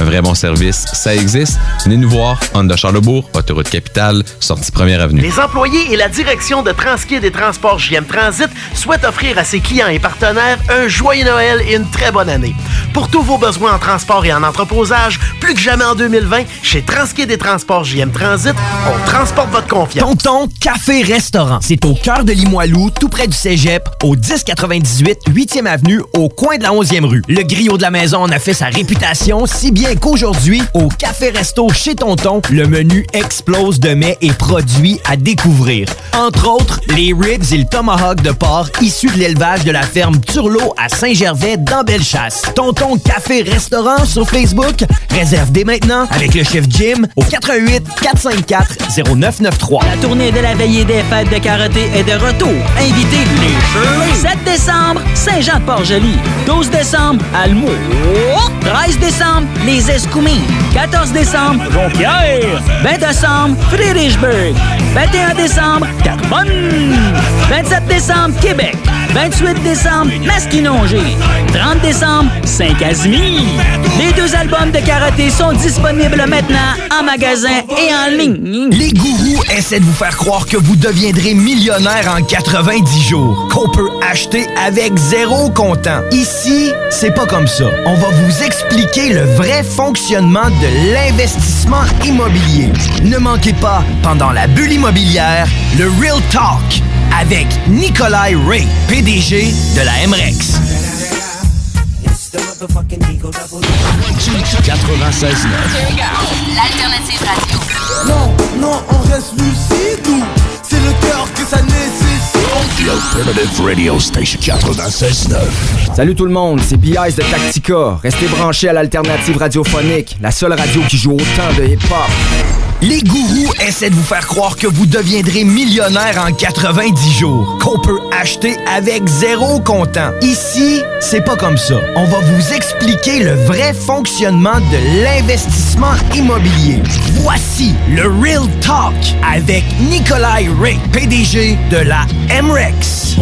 Un vrai bon service, ça existe. Venez nous voir, Honda Charlebourg, autoroute capitale, sortie première avenue.
Les employés et la direction de Transquai des Transports JM Transit souhaitent offrir à ses clients et partenaires un joyeux Noël et une très bonne année. Pour tous vos besoins en transport et en entreposage, plus que jamais en 2020, chez Transquai des Transports JM Transit, on transporte votre confiance.
Tonton Café Restaurant. C'est au cœur de Limoilou, tout près du Cégep, au 1098 8e avenue, au coin de la 11e rue. Le griot de la maison en a fait sa réputation, si bien qu'aujourd'hui, au Café Resto chez Tonton, le menu explose de mets et produits à découvrir. Entre autres, les ribs et le tomahawk de porc issus de l'élevage de la ferme Turlot à Saint-Gervais dans Bellechasse. Tonton Café Restaurant sur Facebook. Réserve dès maintenant avec le chef Jim au 88 454 0993.
La tournée de la veillée des fêtes de karaté est de retour. Invitez les Shirley. 7 décembre, Saint-Jean-de-Port-Joli. 12 décembre, Almo. 13 décembre, les Escoumins. 14 décembre, Jonquière. 20 décembre, Friedrichsburg. 21 décembre, Carbonne. 27 décembre, Québec. 28 décembre, Masquinongé. 30 décembre, Saint-Casimir. Les deux albums de karaté sont disponibles maintenant en magasin et en ligne.
Les gourous essaient de vous faire croire que vous deviendrez millionnaire en 90 jours, qu'on peut acheter avec zéro comptant. Ici, c'est pas comme ça. On va vous expliquer le vrai fonctionnement de l'investissement immobilier. Ne manquez pas, pendant la bulle immobilière, le Real Talk avec Nikolai Ray, PDG de la MREX.
96.9.
L'alternative radio.
Non, non, on reste lucide ou c'est le cœur que ça nécessite.
The Alternative Radio Station 96.9.
Salut tout le monde, c'est B.I.S. de Tactica. Restez branchés à l'alternative radiophonique, la seule radio qui joue autant de hip-hop.
Les gourous essaient de vous faire croire que vous deviendrez millionnaire en 90 jours, qu'on peut acheter avec zéro comptant. Ici, c'est pas comme ça. On va vous expliquer le vrai fonctionnement de l'investissement immobilier. Voici le Real Talk avec Nikolai Ray, PDG de la MREX.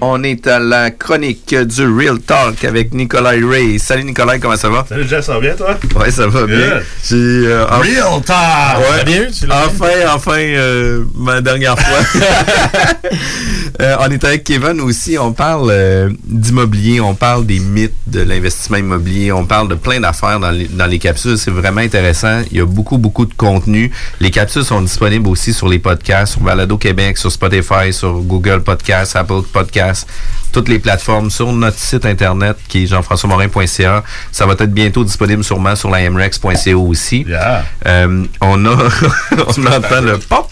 On est à la chronique du Real Talk avec Nicolas Ray. Salut Nicolas, comment ça va?
Salut Jeff, ça va bien toi?
Ouais, ça va bien. Euh, en-
Real Talk!
Ouais.
Bien tu
enfin, enfin, euh, ma dernière fois. Euh, on est avec Kevin aussi. On parle d'immobilier, on parle des mythes de l'investissement immobilier, on parle de plein d'affaires dans les, dans les capsules. C'est vraiment intéressant. Il y a beaucoup, beaucoup de contenu. Les capsules sont disponibles aussi sur les podcasts, sur Balado Québec, sur Spotify, sur Google Podcasts, Apple Podcasts, toutes les plateformes, sur notre site internet qui est jean-françois-morin.ca. Ça va être bientôt disponible sûrement sur la mrex.co aussi. Euh, on a, on entend le pop.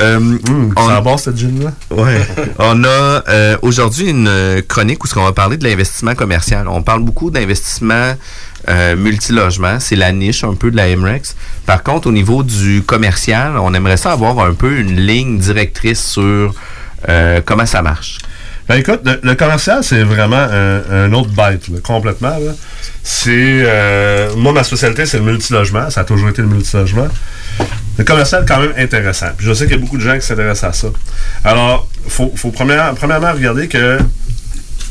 Euh, on
Ça bon cette là
Ouais. On a euh, aujourd'hui une chronique où ce qu'on va parler de l'investissement commercial. On parle beaucoup d'investissement euh, multilogement. C'est la niche un peu de la MREX. Par contre, au niveau du commercial, on aimerait ça avoir un peu une ligne directrice sur euh, comment ça marche?
Ben écoute, le, le commercial, c'est vraiment un, un autre bête, là, complètement. là. C'est. euh, moi, ma spécialité, c'est le multilogement. Ça a toujours été le multilogement. Le commercial, quand même intéressant. Puis je sais qu'il y a beaucoup de gens qui s'intéressent à ça. Alors, il faut, faut premièrement, premièrement regarder que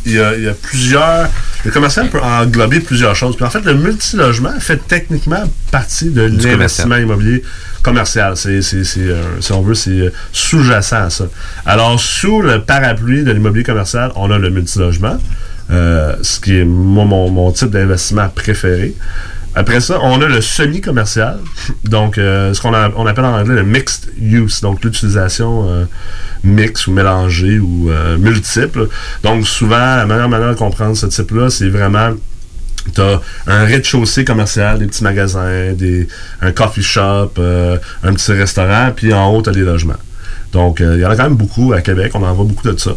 il y a, il y a plusieurs le commercial peut englober plusieurs choses. Puis en fait, le multilogement fait techniquement partie de l'investissement immobilier commercial. C'est, c'est, euh, si on veut, c'est euh, sous-jacent à ça. Alors, sous le parapluie de l'immobilier commercial, on a le multilogement, euh, ce qui est moi, mon, mon type d'investissement préféré. Après ça, on a le semi-commercial, donc euh, ce qu'on appelle en anglais le mixed use, donc l'utilisation mixte ou mélangée ou multiple. Donc souvent, la meilleure manière de comprendre ce type-là, c'est vraiment T'as un rez-de-chaussée commercial, des petits magasins, un coffee shop, euh, un petit restaurant, puis en haut, t'as des logements. Donc, euh, il y en a quand même beaucoup à Québec, on en voit beaucoup de ça.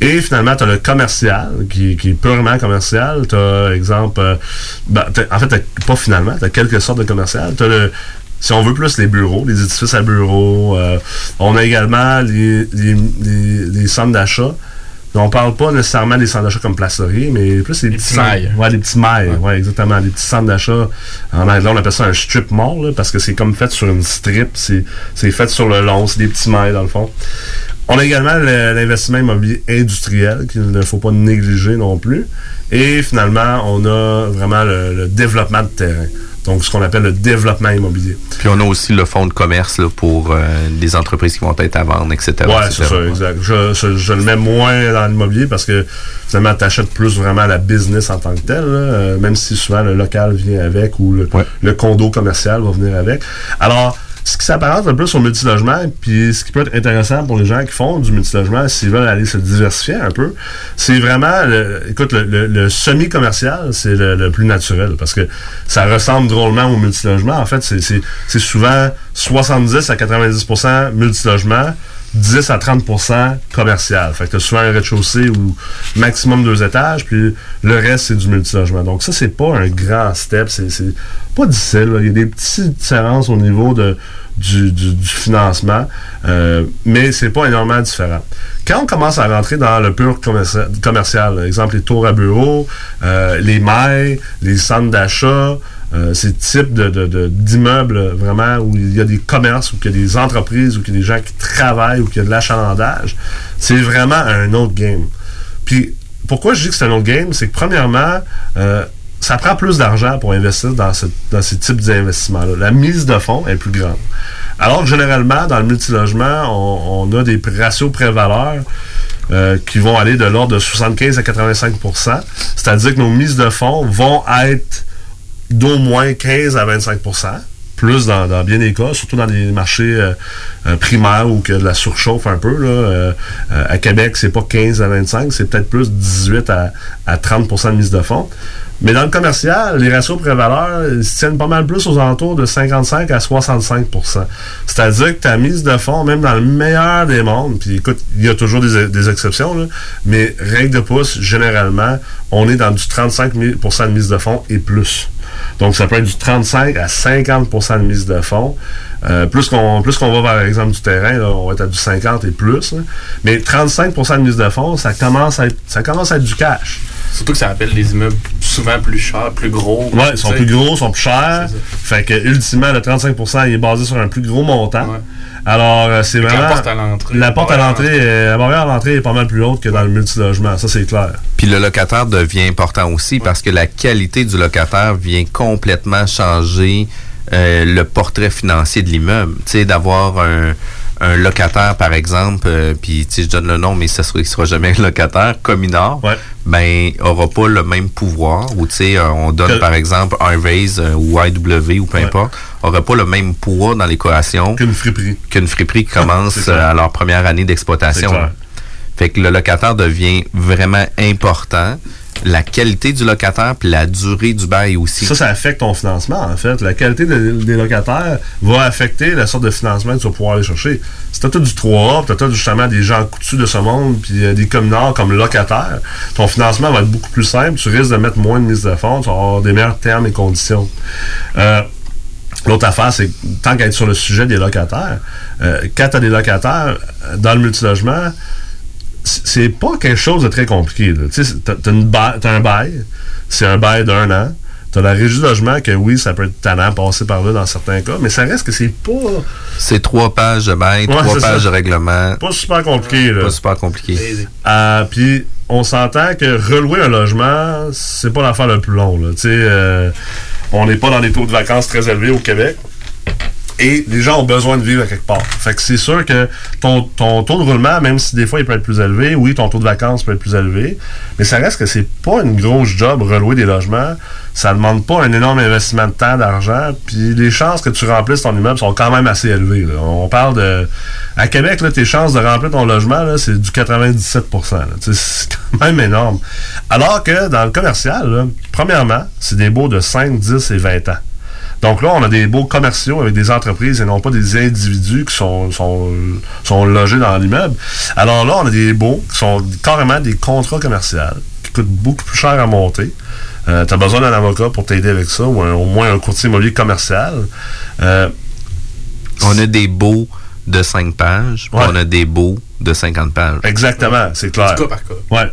Et finalement, tu as le commercial, qui, qui est purement commercial. Tu exemple, euh, ben, en fait, pas finalement, tu quelques sortes de commercial. Tu si on veut plus les bureaux, les édifices à bureaux. on a également les- les centres d'achat. On parle pas nécessairement des centres d'achat comme Place Laurier, mais plus les, petits
petits mailles.
Ouais, les petits mailles. Ouais. exactement. Les petits centres d'achat. En anglais, on appelle ça un strip mall, là, parce que c'est comme fait sur une strip. C'est fait sur le long. C'est des petits mailles, dans le fond. On a également le- l'investissement immobilier industriel qu'il ne faut pas négliger non plus. Et finalement, on a vraiment le, le développement de terrain. Donc, ce qu'on appelle le développement immobilier.
Puis on a aussi le fonds de commerce là, pour euh, des entreprises qui vont être à vendre, etc.
Ouais,
etc.
c'est ça, exact. Je, je- je le mets moins dans l'immobilier parce que finalement, tu achètes plus vraiment la business en tant que telle, là, euh, même si souvent le local vient avec ou le, le condo commercial va venir avec. Alors, ce qui s'apparente le plus au multilogement, puis ce qui peut être intéressant pour les gens qui font du multilogement, s'ils veulent aller se diversifier un peu, c'est vraiment, le, écoute, le, le- le semi-commercial, c'est le, le plus naturel parce que ça ressemble drôlement au multilogement. En fait, c'est souvent 70 à 90% multilogement. 10 à 30% commercial. Fait que t'as souvent un rez-de-chaussée ou maximum deux étages, puis le reste, c'est du multilogement. Donc ça, c'est pas un grand step, c'est pas difficile. Il y a des petites différences au niveau de, du, financement, euh, mais c'est pas énormément différent. Quand on commence à rentrer dans le pur commercia- commercial, exemple les tours à bureaux, euh, les mailles, les centres d'achat, euh, ces types de, de- de- d'immeubles euh, vraiment où il y a des commerces, où il y a des entreprises, où il y a des gens qui travaillent, où il y a de l'achalandage, c'est vraiment un autre game. Puis pourquoi je dis que c'est un autre game, c'est que premièrement, euh, ça prend plus d'argent pour investir dans, dans ces types d'investissements-là. La mise de fonds est plus grande. Alors que généralement, dans le multilogement, on, on a des ratios pré-valeurs euh, qui vont aller de l'ordre de 75 à 85% C'est-à-dire que nos mises de fonds vont être d'au moins 15 à 25% plus dans, bien des cas, surtout dans des marchés euh, euh, primaires où de la surchauffe un peu. Là, euh, à Québec, c'est pas 15 à 25, c'est peut-être plus 18 à, à 30% de mise de fonds. Mais dans le commercial, les ratios pré-valeur se tiennent pas mal plus aux alentours de 55 à 65% C'est-à-dire que ta mise de fonds, même dans le meilleur des mondes, puis écoute, il y a toujours des, exceptions, mais règle de pouce, généralement, on est dans du 35 000 de mise de fonds et plus. Donc, ça peut être du 35 à 50% de mise de fonds. Euh, plus qu'on plus qu'on va vers l'exemple du terrain, là, on va être à du 50 et plus. là. Mais 35% de mise de fonds, ça commence à être, ça commence à être du cash.
Surtout que ça appelle des immeubles souvent plus chers, plus gros.
Ouais, ils sont plus gros, ils sont plus chers. Fait que, ultimement, le 35 il est basé sur un plus gros montant. Alors, euh, c'est
que la
vraiment.
porte à l'entrée,
La porte à
barrière à
l'entrée, euh, la barrière à l'entrée est pas mal plus haute que dans le multilogement. Ça, c'est clair.
Puis le locataire devient important aussi parce que la qualité du locataire vient complètement changer euh, le portrait financier de l'immeuble. Tu sais, d'avoir un, un locataire, par exemple, euh, puis tu sais, je donne le nom, mais ça sera, il sera jamais un locataire, Cominor, ben, aura pas le même pouvoir. Ou tu sais, euh, on donne
Que-
par exemple un Raise euh, ou IW ou peu importe, aura pas le même poids dans l'équation
qu'une friperie.
Qu'une friperie qui commence euh, à leur première année d'exploitation. Fait que le locataire devient vraiment important. La qualité du locataire puis la durée du bail aussi.
Ça, ça affecte ton financement, en fait. La qualité de- des locataires va affecter la sorte de financement que tu vas pouvoir aller chercher. Si tu as du 3A, tu as justement des gens coutus de ce monde, puis euh, des communards comme locataires, ton financement va être beaucoup plus simple. Tu risques de mettre moins de mise de fonds, tu vas avoir des meilleurs termes et conditions. Euh, L'autre affaire, c'est tant qu'à être sur le sujet des locataires, euh, quand tu as des locataires euh, dans le multilogement, c'est pas quelque chose de très compliqué. Tu t'as un bail, c'est un bail d'un an. T'as la régie de logement que oui, ça peut être tannant passer par là dans certains cas, mais ça reste que c'est pas,
C'est trois pages de bail,
Ouais,
trois pages
ça.
de règlement.
pas super compliqué. là.
Pas super compliqué.
Euh, Puis on s'entend que relouer un logement, c'est pas l'affaire le plus long. Là. Tu sais, euh, on n'est pas dans des taux de vacances très élevés au Québec. Et les gens ont besoin de vivre à quelque part. Fait que c'est sûr que ton, taux de roulement, même si des fois il peut être plus élevé, oui, ton taux de vacances peut être plus élevé, mais ça reste que c'est pas une grosse job relouer des logements. Ça demande pas un énorme investissement de temps, d'argent, puis les chances que tu remplisses ton immeuble sont quand même assez élevées. On parle de... À Québec, là, tes chances de remplir ton logement, c'est du 97 là. Tu sais, C'est quand même énorme. Alors que dans le commercial, premièrement, c'est des baux de 5, 10 et 20 ans. Donc là, on a des beaux commerciaux avec des entreprises et non pas des individus qui sont, sont, sont logés dans l'immeuble. Alors là, on a des beaux qui sont carrément des contrats commerciaux qui coûtent beaucoup plus cher à monter. tu as besoin d'un avocat pour t'aider avec ça, ou un- au moins un courtier immobilier commercial. Euh,
On a des beaux de 5 pages, on a des beaux de 50 pages.
Exactement, c'est clair.
Du cas par cas.
Ouais.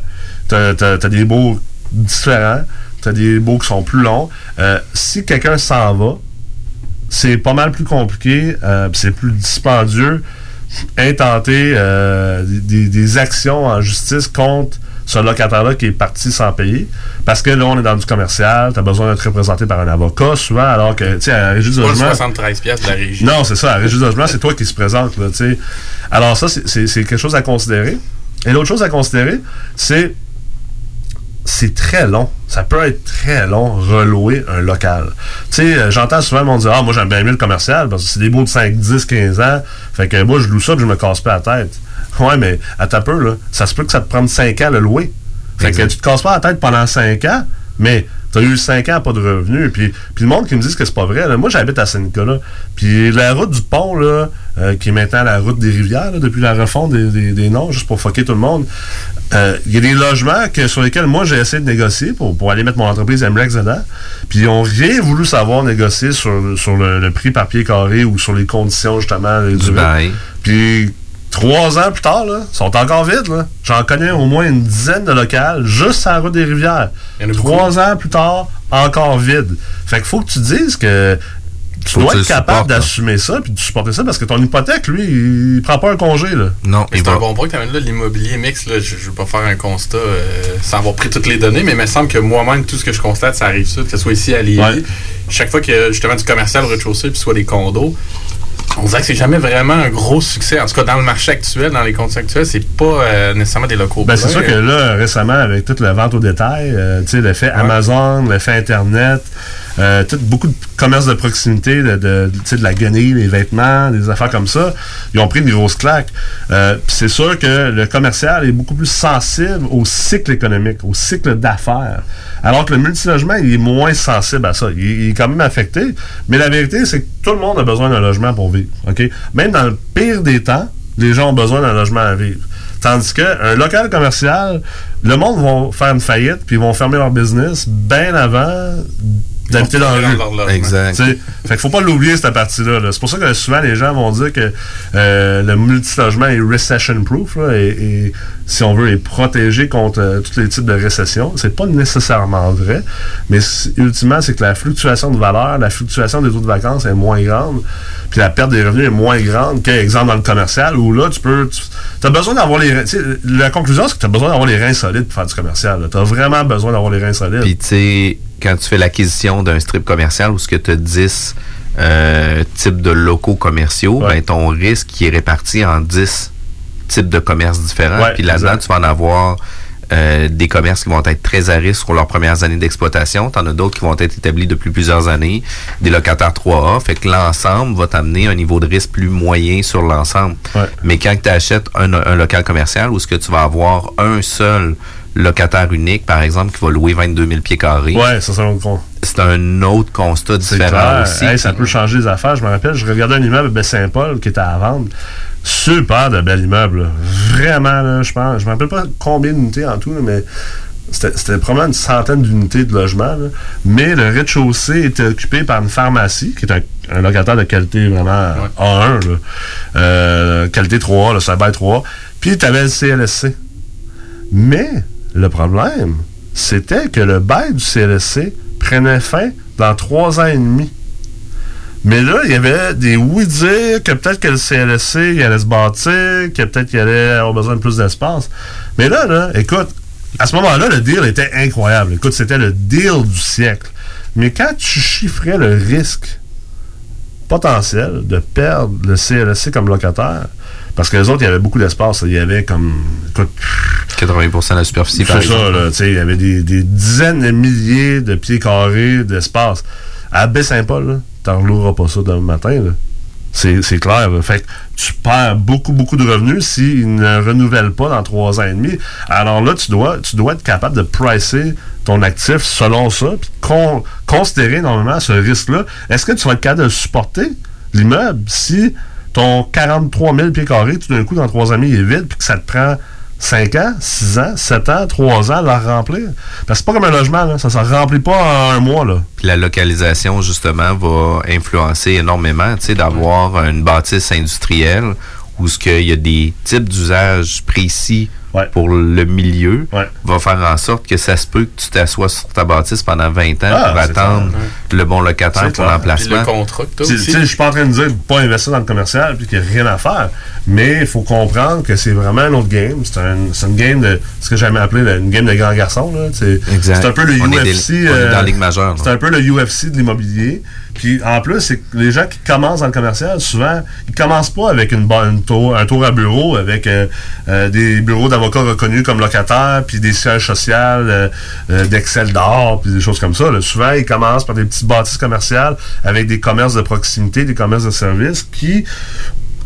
T'as, t'as- t'as des beaux différents, t'as des beaux qui sont plus longs. Euh, si quelqu'un s'en va, c'est pas mal plus compliqué, euh, c'est plus dispendieux intenter euh, des, actions en justice contre ce locataire-là qui est parti sans payer. Parce que là, on est dans du commercial, t'as besoin d'être représenté par un avocat souvent, alors que, tu sais, à la régie
le
logement...
73 piastres de la régie.
Non, c'est ça. La régie du logement, c'est toi qui se présente. Là, tu sais. Alors ça, c'est quelque chose à considérer. Et l'autre chose à considérer, c'est c'est très long. Ça peut être très long relouer un local. Tu sais, euh, j'entends souvent le monde dire Ah, moi j'aime bien mieux le commercial parce que c'est des beaux de 5, 10, 15 ans. Fait que moi je loue ça puis je me casse pas la tête. Ouais, mais à ta peu, là, ça se peut que ça te prenne 5 ans à le louer. Fait que tu te casses pas la tête pendant 5 ans, mais tu as eu 5 ans pas de revenus. Puis, puis le monde qui me dit que c'est pas vrai, là, moi j'habite à Saint-Nicolas. Puis la route du pont, là, euh, qui est maintenant la route des rivières, là, depuis la refonte des, des- des noms, juste pour fucker tout le monde, euh, il y a des logements que, sur lesquels moi j'ai essayé de négocier pour, pour aller mettre mon entreprise MREX dedans. Puis ils ont rien voulu savoir négocier sur, sur le, le prix par pied carré ou sur les conditions justement du
bail.
Puis trois ans plus tard, là, ils sont encore vides. là. J'en connais au moins une dizaine de locales juste à la route des rivières. Trois ans plus tard, encore vide. Fait qu'il faut que tu dises que tu
Faut
dois être
le
capable
là.
d'assumer ça puis de supporter ça parce que ton hypothèque, lui, il prend pas un congé. Là.
Non,
c'est un bon point que tu amènes là, l'immobilier mix. Là, je ne veux pas faire un constat euh, sans avoir pris toutes les données, mais il me semble que moi-même, tout ce que je constate, ça arrive ça, que ce soit ici à Lévis. Chaque fois que justement du commercial au rez-de-chaussée, puis soit des condos, on dirait que c'est jamais vraiment un gros succès. En tout cas, dans le marché actuel, dans les conditions actuelles, c'est pas euh, nécessairement des locaux.
Ben, c'est sûr que là, récemment, avec toute la vente au détail, euh, tu sais, l'effet Amazon, l'effet Internet, euh, tout, beaucoup de commerces de proximité, de, de, la guenille, des vêtements, des affaires comme ça, ils ont pris une grosse claque. Euh, puis c'est sûr que le commercial est beaucoup plus sensible au cycle économique, au cycle d'affaires. Alors que le multilogement, il est moins sensible à ça. Il, il est quand même affecté. Mais la vérité, c'est que tout le monde a besoin d'un logement pour vivre. OK? Même dans le pire des temps, les gens ont besoin d'un logement à vivre. Tandis qu'un local commercial, le monde va faire une faillite puis ils vont fermer leur business bien avant d'habiter dans la rue.
Exact.
Fait qu'il faut pas l'oublier, cette partie-là. là. C'est pour ça que souvent, les gens vont dire que euh, le multilogement est recession-proof et, et, si on veut, est protégé contre euh, tous les types de récession. C'est pas nécessairement vrai, mais ultimement, c'est que la fluctuation de valeur, la fluctuation des taux de vacances est moins grande, puis la perte des revenus est moins grande qu'exemple dans le commercial, où là, tu peux... Tu as besoin d'avoir les reins... La conclusion, c'est que tu as besoin d'avoir les reins solides pour faire du commercial. Tu as vraiment besoin d'avoir les reins solides.
Puis, tu sais, quand tu fais l'acquisition d'un strip commercial où ce que tu as 10 euh, types de locaux commerciaux, ben, ton risque qui est réparti en 10 types de commerces différents.
Ouais,
Puis là-dedans, tu vas en avoir euh, des commerces qui vont être très à risque pour leurs premières années d'exploitation. Tu en as d'autres qui vont être établis depuis plusieurs années, des locataires 3A. Fait que l'ensemble va t'amener un niveau de risque plus moyen sur l'ensemble. Mais quand tu achètes un, un local commercial où ce que tu vas avoir un seul locataire unique, par exemple, qui va louer 22 000 pieds carrés,
Ouais, ça, c'est un autre con.
c'est un autre constat différent
clair.
aussi.
Hey, ça peut changer les affaires. Je me rappelle, je regardais un immeuble à Baie-Saint-Paul qui était à vendre. Super de bel immeuble. Vraiment, là, je pense. Je me rappelle pas combien d'unités en tout, là, mais c'était probablement une centaine d'unités de logement. là. Mais le rez-de-chaussée était occupé par une pharmacie, qui est un, un locataire de qualité vraiment A1, là. Euh, qualité 3, là, ça bail 3. Puis tu avais le CLSC. Mais le problème, c'était que le bail du CLSC prenait fin dans trois ans et demi. Mais là, il y avait des oui-dire que peut-être que le CLSC il allait se bâtir, que peut-être qu'il allait avoir besoin de plus d'espace. Mais là, là, écoute, À ce moment-là, le deal était incroyable. Écoute, c'était le deal du siècle. Mais quand tu chiffrais le risque potentiel de perdre le CLSC comme locataire, parce que les autres, il y avait beaucoup d'espace. Il y avait comme. Écoute,
80% de la superficie, par
c'est ça, là. tu sais, Il y avait des, des dizaines de milliers de pieds carrés d'espace. À Baie-Saint-Paul, là, t'en rouleras pas ça demain matin. là. C'est clair. Fait que tu perds beaucoup, beaucoup de revenus s'ils ne renouvellent pas dans trois ans et demi. Alors là, tu dois, tu dois être capable de pricer ton actif selon ça, puis con- considérer normalement ce risque-là. Est-ce que tu vas être capable de supporter l'immeuble si ton 43 000 pieds carrés, tout d'un coup, dans trois ans et demi, est vide, puis que ça te prend 5 ans, 6 ans, 7 ans, 3 ans la remplir? Parce que c'est pas comme un logement, là. ça ne se remplit pas en un mois. Là.
Puis la localisation, justement, va influencer énormément, d'avoir une bâtisse industrielle où ce qu'il y a des types d'usages précis pour le milieu, va faire en sorte que ça se peut que tu t'assoies sur ta bâtisse pendant 20 ans
Ah,
pour attendre le bon locataire
C'est
pour l'emplacement.
Sais, Je suis pas en train de dire de pas investir dans le commercial puis qu'il n'y a rien à faire. Mais il faut comprendre que c'est vraiment un autre game. C'est un, une game de ce que j'aimais appeler une game de grands garçons. là. C'est un peu le
On est
UFC.
des- on est dans la Ligue majeure,
C'est un peu le UFC de l'immobilier. Puis en plus, c'est les gens qui commencent dans le commercial, souvent, ils commencent pas avec une bonne tour, un tour à bureau, avec euh, euh, des bureaux d'avocats reconnus comme locataires, puis des sièges sociaux euh, euh, d'Excel d'or, puis des choses comme ça. Souvent, ils commencent par des petites bâtisses commerciales avec des commerces de proximité, des commerces de services qui,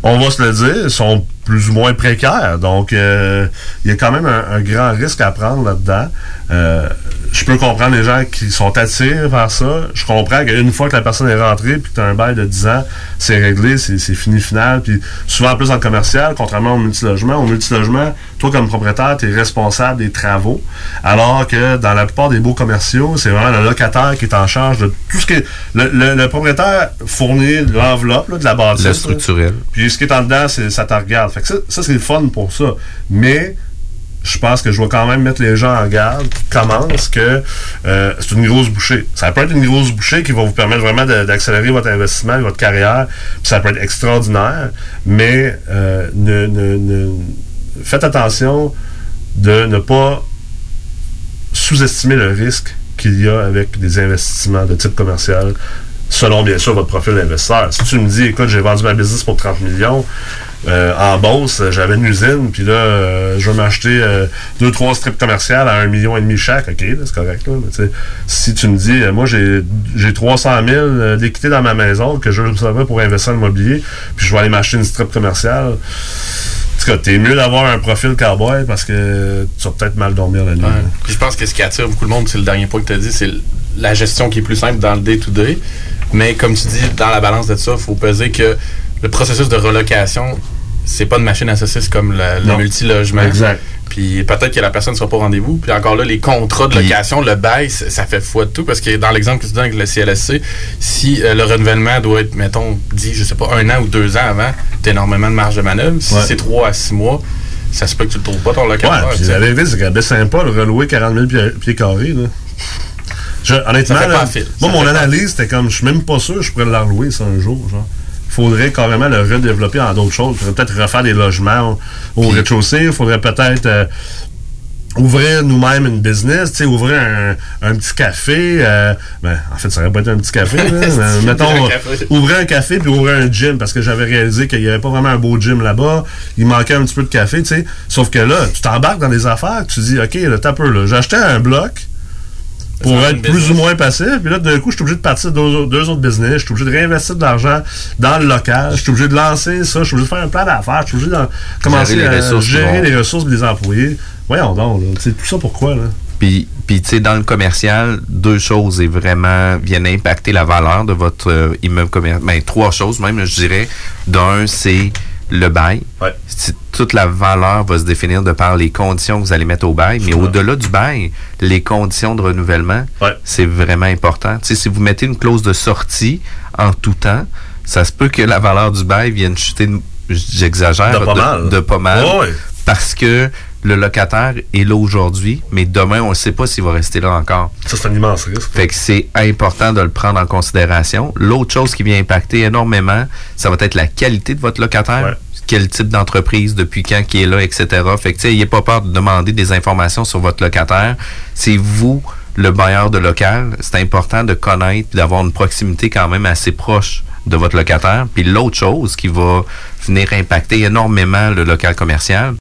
on va se le dire, sont plus ou moins précaires. Donc, euh, il y a quand même un, un grand risque à prendre là-dedans. Euh, je peux comprendre les gens qui sont attirés vers ça. Je comprends qu'une fois que la personne est rentrée puis que tu as un bail de 10 ans, c'est réglé, c'est fini final. Puis souvent, en plus, le commercial, contrairement au multilogement, au multilogement, toi, comme propriétaire, tu es responsable des travaux. Alors que dans la plupart des beaux commerciaux, c'est vraiment le locataire qui est en charge de tout ce qui est... Le, le- le propriétaire fournit l'enveloppe là, de la bâtisse.
Le structurel.
Puis ce qui est en dedans, c'est, ça te regarde. Fait que ça, ça, c'est le fun pour ça. Mais je pense que je dois quand même mettre les gens en garde qui commencent que euh, c'est une grosse bouchée. Ça peut être une grosse bouchée qui va vous permettre vraiment d'accélérer votre investissement, votre carrière. Puis ça peut être extraordinaire. Mais euh, faites attention de ne pas sous-estimer le risque qu'il y a avec des investissements de type commercial, selon bien sûr votre profil d'investisseur. Si tu me dis, écoute, j'ai vendu ma business pour 30 millions, euh, en Beauce, j'avais une usine, puis là, euh, je vais m'acheter euh, deux, trois strips commerciales à un million et demi chaque, ok, c'est correct. Là, mais si tu me dis, euh, moi, j'ai j'ai 300 000 euh, d'équité dans ma maison que je savoir pour investir en immobilier, puis je vais aller m'acheter une strip commerciale. En tout cas, t'es mieux d'avoir un profil cowboy parce que tu vas peut-être mal dormir la nuit.
Ouais. Puis je pense que ce qui attire beaucoup le monde, c'est le dernier point que tu as dit, c'est la gestion qui est plus simple dans le day-to-day. Mais comme tu dis, dans la balance de ça, il faut peser que le processus de relocation, c'est pas une machine à saucisses comme le, le multilogement.
Exact.
Puis peut-être que la personne ne sera pas au rendez-vous. Puis encore là, les contrats de location, le bail, ça fait foi de tout. Parce que dans l'exemple que tu donnes avec le CLSC, si euh, le renouvellement doit être, mettons, dit, je sais pas, un an ou deux ans avant, tu as énormément de marge de manœuvre. Si
Ouais.
c'est trois à six mois, ça se peut que tu ne trouves pas ton
Ouais,
locataire.
puis
tu sais.
la vérité, c'est qu'à Baie-Saint-Paul, relouer 40 000 pieds, pieds carrés, là. Je- honnêtement, là,
pas fil.
moi, mon analyse, c'était comme, je suis même pas sûr que je pourrais la relouer ça un jour, genre. Il faudrait carrément le redévelopper en d'autres choses. Il faudrait peut-être refaire des logements au, au rez-de-chaussée. Il faudrait peut-être euh, ouvrir nous-mêmes une business, tu sais, ouvrir un, un petit café. euh, ben, en fait, ça aurait pas été un petit café. là, mais mettons,
un café.
ouvrir un café puis ouvrir un gym parce que j'avais réalisé qu'il n'y avait pas vraiment un beau gym là-bas. Il manquait un petit peu de café, tu sais. Sauf que là, tu t'embarques dans des affaires, tu dis, OK, là, t'as peu, là. J'ai acheté un bloc pour être plus
business.
ou moins passif. Puis là, d'un coup, je suis obligé de partir de deux, autres- deux autres business. Je suis obligé de réinvestir de l'argent dans le local. Je suis obligé de lancer ça. Je suis obligé de faire un plan d'affaires. Je suis obligé de commencer
les
à gérer les ressources des employés. Voyons donc, là. Tout ça pourquoi, là?
Puis, puis tu sais, dans le commercial, deux choses est vraiment viennent impacter la valeur de votre euh, immeuble commercial. Ben, trois choses même, je dirais. D'un, c'est le bail. C'est- Toute la valeur va se définir de par les conditions que vous allez mettre au bail. Mais au-delà du bail, les conditions de renouvellement, c'est vraiment important. Si vous mettez une clause de sortie en tout temps, ça se peut que la valeur du bail vienne chuter, j'exagère,
De pas mal.
de pas mal.
Ouais, ouais.
Parce que le locataire est là aujourd'hui, mais demain, on ne sait pas s'il va rester là encore.
Ça, c'est un immense risque.
Fait que c'est important de le prendre en considération. L'autre chose qui vient impacter énormément, ça va être la qualité de votre locataire. quel type d'entreprise, depuis quand qui est là, etc. Fait que, tu sais, n'ayez pas peur de demander des informations sur votre locataire. C'est vous, le bailleur de local. C'est important de connaître, d'avoir une proximité quand même assez proche de votre locataire. Puis l'autre chose qui va venir impacter énormément le local commercial,